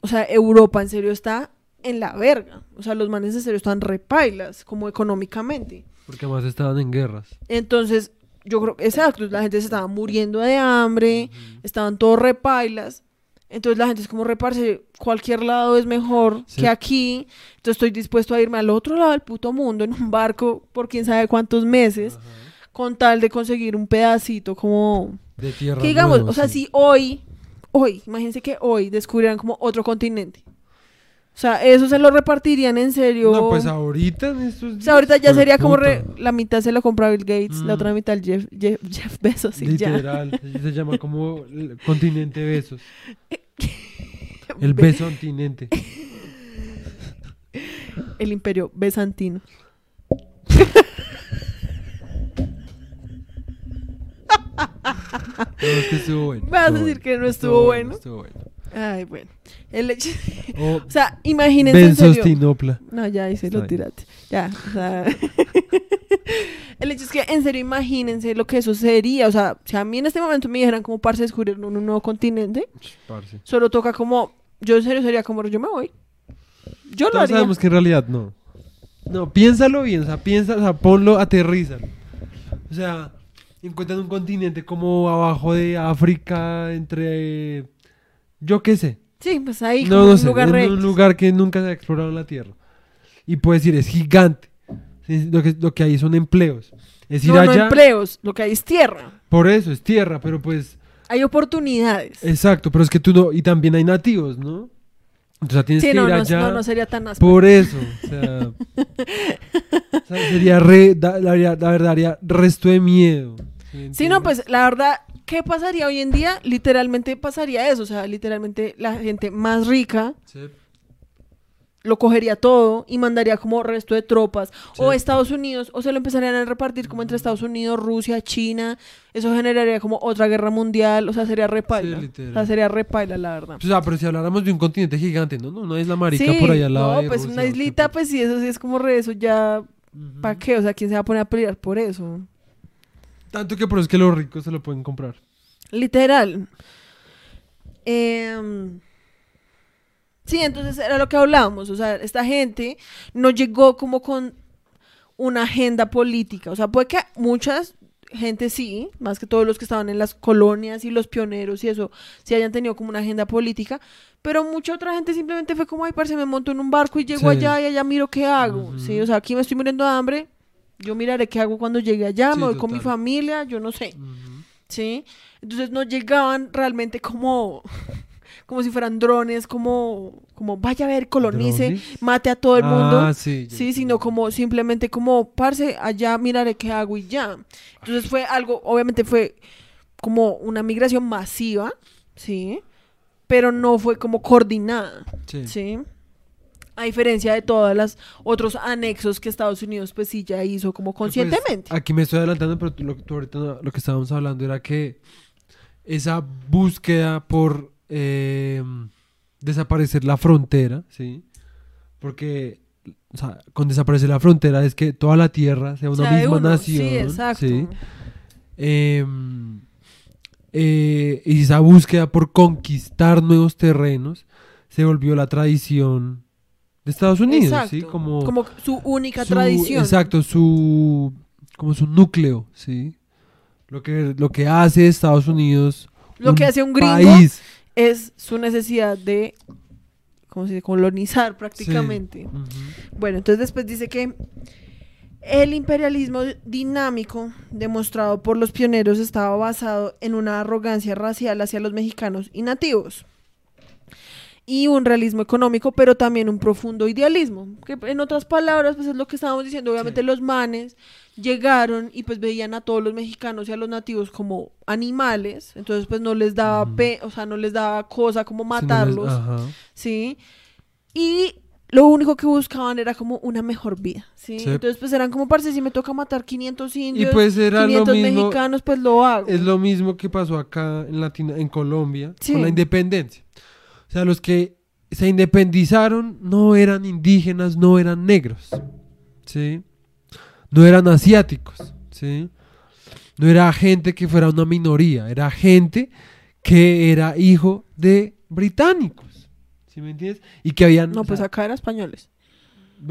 o sea, Europa en serio está en la verga. O sea, los manes en serio están repailas, como económicamente. Porque además estaban en guerras. Entonces, yo creo, exacto, la gente se estaba muriendo de hambre, estaban todos repailas. Entonces la gente es como reparse, cualquier lado es mejor Sí. que aquí. Entonces estoy dispuesto a irme al otro lado del puto mundo en un barco por quién sabe cuántos meses, con tal de conseguir un pedacito como... De tierra. Que digamos, o sea, sí. si hoy, hoy, imagínense que hoy descubrieran como otro continente. O sea, eso se lo repartirían en serio. No, pues ahorita en estos O sea, ahorita ya días, sería como re- la mitad se la compra Bill Gates, la Mm. otra mitad Jeff, Jeff, Jeff Bezos y ya. Literal, se llama como el continente besos. El Be- beso continente. El imperio besantino. No, es que estuvo bueno. Vas a decir que no estuvo estuvo bueno. Estuvo bueno. Ay, bueno. El hecho... O O sea, imagínense benzostinopla. No, ya ahí se lo tiraste. Ya, o sea. El hecho es que, en serio, imagínense lo que eso sería. O sea, si a mí en este momento me dijeran como parce descubrir un, un nuevo continente, Parce. solo toca como. Yo en serio sería como yo me voy. Yo lo Todos haría. sabemos que en realidad no. No, piénsalo bien, o sea, piensa, o sea, ponlo, aterrízalo. O sea, encuentran un continente como abajo de África, entre. Yo qué sé. Sí, pues ahí, No, como no un sé, lugar en re- un lugar que nunca se ha explorado en la Tierra. Y puedes decir, es gigante. Lo que, lo que hay son empleos. Es ir No, no allá. empleos, lo que hay es tierra. Por eso, es tierra, pero pues. Hay oportunidades. Exacto, pero es que tú no. Y también hay nativos, ¿no? Entonces tienes sí, que no, ir no, allá. no, no sería tan áspero. Por eso, o sea, o sea, sería re, da- la, la verdad, daría resto de miedo. ¿sí Sí, no, pues la verdad, ¿qué pasaría hoy en día? Literalmente pasaría eso. O sea, literalmente la gente más rica Sí. Lo cogería todo y mandaría como resto de tropas o. Estados Unidos o se lo empezarían a repartir como entre Estados Unidos, Rusia, China, eso generaría como otra guerra mundial, o sea, sería repaila. Sí, o sea, sería repaila la verdad. O sea, pero si habláramos de un continente gigante, no, no, no es la marica Sí, por allá al lado no, de pues Rusia, una ¿o qué islita, pues sí, eso sí es como re, eso ya, Ujú. ¿para qué? O sea, ¿quién se va a poner a pelear por eso? Tanto que por eso es que los ricos se lo pueden comprar. Literal. Em, sí, entonces era lo que hablábamos. O sea, esta gente no llegó como con una agenda política. O sea, puede que muchas gente sí, más que todos los que estaban en las colonias y los pioneros y eso, sí hayan tenido como una agenda política, pero mucha otra gente simplemente fue como, ay, parce, me monto en un barco y llego Sí. allá y allá miro qué hago, sí, o sea, aquí me estoy muriendo de hambre, yo miraré qué hago cuando llegue allá, Sí, me voy con mi familia, yo no sé. ¿sí? Entonces no llegaban realmente como, como si fueran drones, como, como vaya a ver, colonice, ¿Drones? mate a todo el mundo. Ah, sí. Sí, sino como simplemente como, parce, allá miraré qué hago y ya. Entonces fue algo, obviamente fue como una migración masiva, ¿sí? Pero no fue como coordinada, Sí. ¿sí? A diferencia de todas las otros anexos que Estados Unidos pues sí ya hizo como conscientemente. Pues, aquí me estoy adelantando, pero tú- lo, tú ahorita lo que estábamos hablando era que esa búsqueda por eh, desaparecer la frontera, ¿sí? Porque o sea, con desaparecer la frontera es que toda la tierra sea una O sea, de misma uno, nación. Sí, exacto. ¿sí? Eh, eh, y esa búsqueda por conquistar nuevos terrenos se volvió la tradición de Estados Unidos, Exacto. ¿sí? Como, Como su única su- tradición. Exacto, su como su núcleo, ¿sí? Lo que, lo que hace Estados Unidos Lo que hace un gringo país. Es su necesidad de ¿cómo se dice? colonizar prácticamente. Bueno, entonces después dice que el imperialismo dinámico demostrado por los pioneros estaba basado en una arrogancia racial hacia los mexicanos y nativos. Y un realismo económico, pero también un profundo idealismo. Que en otras palabras, pues es lo que estábamos diciendo. Obviamente Sí. los manes llegaron y pues veían a todos los mexicanos y a los nativos como animales. Entonces pues no les daba, pe- o sea, no les daba cosa como Si no les- matarlos. ¿sí? Y lo único que buscaban era como una mejor vida, ¿sí? Sí. Entonces, pues eran como, parce, si me toca matar 500 Y indios, pues era lo 500 mismo, mexicanos, pues lo hago. es lo mismo que pasó acá en Latina, en Colombia Sí. con la independencia. O sea, los que se independizaron no eran indígenas, no eran negros, ¿sí? No eran asiáticos, ¿sí? No era gente que fuera una minoría, era gente que era hijo de británicos, ¿sí me entiendes? Y que habían... No, pues acá eran españoles.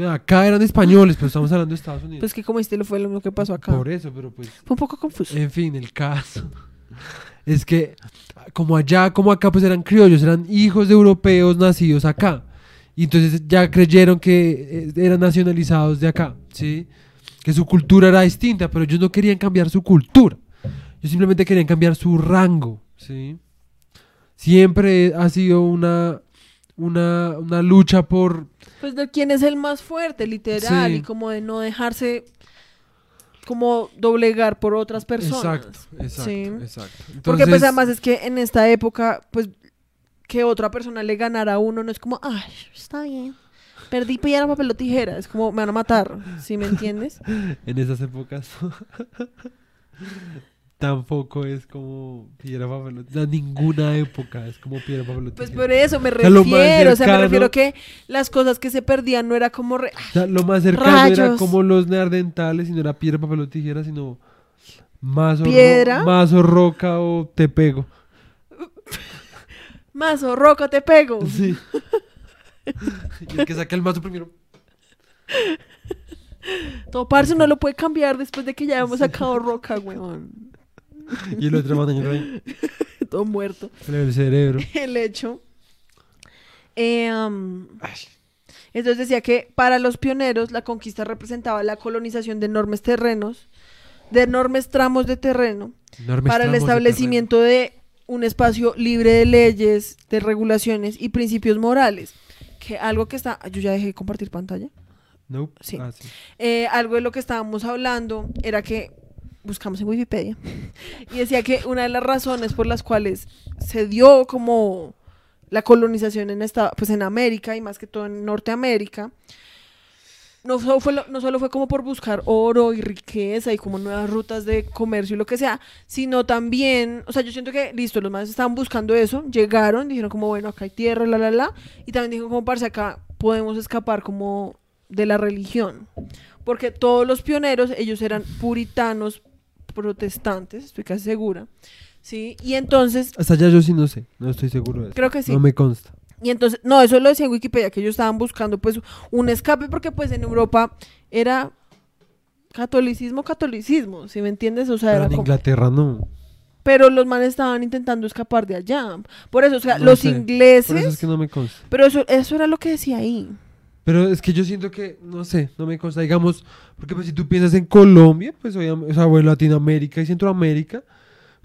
acá eran españoles, pero estamos hablando de Estados Unidos. Pues que como este lo fue lo mismo que pasó acá. Por eso, pero pues... Fue un poco confuso. En fin, el caso es que como allá como acá pues eran criollos, eran hijos de europeos nacidos acá. Y entonces ya creyeron que eh, eran nacionalizados de acá, ¿sí? Que su cultura era distinta, pero ellos no querían cambiar su cultura. Ellos simplemente querían cambiar su rango, ¿sí? Siempre ha sido una, una, una lucha por... Pues de quién es el más fuerte, literal, Sí. y como de no dejarse como doblegar por otras personas. Exacto, exacto, Sí. exacto. Porque pues además es que en esta época, pues que otra persona le ganara a uno no es como, ay, está bien. Perdí piedra, papel o tijera. Es como, me van a matar, ¿sí me entiendes? en esas épocas tampoco es como piedra papel o- sea, ninguna época es como piedra papel o Pues tijera. por eso me refiero. O sea, me refiero que las cosas que se perdían no era como... re- O sea, lo más cercano era como los neandertales y no era piedra papel o tijera sino más o, ro- ¿Piedra? más o roca o te pego Mazo, roca, te pego. sí y el que saque el mazo primero Todo parce no lo puede cambiar después de que ya hemos sacado roca, weón. y el otro manda en Todo muerto. el cerebro El hecho. Eh, um, entonces decía que para los pioneros la conquista representaba la colonización de enormes terrenos, de enormes tramos de terreno, Enormes para el de establecimiento de un espacio libre de leyes, de regulaciones y principios morales. Algo que está... Yo ya dejé de compartir pantalla. Nope. Sí. Ah, sí. Eh, algo de lo que estábamos hablando era que buscamos en Wikipedia y decía que una de las razones por las cuales se dio como la colonización en esta, pues en América y más que todo en Norteamérica no solo, fue no solo fue como por buscar oro y riqueza y como nuevas rutas de comercio y lo que sea, sino también, o sea, yo siento que, listo, los más estaban buscando eso, llegaron, dijeron como, bueno, acá hay tierra, la, la, la, y también dijeron como, parce, acá podemos escapar como de la religión, porque todos los pioneros, ellos eran puritanos protestantes, estoy casi segura, ¿sí? Y entonces, hasta allá yo sí no sé no estoy seguro de eso creo que sí. no me consta Y entonces, no, eso lo decía en Wikipedia, que ellos estaban buscando pues un escape porque pues en Europa era catolicismo, catolicismo, ¿sí me entiendes? O sea, pero era en como- Inglaterra no pero los manes estaban intentando escapar de allá. Por eso, o sea, No los sé. ingleses, por eso es que no me consta pero eso, eso era lo que decía ahí. Pero es que yo siento que, no sé, no me consta, digamos, porque pues si tú piensas en Colombia, pues obviamente, o sea, bueno, Latinoamérica y Centroamérica,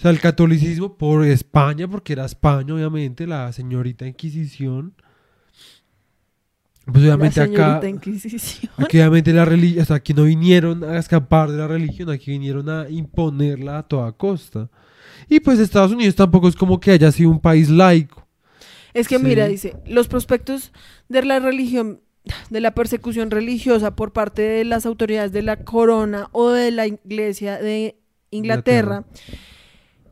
sea, el catolicismo por España, porque era España, obviamente, la señorita Inquisición, pues obviamente la acá, señorita Inquisición. aquí obviamente la religión, o sea, aquí no vinieron a escapar de la religión, aquí vinieron a imponerla a toda costa. Y pues Estados Unidos tampoco es como que haya sido un país laico. Es que Sí. mira, dice, los prospectos de la religión de la persecución religiosa por parte de las autoridades de la corona o de la iglesia de Inglaterra,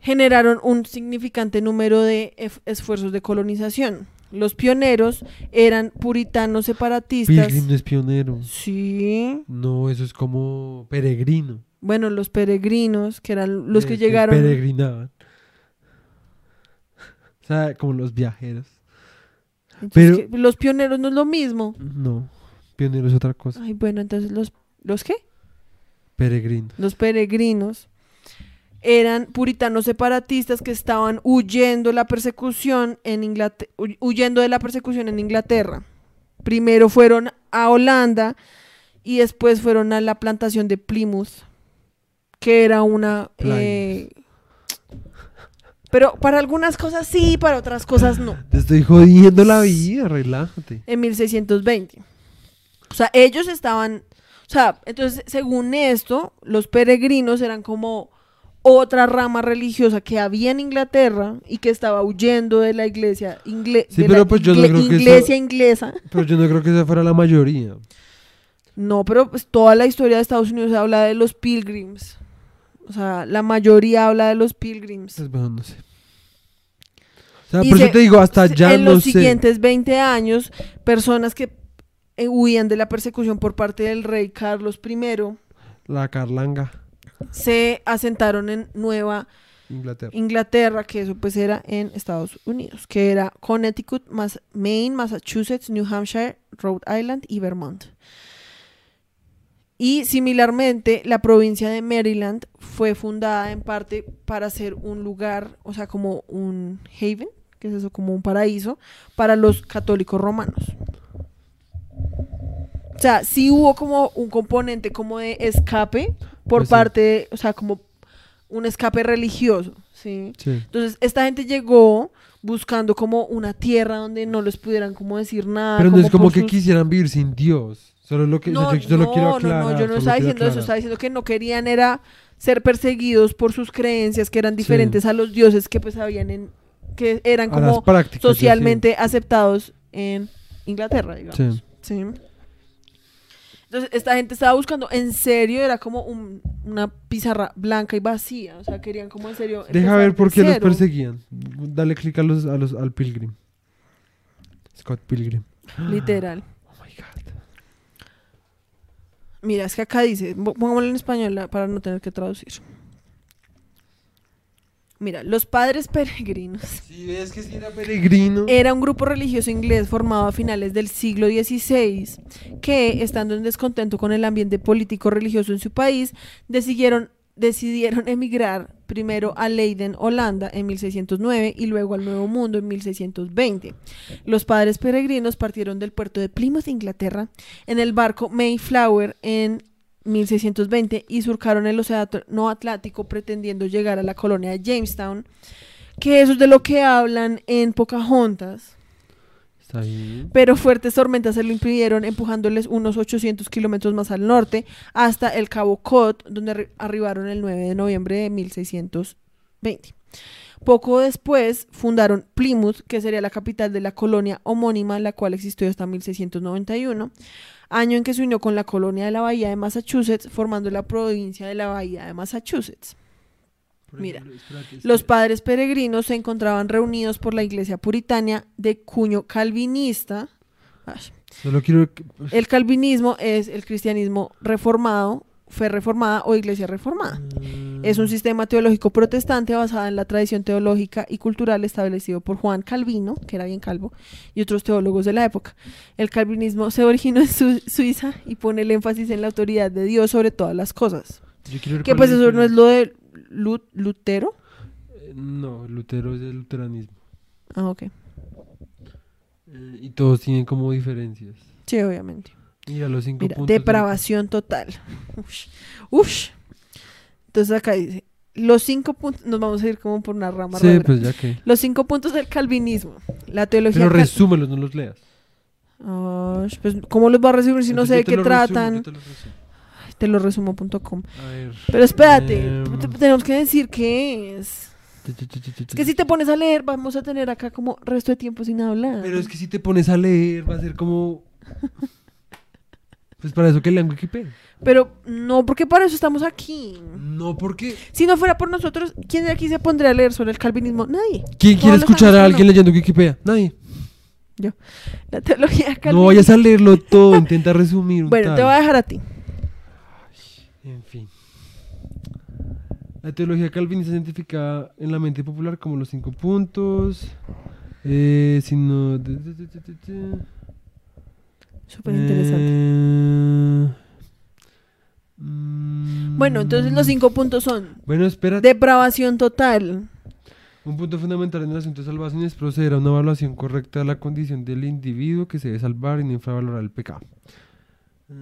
generaron un significante número de esfuerzos de colonización. Los pioneros eran puritanos separatistas. Pilgrim no es pionero. Sí. No, eso es como peregrino. Bueno, los peregrinos, que eran los que llegaron. Peregrinaban. O sea, como los viajeros. Entonces, pero- que los pioneros no es lo mismo. No, pionero es otra cosa. Ay, bueno, entonces los los qué? Peregrino. Los peregrinos eran puritanos separatistas que estaban huyendo la persecución en Inglaterra, huyendo de la persecución en Inglaterra. Primero fueron a Holanda y después fueron a la plantación de Plymouth, que era una eh, pero para algunas cosas sí, para otras cosas no. Te estoy jodiendo la vida, relájate. en 1620. O sea, ellos estaban, o sea, entonces, según esto, los peregrinos eran como otra rama religiosa que había en Inglaterra y que estaba huyendo de la iglesia, ingle- Sí, de pero la pues yo no creo que eso- inglesa. Pero yo no creo que esa fuera la mayoría. No, pero pues toda la historia de Estados Unidos habla de los pilgrims. O sea, la mayoría habla de los pilgrims. Pues bueno, no sé. O sea, Y por se- eso te digo, hasta ya en no los sé. siguientes 20 años, personas que eh, huían de la persecución por parte del rey Carlos I La Carlanga, se asentaron en Nueva Inglaterra. Inglaterra, que eso pues era en Estados Unidos, que era Connecticut, Maine, Massachusetts, New Hampshire, Rhode Island y Vermont. Y similarmente, la provincia de Maryland fue fundada en parte para ser un lugar, o sea, como un haven, que es eso, como un paraíso, para los católicos romanos. O sea, sí hubo como un componente como de escape por Pues sí. parte, o sea, como un escape religioso, ¿sí? Sí. Entonces, esta gente llegó buscando como una tierra donde no les pudieran como decir nada. Pero no es como que sus- quisieran vivir sin Dios. Solo lo que o sea, No, yo no, quiero no, aclarar. no, yo no estaba diciendo eso, estaba diciendo que no querían era ser perseguidos por sus creencias que eran diferentes a los dioses que pues habían en que eran A como socialmente aceptados en Inglaterra, digamos. Sí. Entonces, esta gente estaba buscando, en serio, era como un- una pizarra blanca y vacía. O sea, querían como en serio. Deja ver por qué los perseguían. Dale clic a los, a los, al Pilgrim. Scott Pilgrim. Literal. Oh my god. Mira, es que acá dice, po- pongámoslo en español para no tener que traducir. Mira, los padres peregrinos ves que si era peregrino. era un grupo religioso inglés formado a finales del siglo XVI que, estando en descontento con el ambiente político religioso en su país, decidieron, decidieron emigrar primero a Leiden, Holanda, en 1609 y luego al Nuevo Mundo en 1620. Los padres peregrinos partieron del puerto de Plymouth, Inglaterra, en el barco Mayflower en 1620 y surcaron el océano Atlántico pretendiendo llegar a la colonia de Jamestown, que eso es de lo que hablan en Pocahontas. Está bien. Pero fuertes tormentas se lo impidieron, empujándoles unos 800 kilómetros más al norte hasta el Cabo Cod, donde arri- arribaron el 9 de noviembre de 1620. Poco después fundaron Plymouth, que sería la capital de la colonia homónima, la cual existió hasta 1691, año en que se unió con la colonia de la Bahía de Massachusetts, formando la provincia de la Bahía de Massachusetts. Mira, Los padres peregrinos se encontraban reunidos por la iglesia puritana de cuño calvinista. Ay, Solo quiero. que- El calvinismo es el cristianismo reformado, fe reformada o iglesia reformada. Es un sistema teológico protestante basado en la tradición teológica y cultural establecido por Juan Calvino, que era bien calvo, y otros teólogos de la época. El calvinismo se originó en Su- Suiza y pone el énfasis en la autoridad de Dios sobre todas las cosas. Que pues eso no es lo de Lu- Lutero. Eh, No, Lutero es el luteranismo. Ah, ok. Eh, y todos tienen como diferencias. Sí, obviamente. Mira los cinco Mira, puntos. de- depravación total. Ush. Ush. Entonces acá dice, los cinco puntos, nos vamos a ir como por una rama. Sí, rara. pues ya que. Los cinco puntos del calvinismo. La teología... Pero resúmelos, no los leas. Ush, pues, ¿cómo los va a resumir si no sé de qué tratan? yo te lo resumo. Ay, Te lo resumo.com. A ver. Pero espérate, em, te- tenemos que decir qué Es que si te pones a leer, vamos a tener acá como resto de tiempo sin hablar. Pero es que si te pones a leer, va a ser como. Pues para eso que lean Wikipedia. Pero no, porque para eso estamos aquí. No porque... Si no fuera por nosotros, ¿quién de aquí se pondría a leer sobre el calvinismo? Nadie. ¿Quién Todos quiere escuchar a alguien leyendo Wikipedia? Nadie. La teología calvinista. No vayas a leerlo todo, intenta resumir un Bueno, tal. te voy a dejar a ti. En fin. La teología calvinista es identificada en la mente popular como los cinco puntos. Eh, sino... de- de- de- de- de- de- Súper interesante. Eh, mm, Bueno, entonces los cinco puntos son Bueno, espérate. depravación total. Un punto fundamental en el asunto de salvación es proceder a una evaluación correcta de la condición del individuo que se debe salvar y no infravalorar el pecado.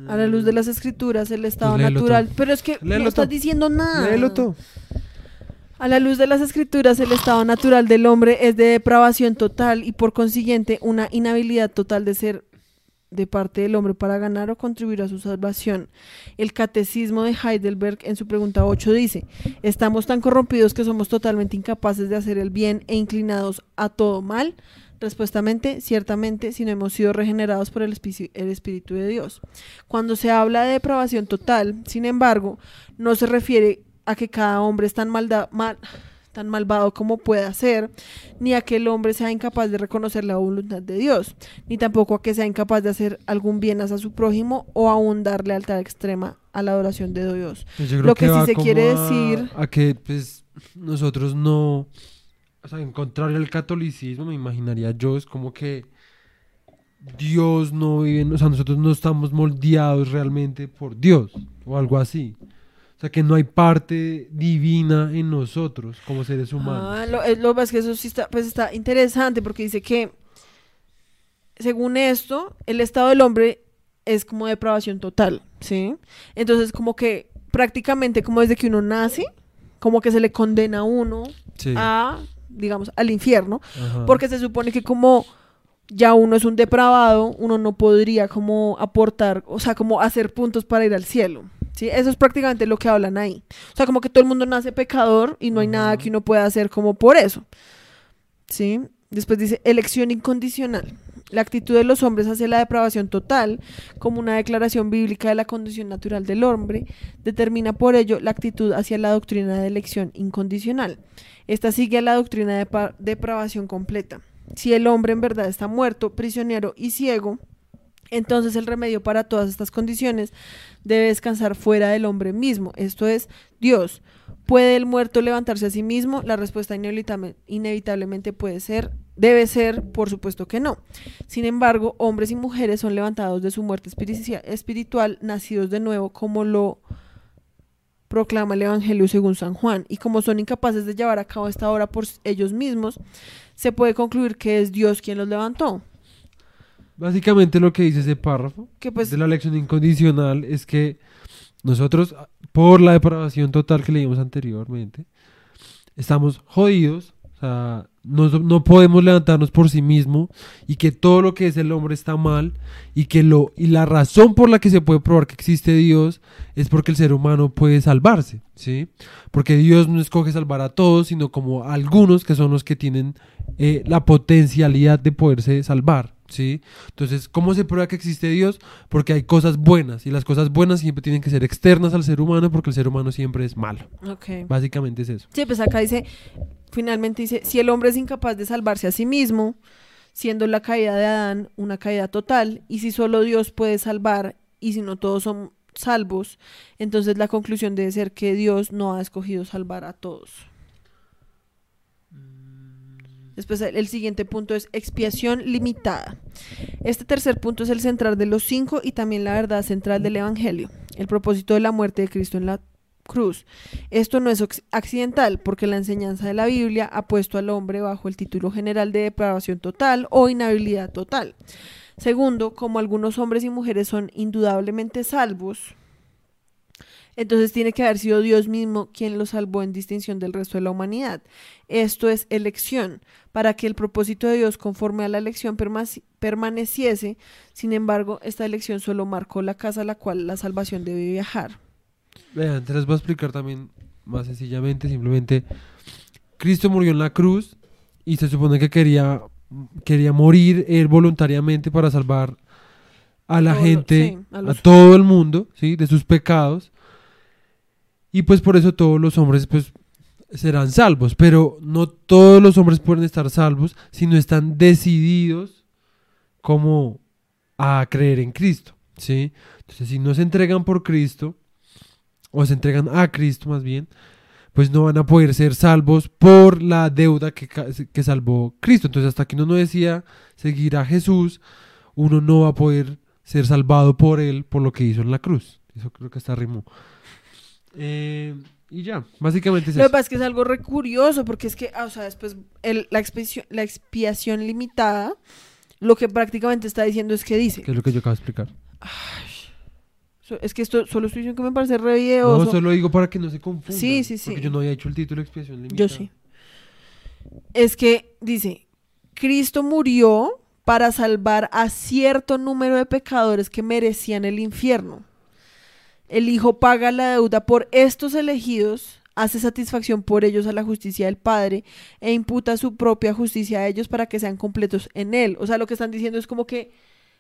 A la luz de las escrituras, el estado Pues léelo natural. todo. Pero es que Léelo no estás todo. diciendo nada. Léelo todo. A la luz de las escrituras, el estado natural del hombre es de depravación total y por consiguiente una inhabilidad total de ser de parte del hombre para ganar o contribuir a su salvación. El catecismo de Heidelberg en su pregunta 8 dice, estamos tan corrompidos que somos totalmente incapaces de hacer el bien e inclinados a todo mal. Respuestamente, ciertamente, si no hemos sido regenerados por el, el Espíritu de Dios. Cuando se habla de depravación total, sin embargo, no se refiere a que cada hombre es tan, mal- tan malvado como pueda ser, ni a que el hombre sea incapaz de reconocer la voluntad de Dios, ni tampoco a que sea incapaz de hacer algún bien hacia su prójimo o aún dar lealtad extrema a la adoración de Dios. Pues yo creo Lo que sí va se quiere a- decir- A que, pues, nosotros no. O sea, en contrario al catolicismo, me imaginaría yo, es como que Dios no vive. O sea, nosotros no estamos moldeados realmente por Dios, o algo así. O sea, que no hay parte divina en nosotros como seres humanos. Ah, lo, eh, lo que pasa es que eso sí está, pues está interesante porque dice que, según esto, el estado del hombre es como depravación total, ¿sí? Entonces, como que prácticamente como desde que uno nace, como que se le condena a uno Sí. a, digamos, al infierno, ajá. porque se supone que como ya uno es un depravado, uno no podría como aportar, o sea, como hacer puntos para ir al cielo. ¿Sí? Eso es prácticamente lo que hablan ahí. O sea, como que todo el mundo nace pecador y no hay nada que uno pueda hacer como por eso. ¿Sí? Después dice elección incondicional. La actitud de los hombres hacia la depravación total, como una declaración bíblica de la condición natural del hombre, determina por ello la actitud hacia la doctrina de elección incondicional. Esta sigue a la doctrina de depravación completa. Si el hombre en verdad está muerto, prisionero y ciego, entonces el remedio para todas estas condiciones debe descansar fuera del hombre mismo, esto es Dios. ¿Puede el muerto levantarse a sí mismo? La respuesta inevitable- inevitablemente puede ser, debe ser, por supuesto que no. Sin embargo, hombres y mujeres son levantados de su muerte espiritual, nacidos de nuevo, como lo proclama el Evangelio según San Juan, y como son incapaces de llevar a cabo esta obra por ellos mismos, se puede concluir que es Dios quien los levantó. Básicamente lo que dice ese párrafo Que pues de la elección incondicional es que nosotros, por la depravación total que leímos anteriormente, estamos jodidos, o sea, no, no podemos levantarnos por sí mismo y que todo lo que es el hombre está mal y que lo y la razón por la que se puede probar que existe Dios es porque el ser humano puede salvarse, ¿sí? Porque Dios no escoge salvar a todos, sino como a algunos que son los que tienen eh, la potencialidad de poderse salvar, ¿sí? Entonces, ¿cómo se prueba que existe Dios? Porque hay cosas buenas y las cosas buenas siempre tienen que ser externas al ser humano porque el ser humano siempre es malo. Ok. Básicamente es eso. Sí, pues acá dice, finalmente dice, si el hombre es incapaz de salvarse a sí mismo, siendo la caída de Adán una caída total, y si solo Dios puede salvar, y si no todos son salvos, entonces la conclusión debe ser que Dios no ha escogido salvar a todos. Después el siguiente punto es expiación limitada. Este tercer punto es el central de los cinco y también la verdad central del Evangelio, el propósito de la muerte de Cristo en la cruz. Esto no es accidental porque la enseñanza de la Biblia ha puesto al hombre bajo el título general de depravación total o inhabilidad total. Segundo, como algunos hombres y mujeres son indudablemente salvos, entonces tiene que haber sido Dios mismo quien los salvó en distinción del resto de la humanidad. Esto es elección, para que el propósito de Dios conforme a la elección perma- permaneciese. Sin embargo, esta elección solo marcó la casa a la cual la salvación debe viajar. Vean, te les voy a explicar también más sencillamente, simplemente Cristo murió en la cruz y se supone que quería, quería morir él voluntariamente para salvar a la Todo lo- gente, sí, a a, todo el mundo, ¿sí? De sus pecados. Y pues por eso todos los hombres pues serán salvos, pero no todos los hombres pueden estar salvos si no están decididos como a creer en Cristo, ¿sí? Entonces, si no se entregan por Cristo o se entregan a Cristo más bien, pues no van a poder ser salvos por la deuda que, que salvó Cristo. Entonces, hasta que uno no decida seguir a Jesús, uno no va a poder ser salvado por él por lo que hizo en la cruz. Eso creo que está rimó. Eh, y ya, básicamente es Lo que pasa es que es algo re curioso, porque es que, ah, o sea, después el- la, expiación, la expiación limitada, lo que prácticamente está diciendo es que dice, Que es lo que yo acabo de explicar. so- es que esto solo estoy diciendo que me parece re videoso. No, solo digo para que no se confundan. Sí, sí, sí. Porque yo no había hecho el título de expiación limitada. Yo sí. Es que dice, Cristo murió para salvar a cierto número de pecadores que merecían el infierno. El Hijo paga la deuda por estos elegidos, hace satisfacción por ellos a la justicia del Padre e imputa su propia justicia a ellos para que sean completos en Él. O sea, lo que están diciendo es como que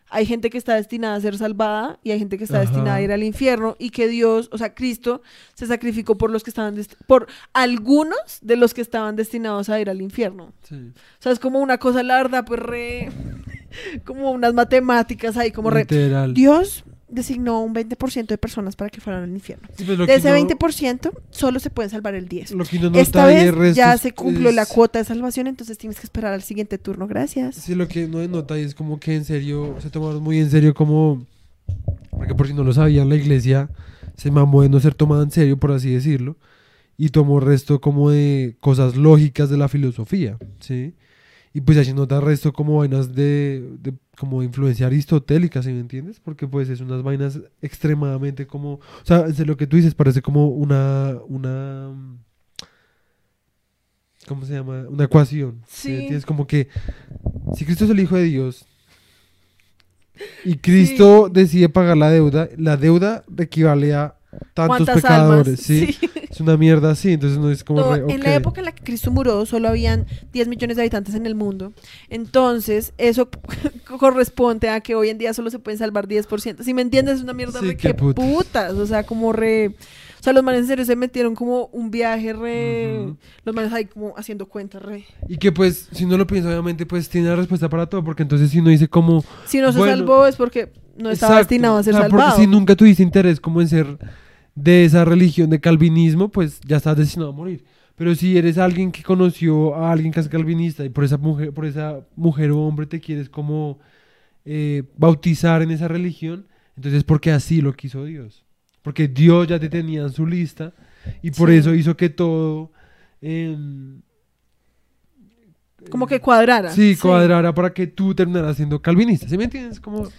hay gente que está destinada a ser salvada y hay gente que está Ajá. destinada a ir al infierno y que Dios, o sea, Cristo se sacrificó por los que estaban por algunos de los que estaban destinados a ir al infierno. Sí. O sea, es como una cosa la verdad, pues re como unas matemáticas ahí como re Literal. Dios designó un 20% de personas para que fueran al infierno. Sí, pues De ese no- 20% solo se pueden salvar el 10. Lo que nota Esta vez ya se cumplió la es- cuota de salvación, entonces tienes que esperar al siguiente turno. Gracias. Sí, lo que no nota ahí es como que en serio, se tomaron muy en serio como... Porque por si no lo sabían, la iglesia se mamó de no ser tomada en serio, por así decirlo, y tomó resto como de cosas lógicas de la filosofía, ¿sí? Y pues así nota resto como vainas de, de como influencia aristotélica, ¿sí me entiendes? Porque pues es unas vainas extremadamente como... O sea, lo que tú dices parece como una... una ¿Cómo se llama? Una ecuación. ¿sí me Sí. entiendes? Como que si Cristo es el Hijo de Dios y Cristo decide pagar la deuda, la deuda equivale a tantos ¿Cuántas pecadores, almas? ¿sí? Sí. Es una mierda así, entonces no es como... No, re- En la época en la que Cristo murió solo habían 10 millones de habitantes en el mundo. Entonces, eso corresponde a que hoy en día solo se pueden salvar 10%. Si me entiendes, es una mierda Sí, re qué que putas. putas. O sea, como re... O sea, los manes en serio se metieron como un viaje re... Los manes ahí como haciendo cuentas re... Y que pues, si no lo piensa, obviamente, pues tiene la respuesta para todo, porque entonces si uno dice como... Si no se Bueno, salvó es porque no estaba Exacto, destinado a ser o sea, porque si nunca tuviste interés como en ser de esa religión de calvinismo, pues ya estás destinado a morir. Pero si eres alguien que conoció a alguien que es calvinista y por esa mujer, por esa mujer o hombre te quieres como eh, bautizar en esa religión, entonces porque así lo quiso Dios. Porque Dios ya te tenía en su lista y por Sí. eso hizo que todo... Como que cuadrara. Sí, cuadrara para que tú terminaras siendo calvinista. ¿Sí me entiendes? Como... o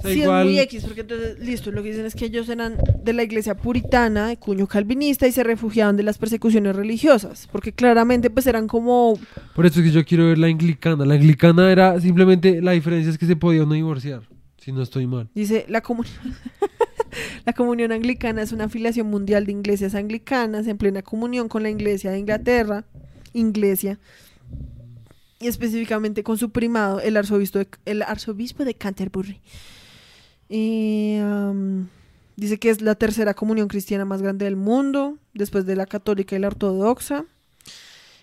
sea, Sí, igual- es muy X, porque entonces, listo, lo que dicen es que ellos eran de la iglesia puritana, de cuño calvinista, y se refugiaban de las persecuciones religiosas, porque claramente pues eran como, Por eso es que yo quiero ver la anglicana. La anglicana era simplemente la diferencia es que se podía no divorciar, si no estoy mal. dice, la comunión... La comunión anglicana es una afiliación mundial de iglesias anglicanas en plena comunión con la iglesia de Inglaterra, iglesia, y específicamente con su primado, el arzobispo de, el arzobispo de Canterbury. Y, dice que es la tercera comunión cristiana más grande del mundo, después de la católica y la ortodoxa.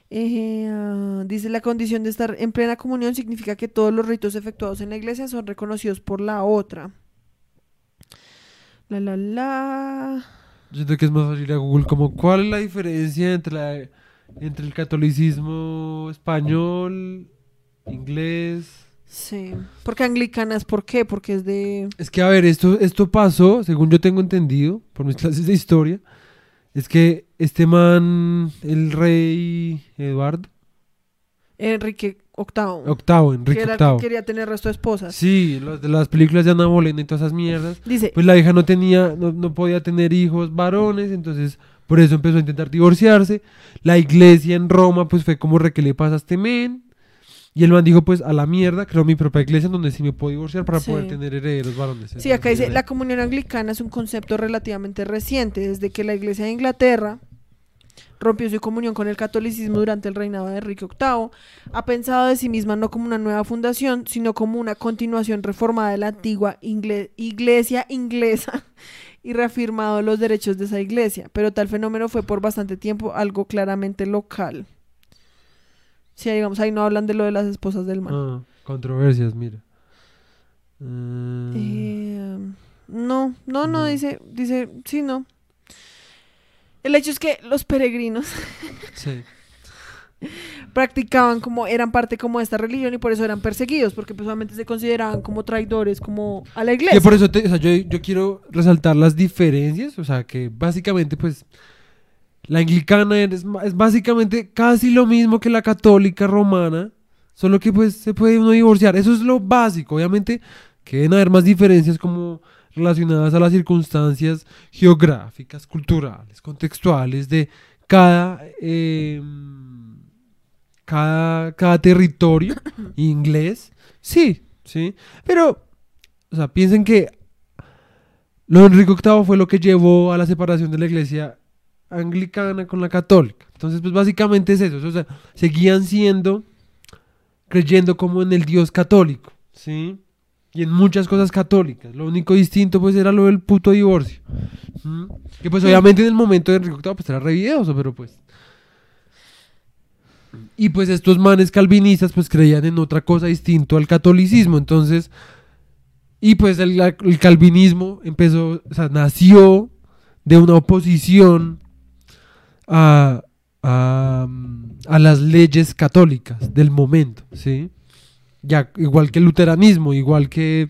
Eh, ah, dice la condición de estar en plena comunión significa que todos los ritos efectuados en la iglesia son reconocidos por la otra. La la la. Yo siento que es más fácil a Google como cuál es la diferencia entre la entre el catolicismo español, inglés. Sí. Porque anglicanas, ¿por qué? Porque es de. Es que a ver, esto esto pasó, según yo tengo entendido por mis clases de historia, es que este man el rey Eduardo Enrique VIII. octavo, Enrique que era octavo. que quería tener resto de esposas. Sí, los de las películas de Ana Bolena y todas esas mierdas. Dice, Pues la hija no tenía, no, no podía tener hijos varones, entonces por eso empezó a intentar divorciarse. La iglesia en Roma, pues fue como re que le pasa a este men. Y el man dijo, pues a la mierda, creo mi propia iglesia en donde sí me puedo divorciar para Sí. poder tener herederos varones. sí, acá dice, la comunión anglicana es un concepto relativamente reciente, desde que la iglesia de Inglaterra rompió su comunión con el catolicismo durante el reinado de Enrique VIII, ha pensado de sí misma no como una nueva fundación, sino como una continuación reformada de la antigua ingle- iglesia inglesa y reafirmado los derechos de esa iglesia, pero tal fenómeno fue por bastante tiempo algo claramente local. Sí, digamos, ahí no hablan de lo de las esposas del man. Ah, controversias, mira. Mm, Eh, no, no, no, No. dice, dice, sí, no. El hecho es que los peregrinos sí. practicaban como, eran parte como de esta religión y por eso eran perseguidos, porque pues se consideraban como traidores como a la iglesia. Que por eso te- o sea, yo, yo quiero resaltar las diferencias, o sea, que básicamente pues la anglicana es, es básicamente casi lo mismo que la católica romana, solo que pues se puede uno divorciar, eso es lo básico, obviamente que deben haber más diferencias como relacionadas a las circunstancias geográficas, culturales, contextuales de cada, eh, cada, cada territorio inglés, sí, sí, pero o sea, piensen que lo de Enrique VIII fue lo que llevó a la separación de la iglesia anglicana con la católica. Entonces, pues básicamente es eso. O sea, seguían siendo, creyendo como en el Dios católico, ¿sí? Y en muchas cosas católicas. Lo único distinto, pues, era lo del puto divorcio. ¿Mm? Que, pues, obviamente en el momento de Enrique VIII, pues, era revideoso, pero pues... Y pues estos manes calvinistas pues creían en otra cosa distinto al catolicismo. Entonces, y pues el, el calvinismo empezó, o sea, nació de una oposición a, a, a las leyes católicas del momento, ¿sí? Ya, igual que el luteranismo, igual que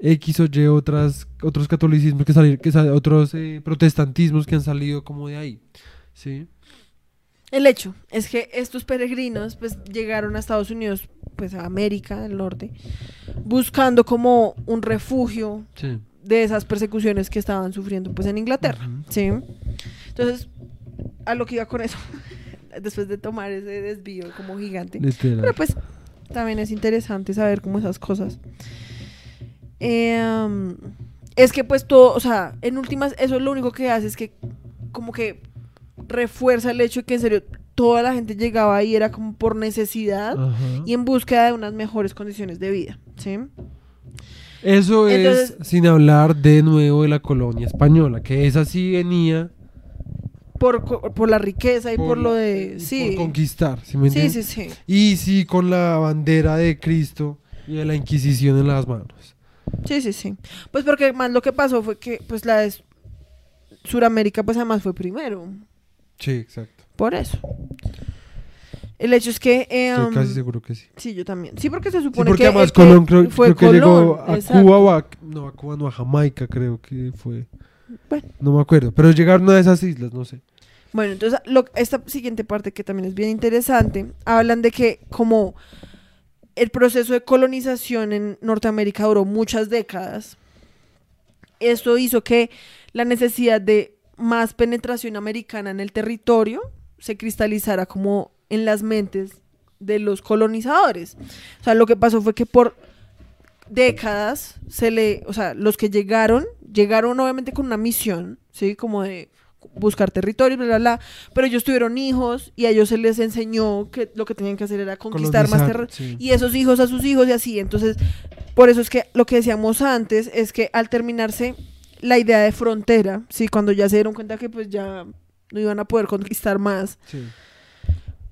X o Y otras, otros catolicismos que salieron, que sal- otros eh, protestantismos que han salido como de ahí, ¿sí? El hecho es que estos peregrinos pues llegaron a Estados Unidos, pues a América del Norte, buscando como un refugio Sí. de esas persecuciones que estaban sufriendo pues en Inglaterra. ¿sí? Entonces, a lo que iba con eso, después de tomar ese desvío como gigante, Literal. pero pues también es interesante saber cómo esas cosas. Em, es que pues todo, o sea, en últimas, eso es lo único que hace, es que como que refuerza el hecho de que en serio toda la gente llegaba ahí era como por necesidad Ajá. y en búsqueda de unas mejores condiciones de vida, ¿sí? Eso Entonces- es sin hablar de nuevo de la colonia española, que esa sí venía Por, por la riqueza y por, lo de... por Sí, conquistar, ¿sí me sí, entiendes? sí, sí. Y sí con la bandera de Cristo y de la Inquisición en las manos. Sí, sí, sí. Pues porque más lo que pasó fue que pues la de Suramérica pues además fue primero. Sí, exacto. Por eso. El hecho es que... eh, Estoy um, casi seguro que sí. Sí, yo también. Sí, porque se Sí, supone porque que... además que Colón creo, fue creo que llegó Colón, a exacto. Cuba o a... No, a Cuba no, a Jamaica creo que fue. Bueno. No me acuerdo, pero llegaron a esas islas, no sé. Bueno, entonces lo- esta siguiente parte que también es bien interesante, hablan de que como el proceso de colonización en Norteamérica duró muchas décadas, esto hizo que la necesidad de más penetración americana en el territorio se cristalizara como en las mentes de los colonizadores. O sea, lo que pasó fue que por décadas se le, o sea, los que llegaron, llegaron obviamente con una misión, ¿sí? Como de buscar territorio, bla, bla, bla, pero ellos tuvieron hijos y a ellos se les enseñó que lo que tenían que hacer era conquistar más territorio sí. y esos hijos a sus hijos y así. Entonces, por eso es que lo que decíamos antes es que al terminarse la idea de frontera, sí, cuando ya se dieron cuenta que pues ya no iban a poder conquistar más, Sí.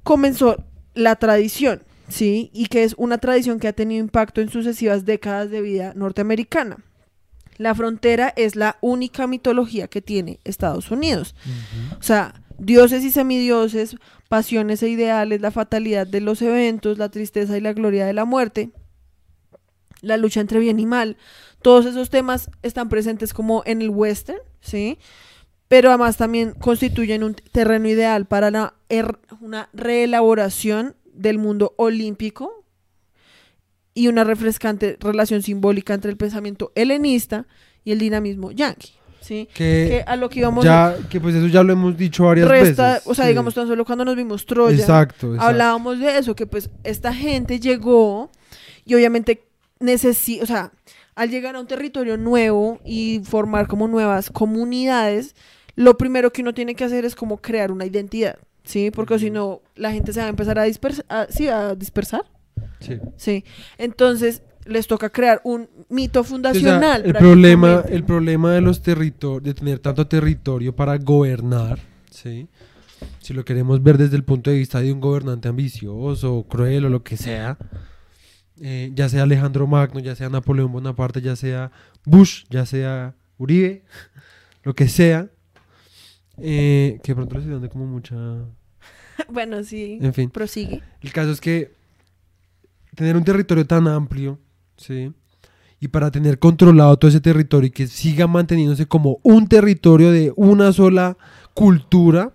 comenzó la tradición, ¿sí? Y que es una tradición que ha tenido impacto en sucesivas décadas de vida norteamericana. La frontera es la única mitología que tiene Estados Unidos. O sea, dioses y semidioses, pasiones e ideales, la fatalidad de los eventos, la tristeza y la gloria de la muerte, la lucha entre bien y mal. Todos esos temas están presentes como en el western, ¿sí? Pero además también constituyen un terreno ideal para la er- una reelaboración del mundo olímpico y una refrescante relación simbólica entre el pensamiento helenista y el dinamismo yanqui, ¿sí? Que Que, a lo que íbamos ya, que pues eso ya lo hemos dicho varias resta, veces. o sea, sí. digamos tan solo cuando nos vimos Troya, Exacto, exacto. hablábamos de eso, que pues esta gente llegó y obviamente necesita, o sea, al llegar a un territorio nuevo y formar como nuevas comunidades, lo primero que uno tiene que hacer es como crear una identidad, ¿sí? Porque si no, la gente se va a empezar a dispersar, sí, a dispersar, Sí. sí. Entonces, les toca crear un mito O sea, fundacional. el problema, el problema de los territorios, de tener tanto territorio para gobernar, ¿sí? Si lo queremos ver desde el punto de vista de un gobernante ambicioso, cruel o lo que sea, eh, ya sea Alejandro Magno, ya sea Napoleón Bonaparte, ya sea Bush, ya sea Uribe, lo que sea, eh, que pronto le estoy dando como mucha... Bueno, sí. En fin. Prosigue. El caso es que tener un territorio tan amplio, ¿sí? Y para tener controlado todo ese territorio y que siga manteniéndose como un territorio de una sola cultura,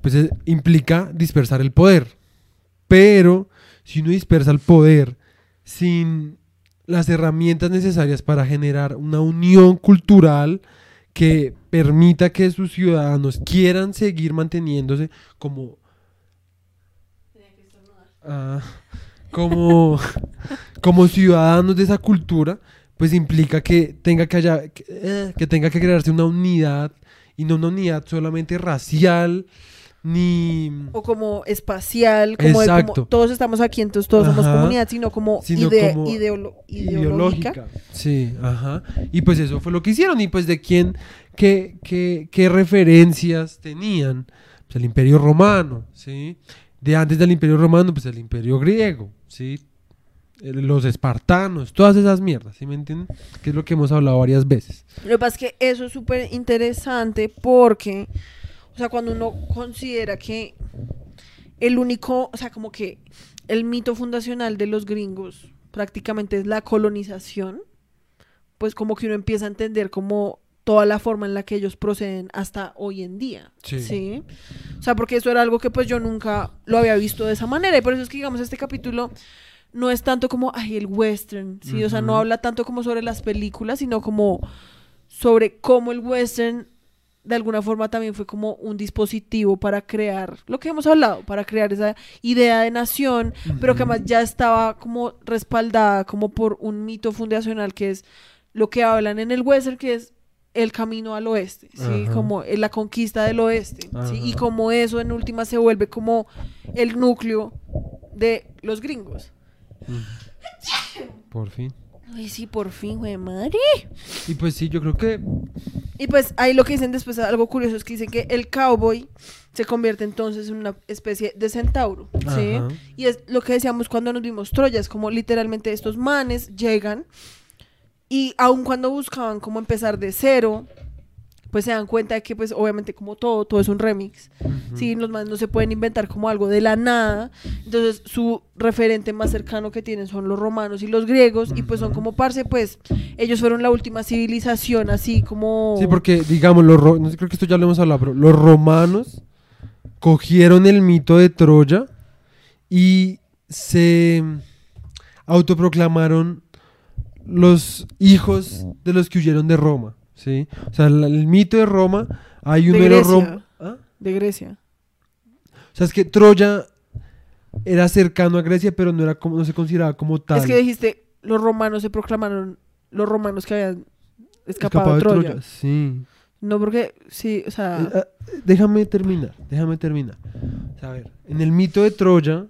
pues eh, implica dispersar el poder. Pero si uno dispersa el poder sin las herramientas necesarias para generar una unión cultural que permita que sus ciudadanos quieran seguir manteniéndose como Ah, como, como ciudadanos de esa cultura, pues implica que tenga que, haya, que, eh, que tenga que crearse una unidad y no una unidad solamente racial ni O como espacial, como, de como Exacto. todos estamos aquí, entonces todos somos comunidad, sino como, Sino ide- como ideolo- ideológica. Sí, ajá. Y pues eso fue lo que hicieron. Y pues de quién, qué, qué, qué referencias tenían. Pues el Imperio Romano, ¿sí? De antes del Imperio Romano, pues el Imperio Griego, ¿sí? Los espartanos, todas esas mierdas, ¿sí me entienden? Que es lo que hemos hablado varias veces. Lo que pasa es que eso es súper interesante porque, o sea, cuando uno considera que el único, o sea, como que el mito fundacional de los gringos prácticamente es la colonización, pues como que uno empieza a entender como toda la forma en la que ellos proceden hasta hoy en día. Sí. ¿sí? O sea, porque eso era algo que pues yo nunca lo había visto de esa manera. Y por eso es que, digamos, este capítulo no es tanto como, ay, el western, ¿sí? O sea, no habla tanto como sobre las películas, sino como sobre cómo el western de alguna forma también fue como un dispositivo para crear lo que hemos hablado, para crear esa idea de nación, pero que además ya estaba como respaldada como por un mito fundacional que es lo que hablan en el western, que es el camino al oeste, ¿sí? Ajá. Como eh, la conquista del oeste, ¿sí? Y como eso en última se vuelve como el núcleo de los gringos. Por fin. Ay, sí, por fin, güey, madre. Y pues sí, yo creo que Y pues ahí lo que dicen después, algo curioso es que dicen que el cowboy se convierte entonces en una especie de centauro, ¿sí? Ajá. Y es lo que decíamos cuando nos vimos Troya, es como literalmente estos manes llegan y aun cuando buscaban como empezar de cero, pues se dan cuenta de que pues obviamente como todo, todo es un remix. ¿sí? Los manes no se pueden inventar como algo de la nada, entonces su referente más cercano que tienen son los romanos y los griegos y pues son como parce, pues ellos fueron la última civilización así como... Sí, porque, digamos, los ro- no creo que esto ya lo hemos hablado, pero los romanos cogieron el mito de Troya y se autoproclamaron los hijos de los que huyeron de Roma, ¿sí? O sea, el, el mito de Roma, hay De uno de los Grecia. rom- ¿Ah? De Grecia. O sea, es que Troya era cercano a Grecia, pero no, era como, no se consideraba como tal. Es que dijiste, los romanos se proclamaron los romanos que habían escapado, Escapado de Troya. Sí. No, porque sí, o sea, Eh, ah, déjame terminar, déjame terminar. O sea, a ver, en el mito de Troya,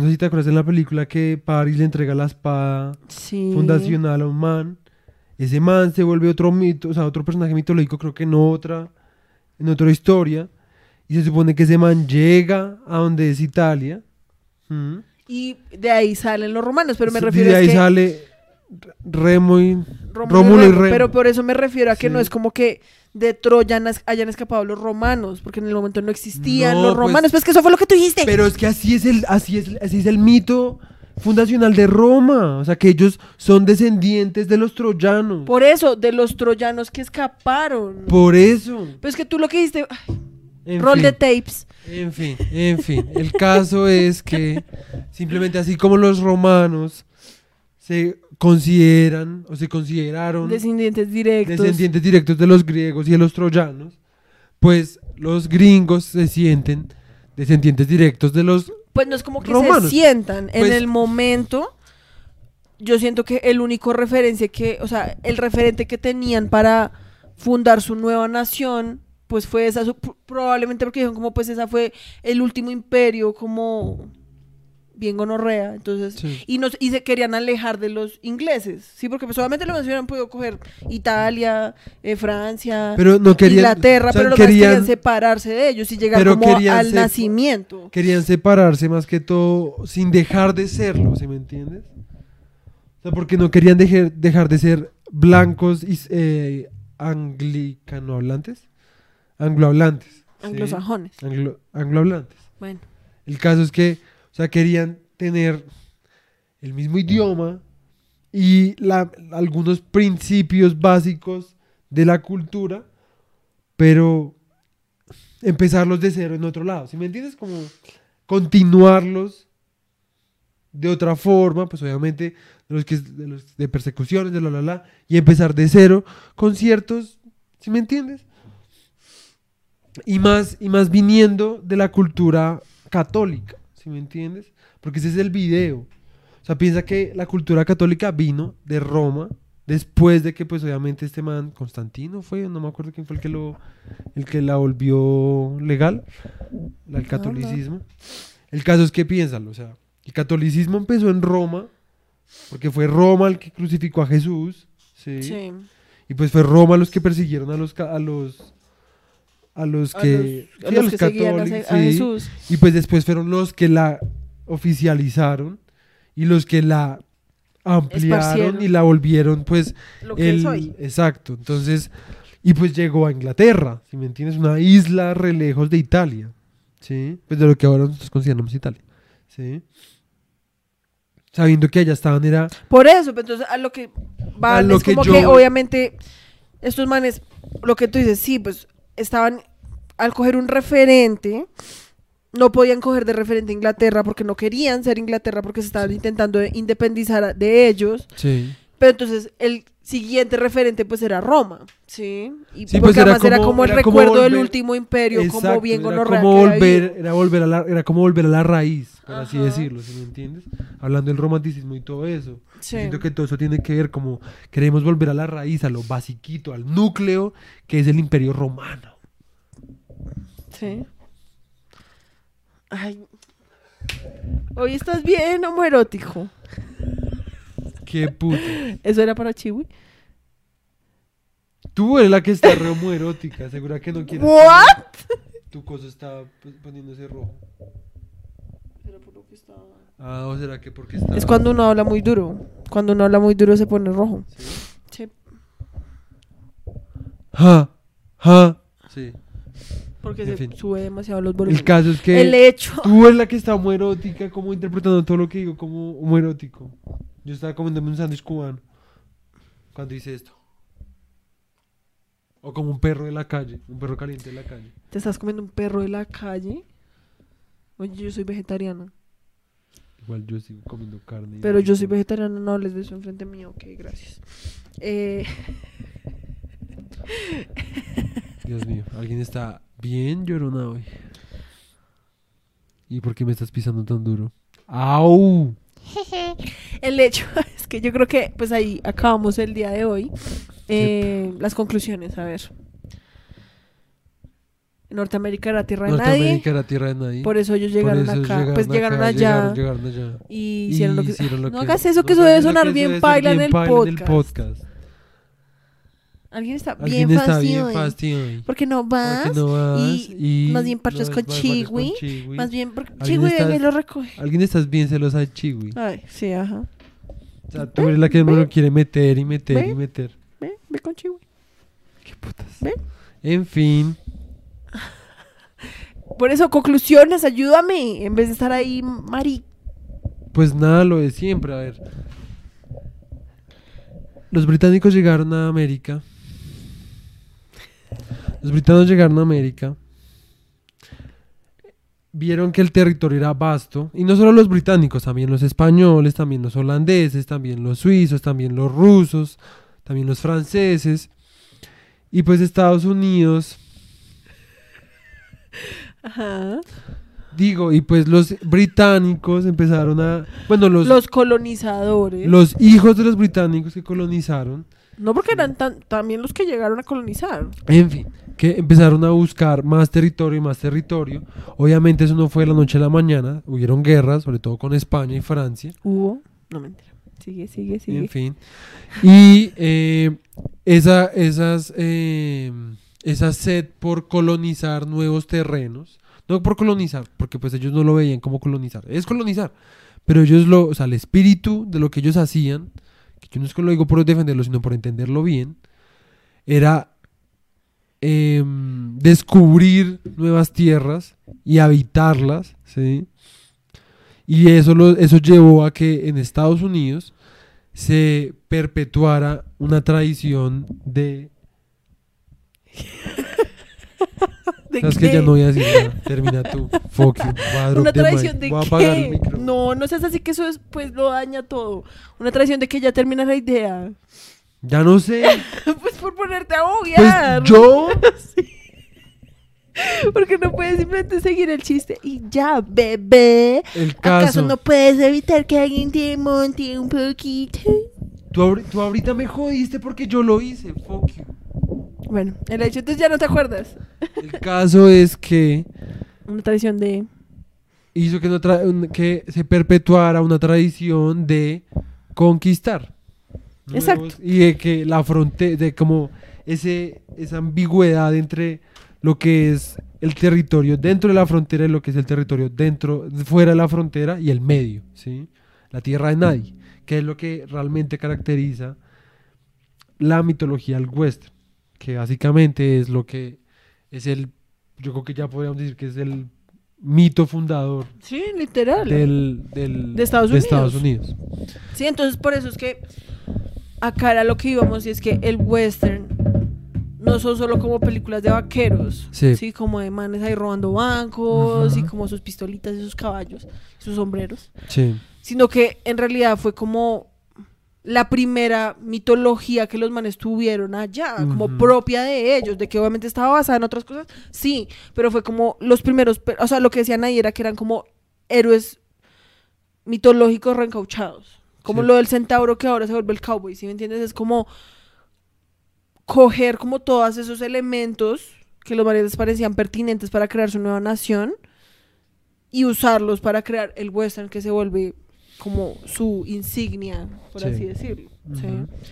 no sé si te acuerdas en la película que Paris le entrega la espada sí. fundacional a un man. Ese man se vuelve otro mito, o sea, otro personaje mitológico, creo que en otra, en otra historia. Y se supone que ese man llega a donde es Italia. ¿Mm? Y de ahí salen los romanos, pero me Y refiero de a ahí que sale Remo y Rómulo y Remo. Pero por eso me refiero a que Sí. no es como que de Troya hayan escapado los romanos, porque en el momento no existían No, los pues- romanos. Pues, que eso fue lo que tú dijiste. Pero es que así es el, así es, así es el mito fundacional de Roma. O sea, que ellos son descendientes de los troyanos. Por, Por eso, de los troyanos que escaparon. eso. Pues que tú lo que dijiste, roll de tapes. En fin, en fin. El caso es que simplemente así como los romanos se consideran o se consideraron Descendientes directos. descendientes directos de los griegos y de los troyanos, pues los gringos se sienten descendientes directos de los Pues no es como que se sientan. En Pues- el momento, yo siento que el único referencia que, o sea, el referente que tenían para fundar su nueva nación, pues fue esa, probablemente porque dijeron como pues esa fue el último imperio, como bien gonorrea, entonces, Sí. y, nos, y se querían alejar de los ingleses, sí, porque pues solamente los hubieran podido coger Italia, eh, Francia, Pero no querían. Inglaterra, o sea, pero los querían, querían separarse de ellos y llegar como al nacimiento. querían separarse más que todo sin dejar de serlo, ¿sí me entiendes? O sea, porque no querían dejar, dejar de ser blancos y eh, anglicanohablantes, anglohablantes. ¿sí? Anglosajones. Anglo- anglohablantes. Bueno. El caso es que, querían tener el mismo idioma y algunos principios básicos de la cultura, pero empezarlos de cero en otro lado. ¿Sí me entiendes? Como continuarlos de otra forma, pues obviamente de los que de, persecuciones, de la la la, y empezar de cero con ciertos, ¿sí me entiendes? Y más, y más viniendo de la cultura católica, ¿sí me entiendes? Porque ese es el video. O sea, piensa que la cultura católica vino de Roma después de que, pues, obviamente este man, Constantino fue, no me acuerdo quién fue el que lo, el que la volvió legal, el catolicismo. El caso es que piénsalo, o sea, el catolicismo empezó en Roma, porque fue Roma el que crucificó a Jesús, ¿sí? Sí. Y pues fue Roma los que persiguieron a los ca- a los a los A que, los, a los que seguían a, católicos, sí. Y pues después fueron los que la oficializaron y los que la ampliaron y la volvieron pues Lo que el- es hoy. exacto. Entonces, y pues llegó a Inglaterra, si me entiendes, una isla re lejos de Italia, ¿sí? Pues de lo que ahora nosotros consideramos Italia, ¿sí? Sabiendo que allá estaban era Por eso, pero entonces a lo que van A lo es que como yo- que obviamente estos manes, lo que tú dices, sí, pues estaban al coger un referente, no podían coger de referente a Inglaterra porque no querían ser Inglaterra porque se estaban intentando independizar de ellos, sí. pero entonces el siguiente referente pues era Roma, ¿sí? Y Sí, porque pues, era además era como- como, el era como recuerdo del último imperio, como Exacto, bien era como volver, era volver a la, era como volver a la raíz, por así decirlo, ¿sí me entiendes? Hablando del romanticismo y todo eso. Sí. Siento que todo eso tiene que ver como queremos volver a la raíz, a lo basiquito, al núcleo que es el imperio romano. Sí. Ay. Hoy estás bien homoerótico. Qué puto. ¿Eso era para Chiwi? Tú eres la que está re homoerótica, segura que no quieres. ¿What? Tu cosa está pues, poniéndose rojo. Ah, o será que porque está. Es cuando uno habla muy duro. Cuando uno habla muy duro se pone rojo. ¿Sí? Sí. Ja, ja. Sí. Porque En se fin. sube demasiado los volúmenes. El caso es que. El hecho. Tú eres la que está homoerótica, como interpretando todo lo que digo como homoerótico. Yo estaba comiéndome un sándwich cubano cuando hice esto. O como un perro de la calle, un perro caliente de la calle. ¿Te estás comiendo un perro de la calle? Oye, yo soy vegetariana. Igual yo sigo comiendo carne. Pero yo soy vegetariana, no les beso enfrente mío. Ok, gracias. Eh, Dios mío, alguien está bien llorona hoy. ¿Y por qué me estás pisando tan duro? ¡Au! el hecho es que yo creo que pues ahí acabamos el día de hoy. Eh, las conclusiones, a ver. Norteamérica era tierra de nadie. Norteamérica era tierra de nadie. Por eso ellos llegaron eso acá. pues llegaron allá. Llegaron, llegaron allá. Y hicieron lo que... hicieron lo no que- hagas eso, no que eso debe sonar bien paila en el podcast. Alguien está Alguien bien está bien fastidio. fastidio hoy. ¿Por qué no vas? Y Y más bien parches no con Chiwi. Más bien, porque Alguien Chiwi está- lo recoge. Alguien estás bien celosa de Chiwi. Ay, sí, ajá. O sea, tú eres la que me lo quiere meter y meter Ve. y meter. Ve, ve con Chiwi. Qué putas. Ve. En fin. Por eso, conclusiones, ayúdame. En vez de estar ahí, Mari. Pues nada, lo de siempre, a ver. Los británicos llegaron a América. Los británicos llegaron a América. Vieron que el territorio era vasto. Y no solo los británicos, también los españoles, también los holandeses, también los suizos, también los rusos, también los franceses. Y pues Estados Unidos Ajá. Digo, y pues los británicos empezaron a... Bueno, los, Los colonizadores. los hijos de los británicos que colonizaron No porque eran tan, también los que llegaron a colonizar. En fin, que empezaron a buscar más territorio y más territorio. Obviamente eso no fue de la noche a la mañana. Hubieron guerras, sobre todo con España y Francia. Hubo. No mentira. Sigue, sigue, sigue. En fin. Y eh, esa, esas, eh, esa sed por colonizar nuevos terrenos. No por colonizar, porque pues ellos no lo veían como colonizar. Es colonizar. Pero ellos lo, o sea, el espíritu de lo que ellos hacían, que yo no es que lo digo por defenderlo, sino por entenderlo bien, era em, descubrir nuevas tierras y habitarlas, ¿sí? Y eso, lo, eso llevó a que en Estados Unidos se perpetuara una tradición de... ¿De Sabes qué? que ya no voy a decir nada. Termina tú. Fuck you. Una tradición de el qué? No, no seas así que eso es, pues lo daña todo. Una tradición de que ya termina la idea. Ya no sé. pues ponerte a Pues obviar. yo. Porque no puedes simplemente seguir el chiste y ya, bebé. El ¿Acaso caso. no puedes evitar que alguien te monte un poquito? Tú, ahori- tú ahorita me jodiste porque yo lo hice. Fuck you. Bueno, el hecho entonces ya no te acuerdas. El caso es que Una tradición de. hizo que, no tra- un- que se perpetuara una tradición de conquistar. Exacto. nuevos- Y de que la frontera, de como ese, esa ambigüedad entre lo que es el territorio dentro de la frontera y lo que es el territorio dentro, fuera de la frontera y el medio, ¿sí? La tierra de nadie, que es lo que realmente caracteriza la mitología del western, que básicamente es lo que es el, yo creo que ya podríamos decir que es el mito fundador Sí, literal. del, del- De Estados Estados Unidos. Sí, entonces por eso es que acá era lo que íbamos y es que el western no son solo como películas de vaqueros, Sí. sí, como de manes ahí robando bancos y como sus pistolitas y sus caballos, sus sombreros, Sí. sino que en realidad fue como la primera mitología que los manes tuvieron allá, como propia de ellos, de que obviamente estaba basada en otras cosas, sí, pero fue como los primeros, o sea, lo que decían ahí era que eran como héroes mitológicos reencauchados, como Sí. lo del centauro que ahora se vuelve el cowboy, ¿sí me entiendes? Es como coger como todos esos elementos que los manes les parecían pertinentes para crear su nueva nación y usarlos para crear el western que se vuelve como su insignia, por Sí. así decirlo.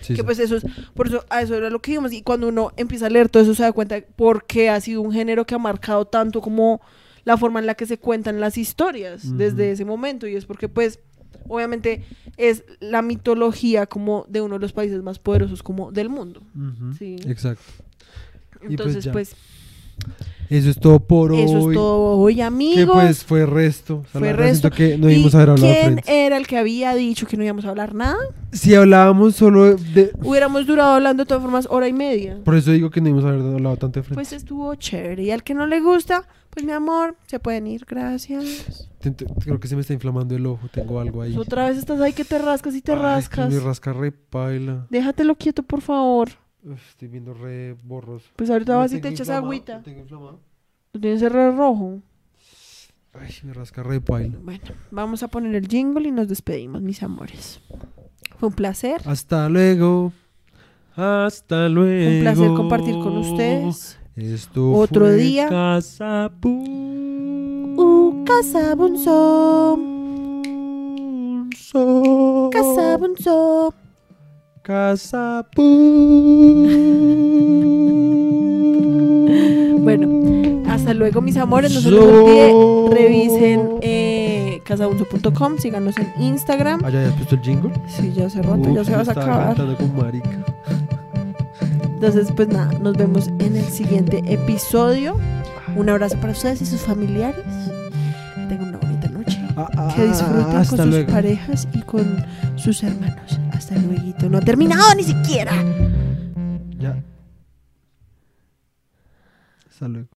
¿sí? Que pues eso es, por eso a eso era lo que íbamos. Y cuando uno empieza a leer todo eso se da cuenta por qué ha sido un género que ha marcado tanto como la forma en la que se cuentan las historias desde ese momento. Y es porque pues obviamente es la mitología como de uno de los países más poderosos como del mundo. Sí. Exacto. pues Entonces pues, Eso es todo por eso hoy. es todo hoy Que amigos. pues fue resto. O sea, Fue resto. que no ¿Y íbamos a haber hablado ¿Quién Friends. era el que había dicho que no íbamos a hablar nada? Si hablábamos solo de... Hubiéramos durado hablando de todas formas hora y media. Por eso digo que no íbamos a haber hablado tanto de Friends. Pues estuvo chévere. Y al que no le gusta, pues mi amor, se pueden ir. Gracias. Creo que se me está inflamando el ojo. Tengo algo ahí. Otra vez estás ahí que te rascas y te Ay, que rascas. me rasca re paila. Déjatelo quieto, por favor. Uf, estoy viendo re borroso. Pues ahorita ¿Lo vas y te echas agüita. ¿Lo tengo inflamado? Lo tienes el re rojo. Ay, me rasca re paila. Bueno, vamos a poner el jingle y nos despedimos, mis amores. Fue un placer. Hasta luego. Hasta luego. Fue un placer compartir con ustedes. Esto Otro fue día. Casa Uh, casa bunso. Bunso. Casa bunso. Casa Bueno, hasta luego, mis amores. No se revisen eh, síganos en Instagram. ¿Ah, ya has puesto el jingle? Sí, ya hace rato, ya se vas a acabar. con marica. Entonces, pues nada, nos vemos en el siguiente episodio. Un abrazo para ustedes y sus familiares. Que tengan una bonita noche. Ah, Que disfruten con sus luego. parejas y con sus hermanos. Hasta luego. No ha terminado ni siquiera. Ya. Hasta luego.